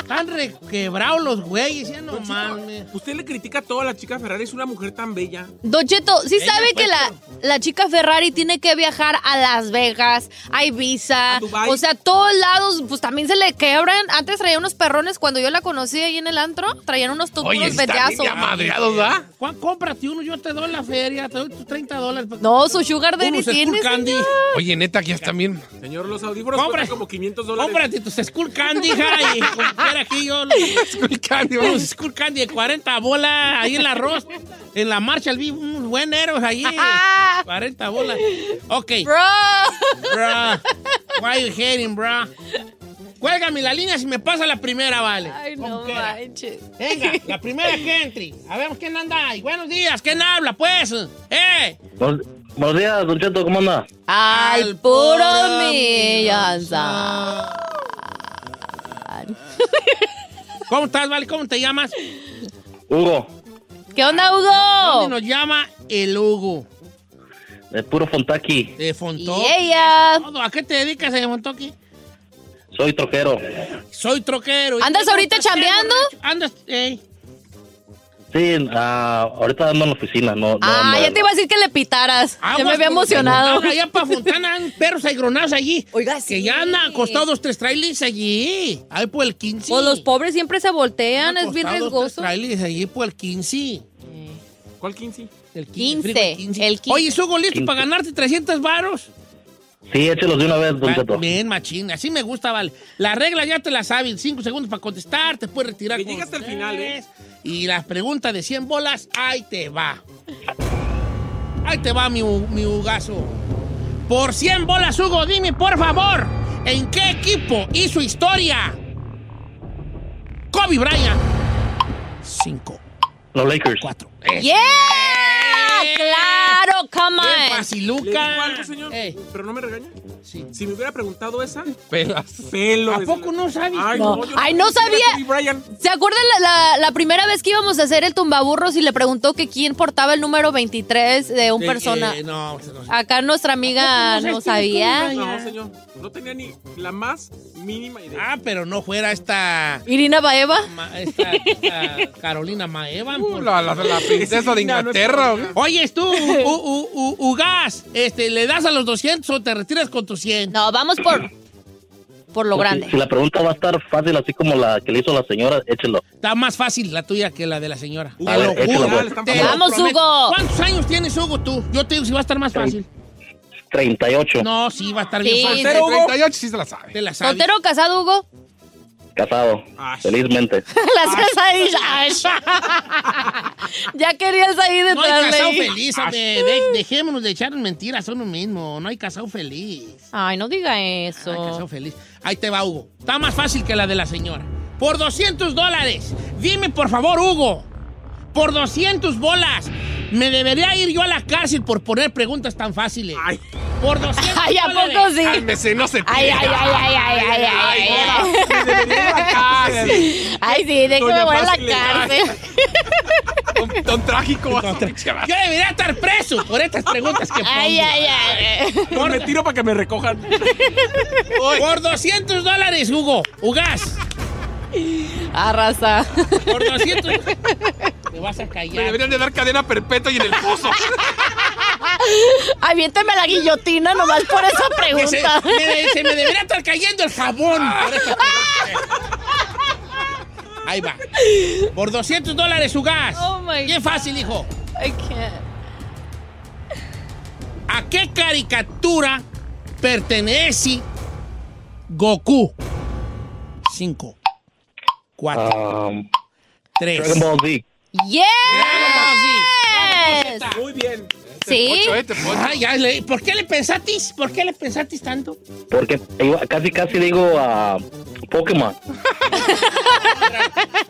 Están requebrados los güeyes, ya no mames. Usted le critica todo a la chica Ferrari, es una mujer tan bella. Don Cheto, ¿sí Ella sabe fue que la, la chica Ferrari tiene que viajar a Las Vegas, a Ibiza? A Dubái. O sea, todos lados, pues también se le quebran. Antes traía unos perrones cuando yo la conocí ahí en el antro. Traían unos Oye, tubulos están bien vetazos. ya madreados, ¿va? Juan, cómprate uno, yo te doy la feria, te doy tus 30 dólares. No, su sugar daddy Unos tiene, Skull Candy. señor. Oye, neta, que ya están bien. Señor, los audífonos Compra. Como 500 dólares. Cómprate tus Skull Candy, hija, y como quiera aquí yo. Skull Candy, Unos Skull Candy de 40 bolas ahí en la arroz. En la marcha, el vivo, unos bueneros ahí. 40 bolas. Ok. Bro. Bro. Why you hating, bro? Cuélgame la línea si me pasa la primera, vale. Ay, no manches. Venga, la primera que entre. A ver quién anda ahí. Buenos días, ¿quién habla, pues? ¡Eh! Buenos, buenos días, Don Cheto, ¿cómo anda? Al puro millón. ¿Cómo estás, vale? ¿Cómo te llamas? Hugo, ¿Qué onda, ¿Dónde Hugo? nos llama el Hugo? de puro Fontaki. De Fontoki. Y ella. ¿A qué te dedicas de Fontoki? Soy troquero. Soy troquero. ¿Andas ¿Y ahorita chambeando? Andas, eh. Sí, ah, ahorita ando en la oficina. No, no, Ah, no, ya te iba a decir que le pitaras. ya me había emocionado. Allá para Fontana, hay perros aigronados allí. Oiga, Que sí. ya andan acostados dos, tres trailers allí. Ahí por el 15. Pues los pobres siempre se voltean, es bien Acostados dos, tres riesgoso. trailers allí por el 15. ¿Cuál 15? El 15, frigo, el 15. Oye, ¿Sugo listo 15. para ganarte 300 varos? Sí, échelos de una vez, Don Cheto. Bien, machín. Así me gusta, vale. La regla ya te la sabes. Cinco segundos para contestar. Te puedes retirar. Llegue hasta el final, ¿eh? Y la pregunta de 100 bolas, ahí te va. Ahí te va mi, mi Hugazo. Por 100 bolas, Hugo, dime, por favor, ¿en qué equipo hizo historia? Kobe Bryant. Cinco, Los Lakers. cuatro. ¡Yeah! ¡Claro! ¡Come Bien on! ¿Le faciluca. digo algo, señor? Ey, ¿Pero no me regaña? sí. Si me hubiera preguntado esa, Pelas. pelo. ¿A poco no sabes? Ay, No. yo Ay, sabía. ¿Se acuerdan la, la- la primera vez que íbamos a hacer el tumbaburros y le preguntó que quién portaba el número 23 de un De- persona? eh, no, no, Acá nuestra amiga ¿A poco no no sabes quién es sabía. Kobe No, señor. No tenía ni la más mínima idea. Ah, pero no fuera esta, Irina Baeva. Ma- esta- esta Carolina Maevan. Uh, por- la, la- la princesa de No, no es Inglaterra. Oye, tú, U- U- U- Ugas, este, ¿le das a los 200 o te retiras con tus 100? No, vamos por, por lo grande. Si la pregunta va a estar fácil, así como la que le hizo la señora, échelo. Está más fácil la tuya que la de la señora. Hugo, Te lo échalo, juro. pues. Te Vamos, prometo. Hugo. ¿Cuántos años tienes, Hugo, tú? Yo te digo si va a estar más fácil. 38. No, sí, va a estar Sí, bien fácil. Soltero, Hugo. 38 sí se la sabe. Te la sabes. ¿Soltero casado, Hugo? Casado. Ay. Felizmente. Las quesadillas. ya querías ahí No hay casado de feliz, hombre. De- dejémonos de echar mentiras a uno mismo. No hay casado feliz. Ay, no diga Ay, casado eso. feliz. Ahí te va, Hugo. Está más fácil que la de la señora. Por 200 dólares. Dime, por favor, Hugo. Por 200 bolas. ¿Me debería ir yo a la cárcel por poner preguntas tan fáciles? Ay. Por 200 Ay, ¿a dólares. poco sí? Cálmese, no se Ay, ay, ay, ay, ay, ay, ay, ay. Ay, Ay, sí, déjame voy a la cárcel. Don, don trágico. a Yo debería estar preso por estas preguntas que pongo. Ay, ay, ay. Pues me tiro para que me recojan. Por 200 dólares, Hugo. Ugas. Arrasa. Por 200. Te vas a Me callar. deberían de dar cadena perpetua y en el pozo. Aviéntame la guillotina nomás por esa se, pregunta. me, se me debería estar cayendo el jabón. por esa pregunta. Ahí va. Por 200 dólares su gas. Oh my Bien fácil, hijo. I can't. ¿A qué caricatura pertenece Goku? 5, 4, Um, 3. Dragon Ball Z. Yes. Muy bien. Sí. Pocho, eh, te pocho. Ay, ya le- ¿Por qué le pensatis? ¿Por qué le pensatis tanto? Porque casi casi digo a Pokémon.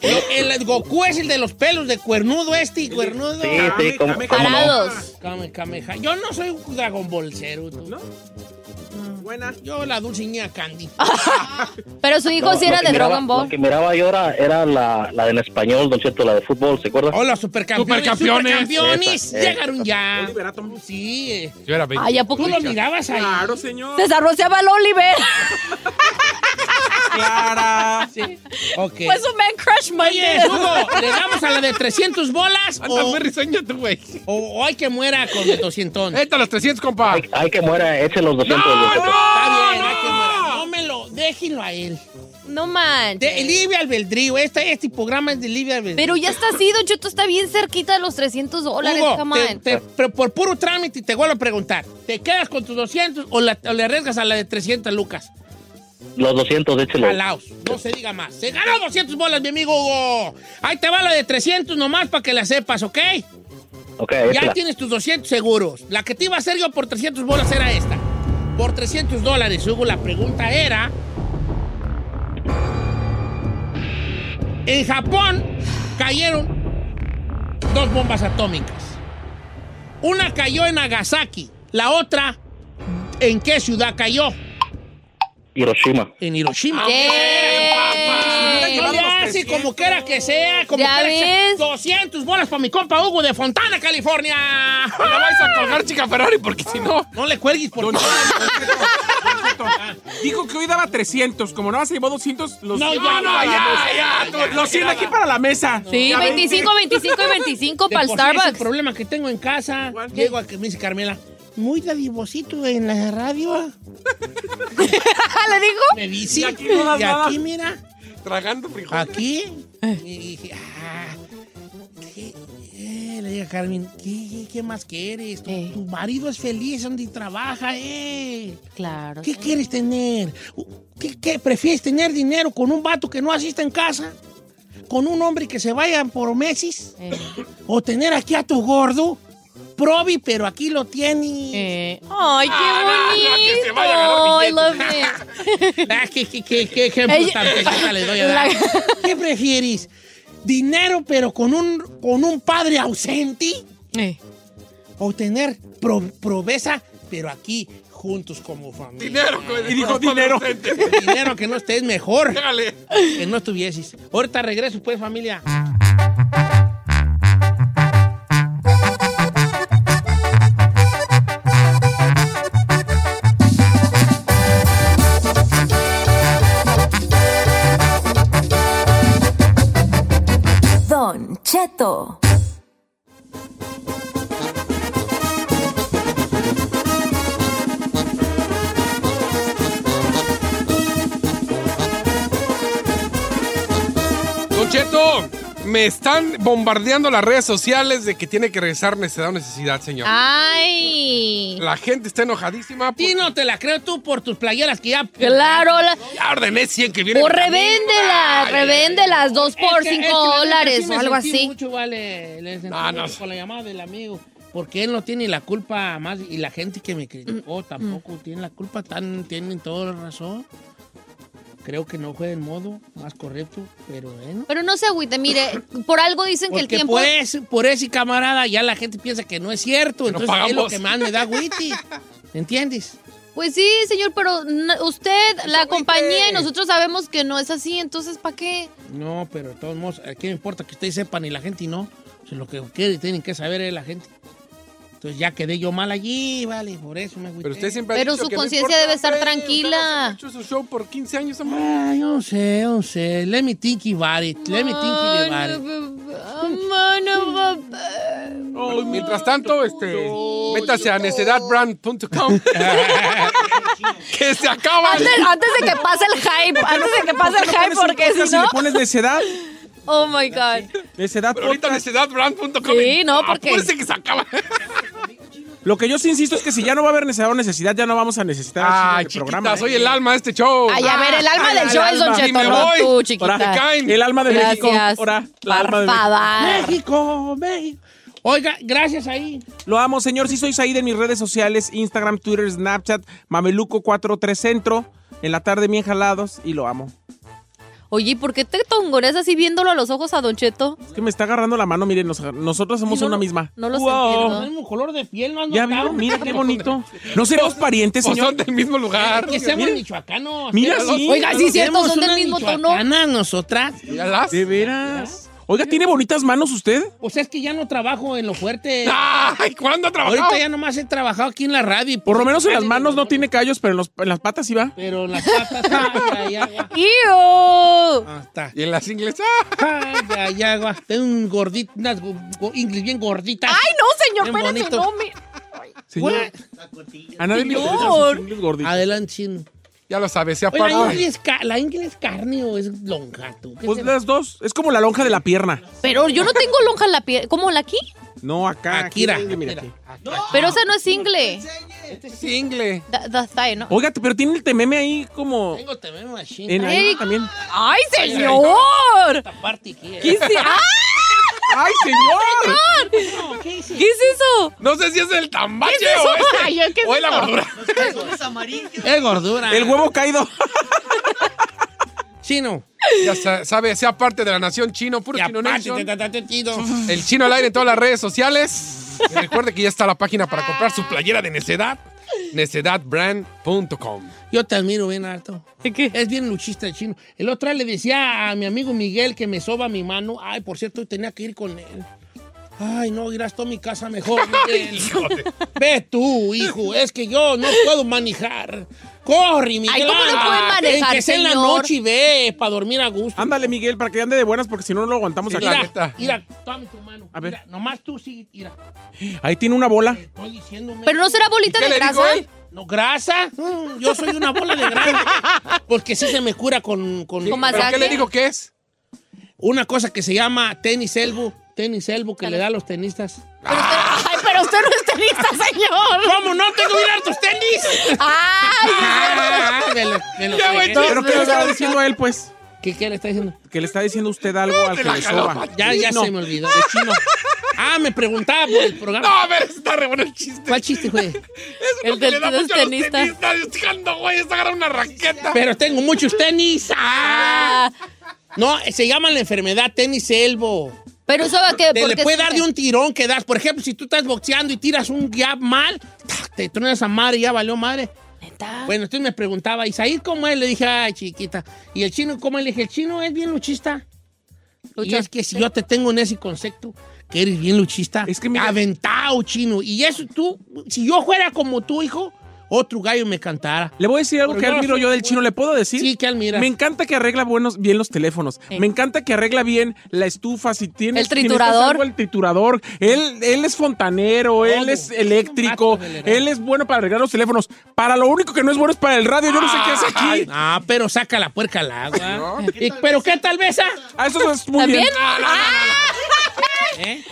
El, el Goku es el de los pelos de cuernudo este y cuernudo. Sí, sí, como. Kame, Kameha. Yo no soy un Dragon Ball Zero. ¿tú? ¿No? Buena. Yo la dulciña Candy. Pero su hijo No, sí era de miraba- Dragon Ball. Lo que miraba yo era, era la, la de en español, Don Cheto, la de fútbol, ¿se acuerda? Hola, supercampeones. Supercampeones. Supercampeones. Esa, esa. Llegaron ya. Oliver Atom. Sí. Yo era 20. Ay, ¿a poco? Lo mirabas ahí. Claro, señor. César rociaba al Oliver. Clara. Sí. Ok. Fue su man crush, Oye. Hugo, ¿le damos a la de 300 bolas Anda o, risueño tú, güey. o, o hay que muera con de 200? Ahí están los 300, compa. Hay, hay que muera, eche los 200. Don Cheto. Está bien, hay que muera. No me lo, déjenlo a él. No manches. De Livia Albedrío, este, este programa es de Livia Albedrío. Pero ya está así, Don Cheto está bien cerquita de los 300 dólares, Hugo, come te- on. te- pero por puro trámite te vuelvo a preguntar. ¿Te quedas con tus 200 o, la- o le arriesgas a la de 300 lucas? Los 200, échelo. Jalaos, no se diga más. Se ganó 200 bolas, mi amigo Hugo. Ahí te va la de 300 nomás para que la sepas, ¿ok? Ok, Ya échala. tienes tus 200 seguros. La que te iba a hacer yo por 300 bolas era esta. Por 300 dólares, Hugo, la pregunta era... En Japón cayeron dos bombas atómicas. Una cayó en Nagasaki, la otra, ¿en qué ciudad cayó? Hiroshima. En Hiroshima. Yeah. Como quiera que sea, como ¿Ya quiera que sea. ves? 200 bolas para mi compa Hugo de Fontana, California. No la vais a colgar, chica Ferrari, porque si no. No le cuelgues por Cheto. Dijo que hoy daba 300. Como no se llevó 200, los No, 100 ya, no, ya, ya, Los 100 aquí para la mesa. Sí, Ya 25, 25 y 25 De para el es el Starbucks. problema que tengo en casa. Llego a que me dice Carmela, muy dadivosito en la radio. ¿Le dijo? Me dice. Y aquí no y nada. aquí, mira, Tragando frijoles. aquí. Y dije, ah, ¿qué? Eh, le dije a Carmen, ¿qué, qué más quieres? Tu, Eh. tu marido es feliz donde trabaja, eh. Claro. ¿Qué quieres tener? ¿Qué, qué prefieres tener dinero con un vato que no asista en casa? ¿Con un hombre que se vaya por meses? Eh, ¿O tener aquí a tu gordo? Probi, pero aquí lo tiene. eh. Ay, qué Ah, no, no, que se vaya a bonito. agarrar I love it. Ah, ¿Qué, qué, qué, qué ejemplo Ella- tan doy a dar? La- ¿Qué prefieres? ¿Dinero pero con un, con un padre ausente? Eh. ¿O tener pro- proveza pero aquí juntos como familia? Dinero. Y dijo dinero. Dinero que no estés mejor Déjale. que no estuvieses. Ahorita regreso pues familia. Cheto, me están bombardeando las redes sociales de que tiene que regresar necesidad o necesidad, señor. Ay. La gente está enojadísima. Ti no te la creo tú por tus playeras que ya... Claro. La... Ya ordené 100 que vienen. O en camino. revéndela, Ay, revéndelas, dos por es que cinco dólares sí o algo así. mucho, vale, le sentí No, no. con la llamada del amigo. Porque él no tiene la culpa más y la gente que me Mm, criticó tampoco tiene la culpa, tan, tienen toda la razón. Creo que no fue el modo más correcto, pero bueno. Pero no se agüite, mire, por algo dicen que el tiempo... pues, por ese camarada ya la gente piensa que no es cierto, entonces es lo que más me da witty. ¿Entiendes? Pues sí, señor, pero usted, la compañía y nosotros sabemos que no es así, entonces ¿para qué? No, pero de todos modos, ¿a qué me importa que ustedes sepan y la gente no? O sea, lo que quiere- tienen que saber es la gente. Entonces ya quedé yo mal allí, vale, por eso me agüité. Pero usted siempre ha Pero dicho su que no conciencia importa, debe estar tranquila. usted ha hecho su show por 15 años, hombre. Ah, yo no sé, yo no sé. Let me think about it. Let me think about it. Mano, Oh, mientras tanto, este, métase a necedadbrand.com. que se acaba. Antes, antes de que pase el hype, antes de que pase el hype, porque si Si no. le pones necedad, Oh my God. necedad Pero ahorita necedadbrand.com. Sí, no, porque- Apúrese que se acaba. Lo que yo sí insisto es que si ya no va a haber necesidad o necesidad, ya no vamos a necesitar el del chiquita, programa. ¿eh? soy el alma de este show. Ay, a ver, el alma del el show es Don alma. Y Cheto, me no voy. tú, chiquita. caen. el alma de México. Gracias. Ahora, la Por alma de México. México, México. Oiga, gracias ahí. Lo amo, señor. Sí, soy Said en mis redes sociales: Instagram, Twitter, Snapchat, Mameluco43 Centro. En la tarde, bien jalados. Y lo amo. Oye, ¿y por qué te tongoreas así viéndolo a los ojos a Don Cheto? Es que me está agarrando la mano. Miren, nos- nosotros somos Sí, no una lo- misma. no lo Wow. entiendo. El mismo color de piel, ¿no? Ya mira qué bonito. ¿No seremos parientes, O señor? son del mismo lugar. Que seamos Mira. michoacanos. Mira, sí. Oiga, sí, cierto, son del mismo tono. michoacanas nosotras. Míralas. De veras. Oiga, ¿tiene bonitas manos usted? O sea, es que ya no trabajo en lo fuerte. Ay, ¿cuándo ha trabajado? Ahorita ya nomás he trabajado aquí en la radio. y Por lo menos en las manos no tiene callos, pero en, los- en las patas sí va. Pero en las patas, ay, ay, ay, ay. ¡Iu! Ah, está. Y en las inglesas. Ay, ay, ay, ay. Tengo un gordito, unas inglés bien gorditas. ¡Ay, no, señor! Espérate, bonito. no, mi... Señor, a nadie le sus ingles gorditos. Adelante, chino. Ya lo sabes, se Oye, ¿la apaga. ingle, es ca- ¿la ingle es carne o es lonja, tú? ¿Qué Pues las dos. Es como la lonja de la pierna. Pero yo no tengo lonja en la piel. ¿Cómo la aquí? No, acá. aquí, Akira, mira, Akira. aquí. Pero esa no es ingle. Este es ingle. The, the thigh, ¿no? Oiga, pero tiene el tememe ahí como. Tengo también machine. En ahí también. ¡Ay, señor! Esta parte aquí. ¿Qué es ¡Ah! ¡Ay, señor! No, ¿qué es eso? No sé si es el tambache o, es, Ay, ¿qué es o es la gordura. Es gordura. El huevo caído. chino. Ya sa- sabe, sea parte de la nación chino, puro chino aparte, nation. te- te- te- te- chino. El chino al aire en todas las redes sociales. Y recuerde que ya está la página para comprar su playera de necedad. Necedadbrand.com. Yo te admiro bien harto. ¿Qué? Es bien luchista el chino. El otro día le decía a mi amigo Miguel que me soba mi mano. Ay, por cierto, tenía que ir con él. Ay, no, irás tú a mi casa mejor, Miguel. Ve tú, hijo. Es que yo no puedo manejar. Corre, Miguel. Ay, ¿cómo no puede manejar, En que sea en la señor? noche y ve para dormir a gusto. Ándale, Miguel, para que ande de buenas, porque si no, no lo aguantamos Sí, la Mira, neta. mira, tome tu mano. A ver. Mira, nomás tú sí, mira. Ahí tiene una bola. Estoy diciéndome. ¿Pero no será bolita ¿Y qué de grasa? No, grasa. Mm, yo soy una bola de grasa. Porque sí se me cura con, con, Con ¿Pero masaje. qué le dijo que es? una cosa que se llama tenis elbow. Tenis elbow que le da a los tenistas. Pero usted- Ay, pero usted no es tenista, señor. ¿Cómo no tengo que ir a tus tenis? Ay, Ah, me lo, me lo Ya, güey, pegué. ¿Pero qué le está diciendo a él, pues? ¿Qué, ¿Qué le está diciendo? Que le está diciendo usted algo al te que le soba. Ya, ya No. se me olvidó. Es chino. Ah, me preguntaba por el programa. No, a ver, está re bueno el chiste. ¿Cuál chiste, güey? Eso El es lo que le da del los tenista. jalando, güey, está agarrando una raqueta. Pero tengo muchos tenis. Ah. Ah, No, se llama la enfermedad tenis elbow. Pero eso va que. Te ¿por le puede dar de un tirón que das. Por ejemplo, si tú estás boxeando y tiras un jab mal, te truenas a madre y ya valió madre. ¿Neta? Bueno, entonces me preguntaba, Isaí, ¿cómo es? Le dije, ay, chiquita. Y el chino, ¿cómo es? Le dije, el chino es bien luchista. Y es que si yo te tengo en ese concepto, que eres bien luchista, Es que mira- aventado, chino. Y eso tú, si yo fuera como tu hijo, otro gallo me cantara. Le voy a decir algo Pero que yo admiro yo del bueno. chino. ¿Le puedo decir? Sí, que admiras. Me encanta que arregla buenos, bien los teléfonos. Eh. Me encanta que arregla bien la estufa. Si tienes, El triturador. algo, el triturador. Él, él es fontanero, él es eléctrico, Es él es bueno para arreglar los teléfonos. Para lo único que no es bueno es para el radio. Yo no sé qué hace Ay, aquí. Ah, pero saca la puerca al agua. Y- ¿Pero qué tal vez? ah? Ah, eso es muy ¿También? bien. ¿Eh?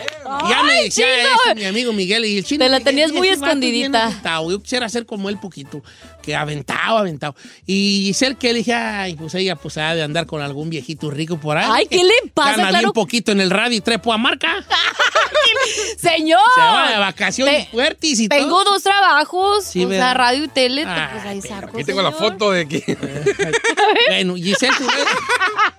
ya me decía eso mi amigo Miguel y el chino. Te la Miguel, tenías muy escondidita. aventado. Yo quisiera ser como él poquito, que aventado, aventado. Y Giselle que le dije, ay, pues ella pues ha de andar con algún viejito rico por ahí. Ay, ¿qué le pasa? Gana Claro- bien poquito en el radio y trepo a marca. Señor. Se va de vacaciones Te- fuertes y Tengo todo. dos trabajos, Sí, o sea, radio y tele, Ah, pues ahí saco. Aquí tengo la foto de que. Bueno, Giselle,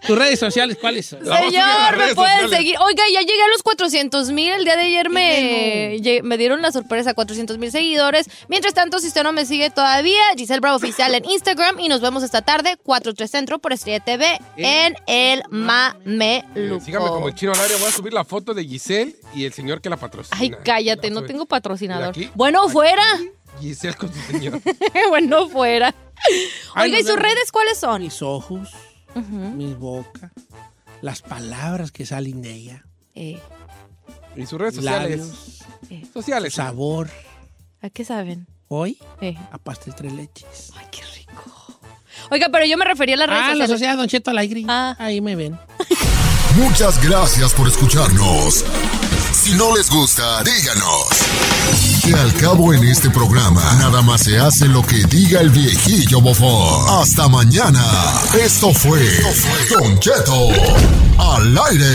¿Tus redes sociales cuáles son? Señor, me pueden seguir. Oiga, ya llegué a los 400 mil. El día de ayer me, me dieron la sorpresa, 400 mil seguidores. Mientras tanto, si usted no me sigue todavía, Giselle Bravo Oficial en Instagram. Y nos vemos esta tarde, 4-3 Centro por Estrella TV en el Mameluco. Sígame como el chino al área. Voy a subir la foto de Giselle y el señor que la patrocina. Ay, cállate, no tengo patrocinador. Bueno, fuera. Giselle con su señor. bueno, fuera. Ay, Oiga, ¿y sus redes cuáles son? Mis ojos, mi boca, las palabras que salen de ella. Eh, Y sus redes sociales. Labios, Sociales. sabor. ¿A qué saben? Hoy, Eh. a pastel tres leches. Ay, qué rico. Oiga, pero yo me refería a las redes Ah, la sociales. sociedad Don Cheto Alegre. Ah. Ahí me ven. Muchas gracias por escucharnos. Si no les gusta, díganos. Que al cabo en este programa, nada más se hace lo que diga el viejillo bofón. Hasta mañana. Esto fue Don Cheto al aire.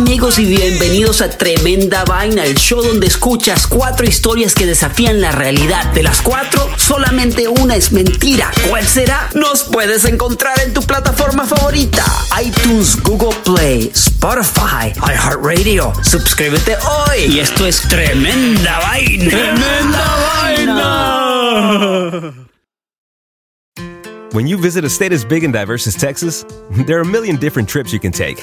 amigos y bienvenidos a Tremenda Vaina, el show donde escuchas cuatro historias que desafían la realidad. De las cuatro, solamente una es mentira. ¿Cuál será? Nos puedes encontrar en tu plataforma favorita. iTunes, Google Play, Spotify, iHeartRadio. Suscríbete hoy. Y esto es Tremenda Vaina. Vaina! When you visit a state as big and diverse as Texas, there are a million different trips you can take.